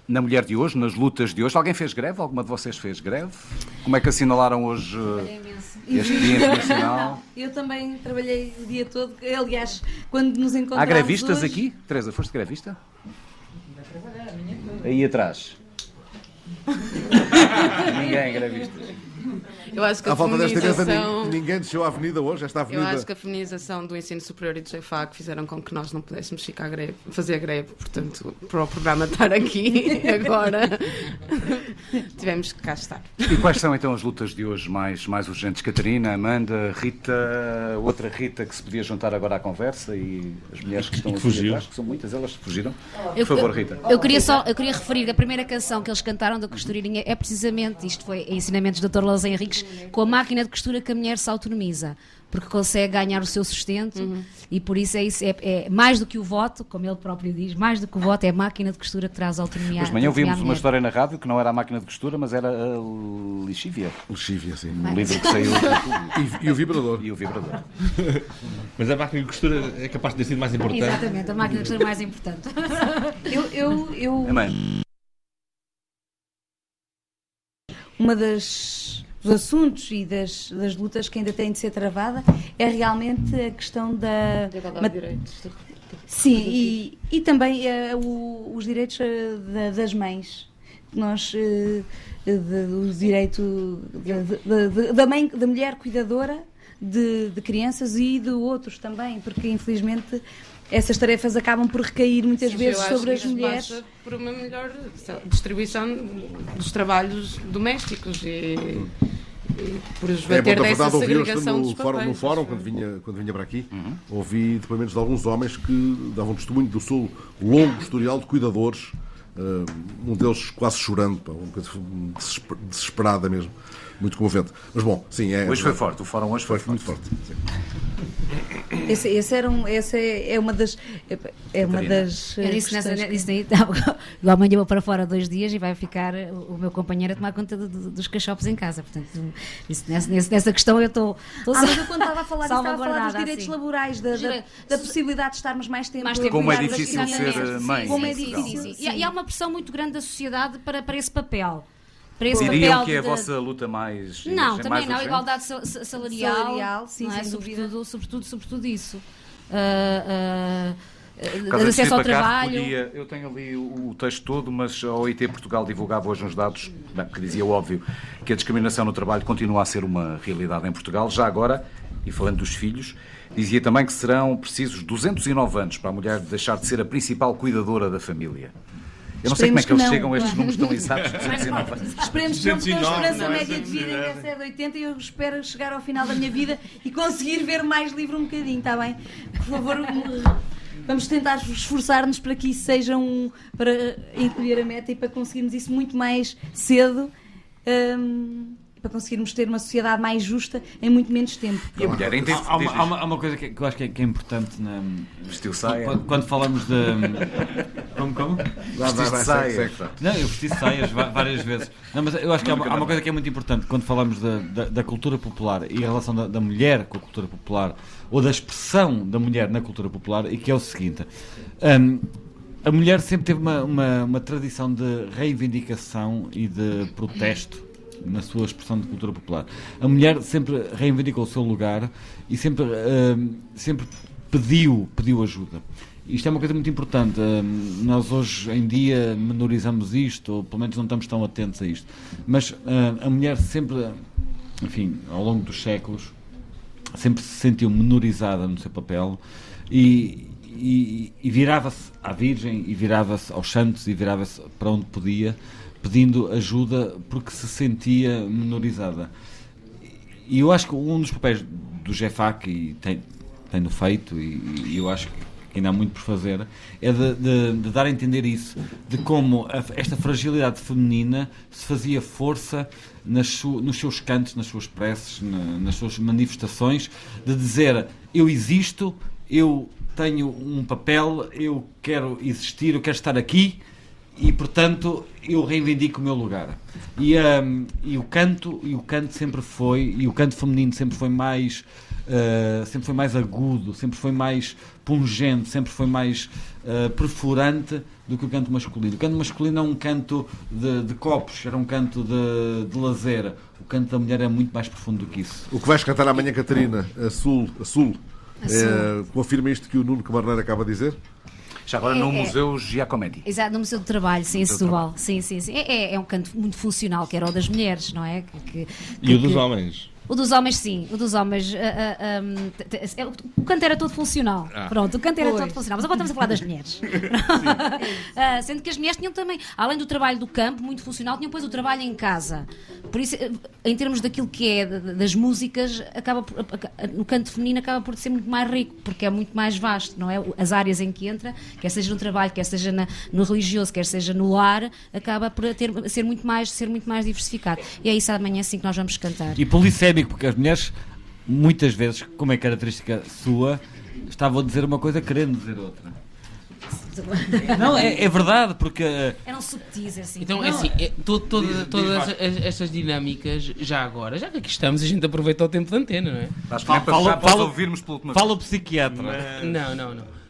S2: na mulher de hoje, nas lutas de hoje. Alguém fez greve? Alguma de vocês fez greve? Como é que assinalaram hoje uh, este Dia Internacional?
S8: Eu também trabalhei o dia todo. Aliás, quando nos encontramos
S2: Há grevistas
S8: hoje-
S2: aqui? Teresa, foste grevista? Aí atrás. Ninguém grevista.
S3: Eu acho que
S4: À
S3: a
S4: volta desta nin- ninguém desceu à avenida hoje, esta
S3: Eu
S4: avenida.
S3: acho que a feminização do ensino superior e do GFAC fizeram com que nós não pudéssemos ficar greve, fazer greve, portanto, para o programa estar aqui agora, tivemos que cá estar.
S2: E quais são então as lutas de hoje mais, mais urgentes? Catarina, Amanda, Rita, outra Rita que se podia juntar agora à conversa e as mulheres que estão aqui atrás, que são muitas, elas fugiram.
S10: Eu-
S2: Por favor,
S10: eu-
S2: Rita.
S10: Eu queria só, eu queria referir que a primeira canção que eles cantaram da costureirinha é precisamente isto foi ensinamentos do Dr. Lousa Henriques com a máquina de costura que a mulher se autonomiza. Porque consegue ganhar o seu sustento
S3: Uhum.
S10: e por isso é isso, é, é mais do que o voto, como ele próprio diz, mais do que o voto é a máquina de costura que traz autonomia.
S2: Hoje de manhã ouvimos uma história na rádio que não era a máquina de costura, mas era a lixívia.
S4: Lexívia, sim.
S2: Um livro que saiu.
S4: E, e o vibrador.
S2: E o vibrador.
S9: Mas a máquina de costura é capaz de ter sido mais importante.
S10: Exatamente, a máquina de costura mais importante.
S8: Eu, eu, eu, uma das dos assuntos e das, das lutas que ainda tem de ser travada é realmente a questão da ma- Sim, e, e também eh, o- os direitos eh, da- das mães. Nós, de- o direito de- de- de- da, mãe, da mulher cuidadora de, de crianças e de outros também, porque infelizmente essas tarefas acabam por recair muitas
S3: Sim,
S8: vezes
S3: eu acho
S8: sobre
S3: que
S8: as mulheres.
S3: passa por uma melhor distribuição dos trabalhos domésticos e, e por
S4: É bom,
S3: dessa
S4: verdade,
S3: segregação
S4: no
S3: dos
S4: fórum,
S3: papéis.
S4: no fórum quando, vinha, quando vinha para aqui, ouvi depoimentos de alguns homens que davam testemunho do seu longo historial de cuidadores, eh, um deles quase chorando, pá, uma coisa desesper- desesperada mesmo, muito comovente. Mas bom, sim, é.
S2: Hoje foi forte, o fórum hoje foi,
S4: muito forte. sim.
S8: Esse, esse era um, essa é, uma das. É, uma
S10: Catarina.
S8: das.
S10: Eu
S8: eh,
S10: disse, nessa,
S8: questões que-
S10: disse daí, eu amanhã vou para fora dois dias e vai ficar o, o meu companheiro a tomar conta do- do- dos cachopos em casa. Portanto, isso, nessa, nessa, nessa questão eu estou. estou
S8: Ah, mas eu quando estava a falar disso, estava a falar dos direitos
S10: assim.
S8: laborais, da, da, da possibilidade de estarmos mais tempo
S10: Mais
S8: a
S10: tempo
S2: Como é difícil ser, eh, mãe
S8: Como é difícil.
S10: E, e há uma pressão muito grande da sociedade para, para esse papel. Para esse
S2: Diriam que é a
S10: de-
S2: vossa luta mais.
S10: Não,
S2: mais
S10: também não.
S2: urgente?
S10: Igualdade sal- sa- salarial.
S8: Salarial, sim,
S10: não é? sobretudo, sobretudo, sobretudo isso. Ah,
S2: causa desse
S10: acesso ao trabalho.
S2: recolhia- eu tenho ali o, o texto todo, mas a OIT Portugal divulgava hoje uns dados bem, que dizia o óbvio que a discriminação no trabalho continua a ser uma realidade em Portugal. Já agora, e falando dos filhos, dizia também que serão precisos 209 anos para a mulher deixar de ser a principal cuidadora da família. Eu não sei como é
S8: Esperemos
S2: que eles
S8: que não.
S2: chegam a estes números tão exatos. 209 anos.
S8: Esperemos que não, porque a
S9: 209,
S8: esperança
S9: não é?
S8: média de vida ainda é de 80 e eu espero chegar ao final da minha vida e conseguir ver mais livre um bocadinho, está bem? Por favor, vamos tentar esforçar-nos para que isso seja um. para encolher a meta e para conseguirmos isso muito mais cedo. hum, para conseguirmos ter uma sociedade mais justa em muito menos tempo.
S2: E a mulher entende.
S5: Há, uma, há uma- há uma coisa que, que eu acho que é, que é importante na,
S2: Vestiu saia.
S5: quando, quando falamos de. Como? como?
S4: Vai, vai, vai,
S2: saia.
S4: segue, segue, segue.
S5: Não, eu vesti saias várias vezes. Não, mas eu acho que há uma, há uma coisa que é muito importante quando falamos da, da, da cultura popular e a relação da, da mulher com a cultura popular ou da expressão da mulher na cultura popular e que é o seguinte. hum, a mulher sempre teve uma, uma, uma tradição de reivindicação e de protesto na sua expressão de cultura popular. A mulher sempre reivindicou o seu lugar e sempre, hum, sempre pediu, pediu ajuda. Isto é uma coisa muito importante. Hum, nós hoje em dia menorizamos isto, ou pelo menos não estamos tão atentos a isto. Mas hum, a mulher sempre, enfim, ao longo dos séculos, sempre se sentiu menorizada no seu papel e, e- e virava-se à Virgem e virava-se aos santos e virava-se para onde podia pedindo ajuda porque se sentia menorizada. E eu acho que um dos papéis do GEFAC, e tem, tem-no feito, e, e eu acho que ainda há muito por fazer, é de, de- de dar a entender isso, de como a- esta fragilidade feminina se fazia força su- nos seus cantos, nas suas preces, na- nas suas manifestações, de dizer eu existo, eu tenho um papel, eu quero existir, eu quero estar aqui e portanto eu reivindico o meu lugar. E, hum, e o canto e o canto sempre foi e o canto feminino sempre foi mais uh, sempre foi mais agudo, sempre foi mais pungente, sempre foi mais uh, perfurante do que o canto masculino. O canto masculino é um canto de, de copos, era um canto de, de lazer. O canto da mulher é muito mais profundo do que isso.
S4: O que vais cantar amanhã, Catarina? A Sul, a Sul. É, confirma isto que o Nuno Camarneiro acaba de dizer?
S2: Já agora
S10: É,
S2: no
S10: é.
S2: Museu Giacometti.
S10: Exato, no Museu do Trabalho, sim, em Setúbal. Sim, sim, sim. É, é- é um canto muito funcional, que era o das mulheres, não é? Que- que-
S9: E o
S10: que-
S9: dos homens?
S10: O dos homens, sim. O dos homens. ah, ah, hum, t- t- é, o- canto era todo funcional.
S9: Ah.
S10: Pronto, o canto era
S8: Pois.
S10: todo funcional. Mas agora estamos a falar das mulheres. Ah, sendo que as mulheres tinham também, além do trabalho do campo, muito funcional, tinham depois o trabalho em casa. Por isso, eh, em termos daquilo que é das músicas, acaba no canto feminino acaba por ser muito mais rico, porque é muito mais vasto, não é? As áreas em que entra, quer seja no trabalho, quer seja na- no religioso, quer seja no lar, acaba por ter, ser, muito mais, ser muito mais diversificado. E é isso amanhã sim que nós vamos cantar.
S5: E polissémico, porque as mulheres, muitas vezes, como é característica sua, estavam a dizer uma coisa querendo dizer outra. Não, é, é verdade, porque. eh,
S10: Eram subtis, assim.
S7: Então, é assim, é, to-
S2: Diz- diz
S7: todas as- estas dinâmicas, já agora, já que aqui estamos, a gente aproveita o tempo de antena, não é?
S2: Acho que nem para fechar, para ouvirmos última
S5: fala o psiquiatra.
S7: Não, não, não.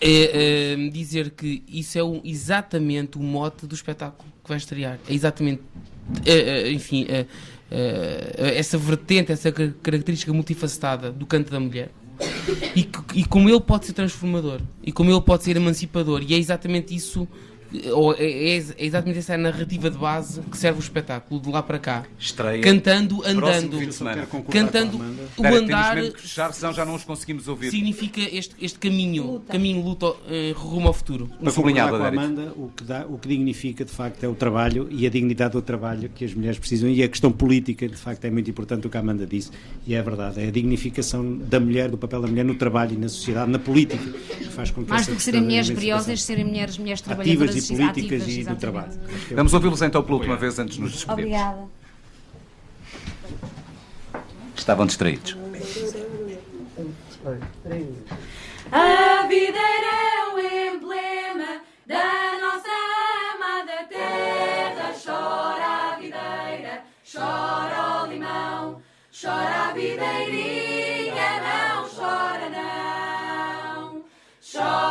S9: É
S7: é, dizer que isso é o- exatamente o mote do espetáculo que vai estrear. É exatamente, é, é, enfim, é, é, essa vertente, essa ca- característica multifacetada do canto da mulher. E, e como ele pode ser transformador e como ele pode ser emancipador, e é exatamente isso, ou é, é exatamente essa a narrativa de base que serve o espetáculo de lá para cá.
S2: Estreia.
S7: Cantando, andando, cantando o
S2: temos
S7: andar
S2: mesmo que fechar, senão já não os conseguimos ouvir.
S7: significa este, este caminho, caminho luta eh, rumo ao futuro.
S12: Para
S2: sublinhar,
S12: com a. Amanda, o que, dá, o que dignifica de facto é o trabalho e a dignidade do trabalho que as mulheres precisam e a questão política de facto é muito importante o que a Amanda disse e é verdade, é a dignificação da mulher, do papel da mulher no trabalho e na sociedade, na política que faz com que
S10: Mais do que serem mulheres briosas, serem mulheres, mulheres
S12: ativas
S10: trabalhadoras
S12: e políticas
S10: ativas,
S12: e do trabalho. É
S2: Vamos ouvi-los então pela última vez antes de nos despedirmos.
S10: Obrigada.
S2: Estavam distraídos.
S13: A videira é o emblema da nossa amada terra. Chora a videira, chora o limão, chora a videirinha, não chora não. Chora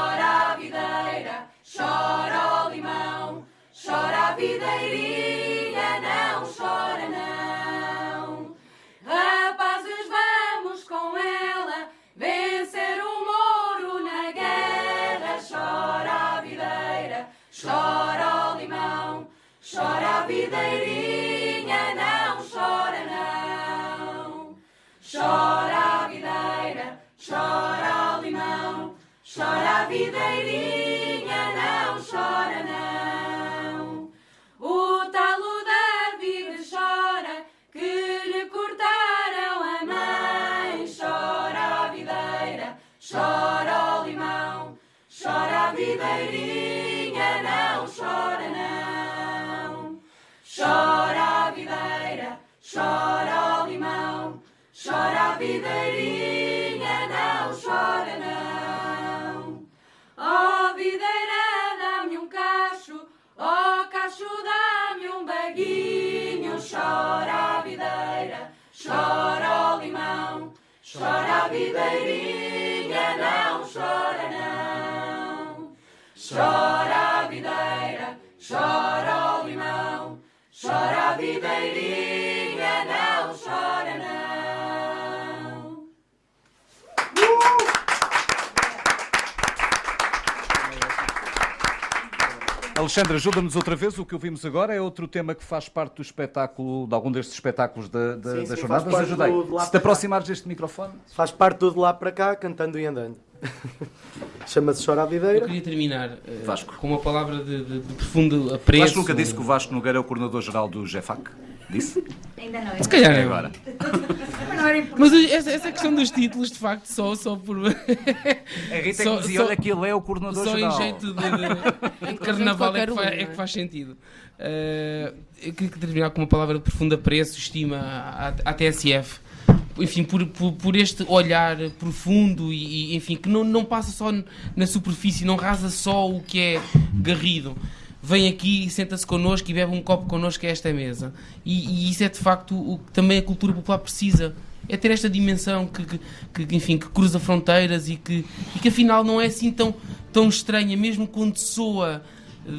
S13: chora o limão, chora a videirinha, não chora não. Rapazes, vamos com ela. Vencer o moro na guerra. Chora a videira, chora o limão, chora a videirinha, não chora não. Chora a videira, chora o limão, chora a videirinha, Chora a videira, chora o limão, chora a videirinha, não chora não. Chora a videira, chora o limão, chora a videirinha,
S2: Alexandre, ajuda-nos outra vez. O que ouvimos agora é outro tema que faz parte do espetáculo, de algum destes espetáculos da, da,
S14: Sim,
S2: das
S14: sim,
S2: jornadas. Ajudei.
S14: do-
S2: Se te aproximares deste microfone.
S14: Faz parte do de lá para cá, cantando e andando. Chama-se Chora a
S7: Eu
S14: Videira.
S7: queria terminar eh,
S2: Vasco.
S7: com uma palavra de, de- de profundo apreço.
S2: Vasco nunca disse que o Vasco Nogueira é o coordenador-geral do GEFAC? Disse?
S10: Ainda não.
S7: Se calhar
S2: É agora.
S10: Mas
S7: essa, essa questão dos títulos, de facto, só, só por.
S2: A Rita que dizia, olha que ele é o
S7: Só
S2: coordenador-geral.
S7: em jeito de, de, de carnaval é que, faz, é
S3: não é?
S7: que faz sentido. Eh, eu queria terminar com uma palavra de profundo apreço, estima à, à TSF, enfim, por, por, por este olhar profundo e, e, enfim, que não, não passa só na superfície, não rasa só o que é garrido. Vem aqui e senta-se connosco e bebe um copo connosco a esta mesa. E, e isso é de facto o que também a cultura popular precisa. É ter esta dimensão que, que, que, enfim, que cruza fronteiras e que, e que afinal não é assim tão, tão estranha, mesmo quando soa, eh,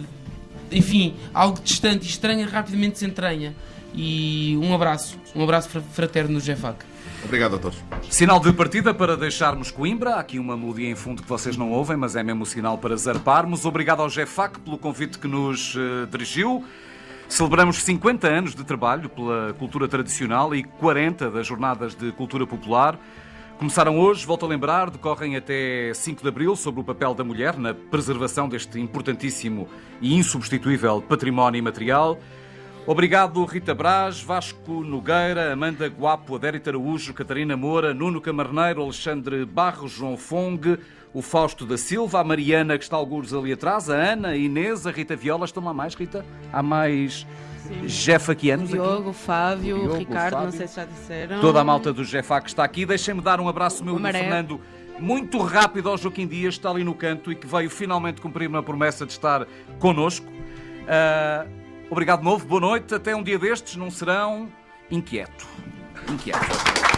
S7: enfim, algo distante e estranha, rapidamente se entranha. E um abraço, um abraço fra- fraterno no GEFAC.
S4: Obrigado a todos.
S2: Sinal de partida para deixarmos Coimbra. Há aqui uma melodia em fundo que vocês não ouvem, mas é mesmo o sinal para zarparmos. Obrigado ao GEFAC pelo convite que nos eh, dirigiu. Celebramos 50 anos de trabalho pela cultura tradicional e 40 das jornadas de cultura popular. Começaram hoje, volto a lembrar, decorrem até 5 de abril sobre o papel da mulher na preservação deste importantíssimo e insubstituível património imaterial. Obrigado, Rita Braz, Vasco Nogueira, Amanda Guapo, Adérito Araújo, Catarina Moura, Nuno Camarneiro, Alexandre Barros, João Fong, o Fausto da Silva, a Mariana, que está alguns ali atrás, a Ana, a Inês, a Rita Viola. Estão lá mais, Rita? Há mais jefaquianos aqui?
S3: Diogo, Fábio,
S2: Diogo,
S3: o
S2: o
S3: Ricardo, não
S2: Fábio.
S3: sei se já disseram.
S2: Toda a malta do GEFAC está aqui. Deixem-me dar um abraço meu
S3: O
S2: do
S3: Maré.
S2: Fernando muito rápido ao Joaquim Dias, que está ali no canto e que veio finalmente cumprir uma promessa de estar connosco. Ah, obrigado de novo, boa noite. Até um dia destes, não serão inquieto. Inquieto.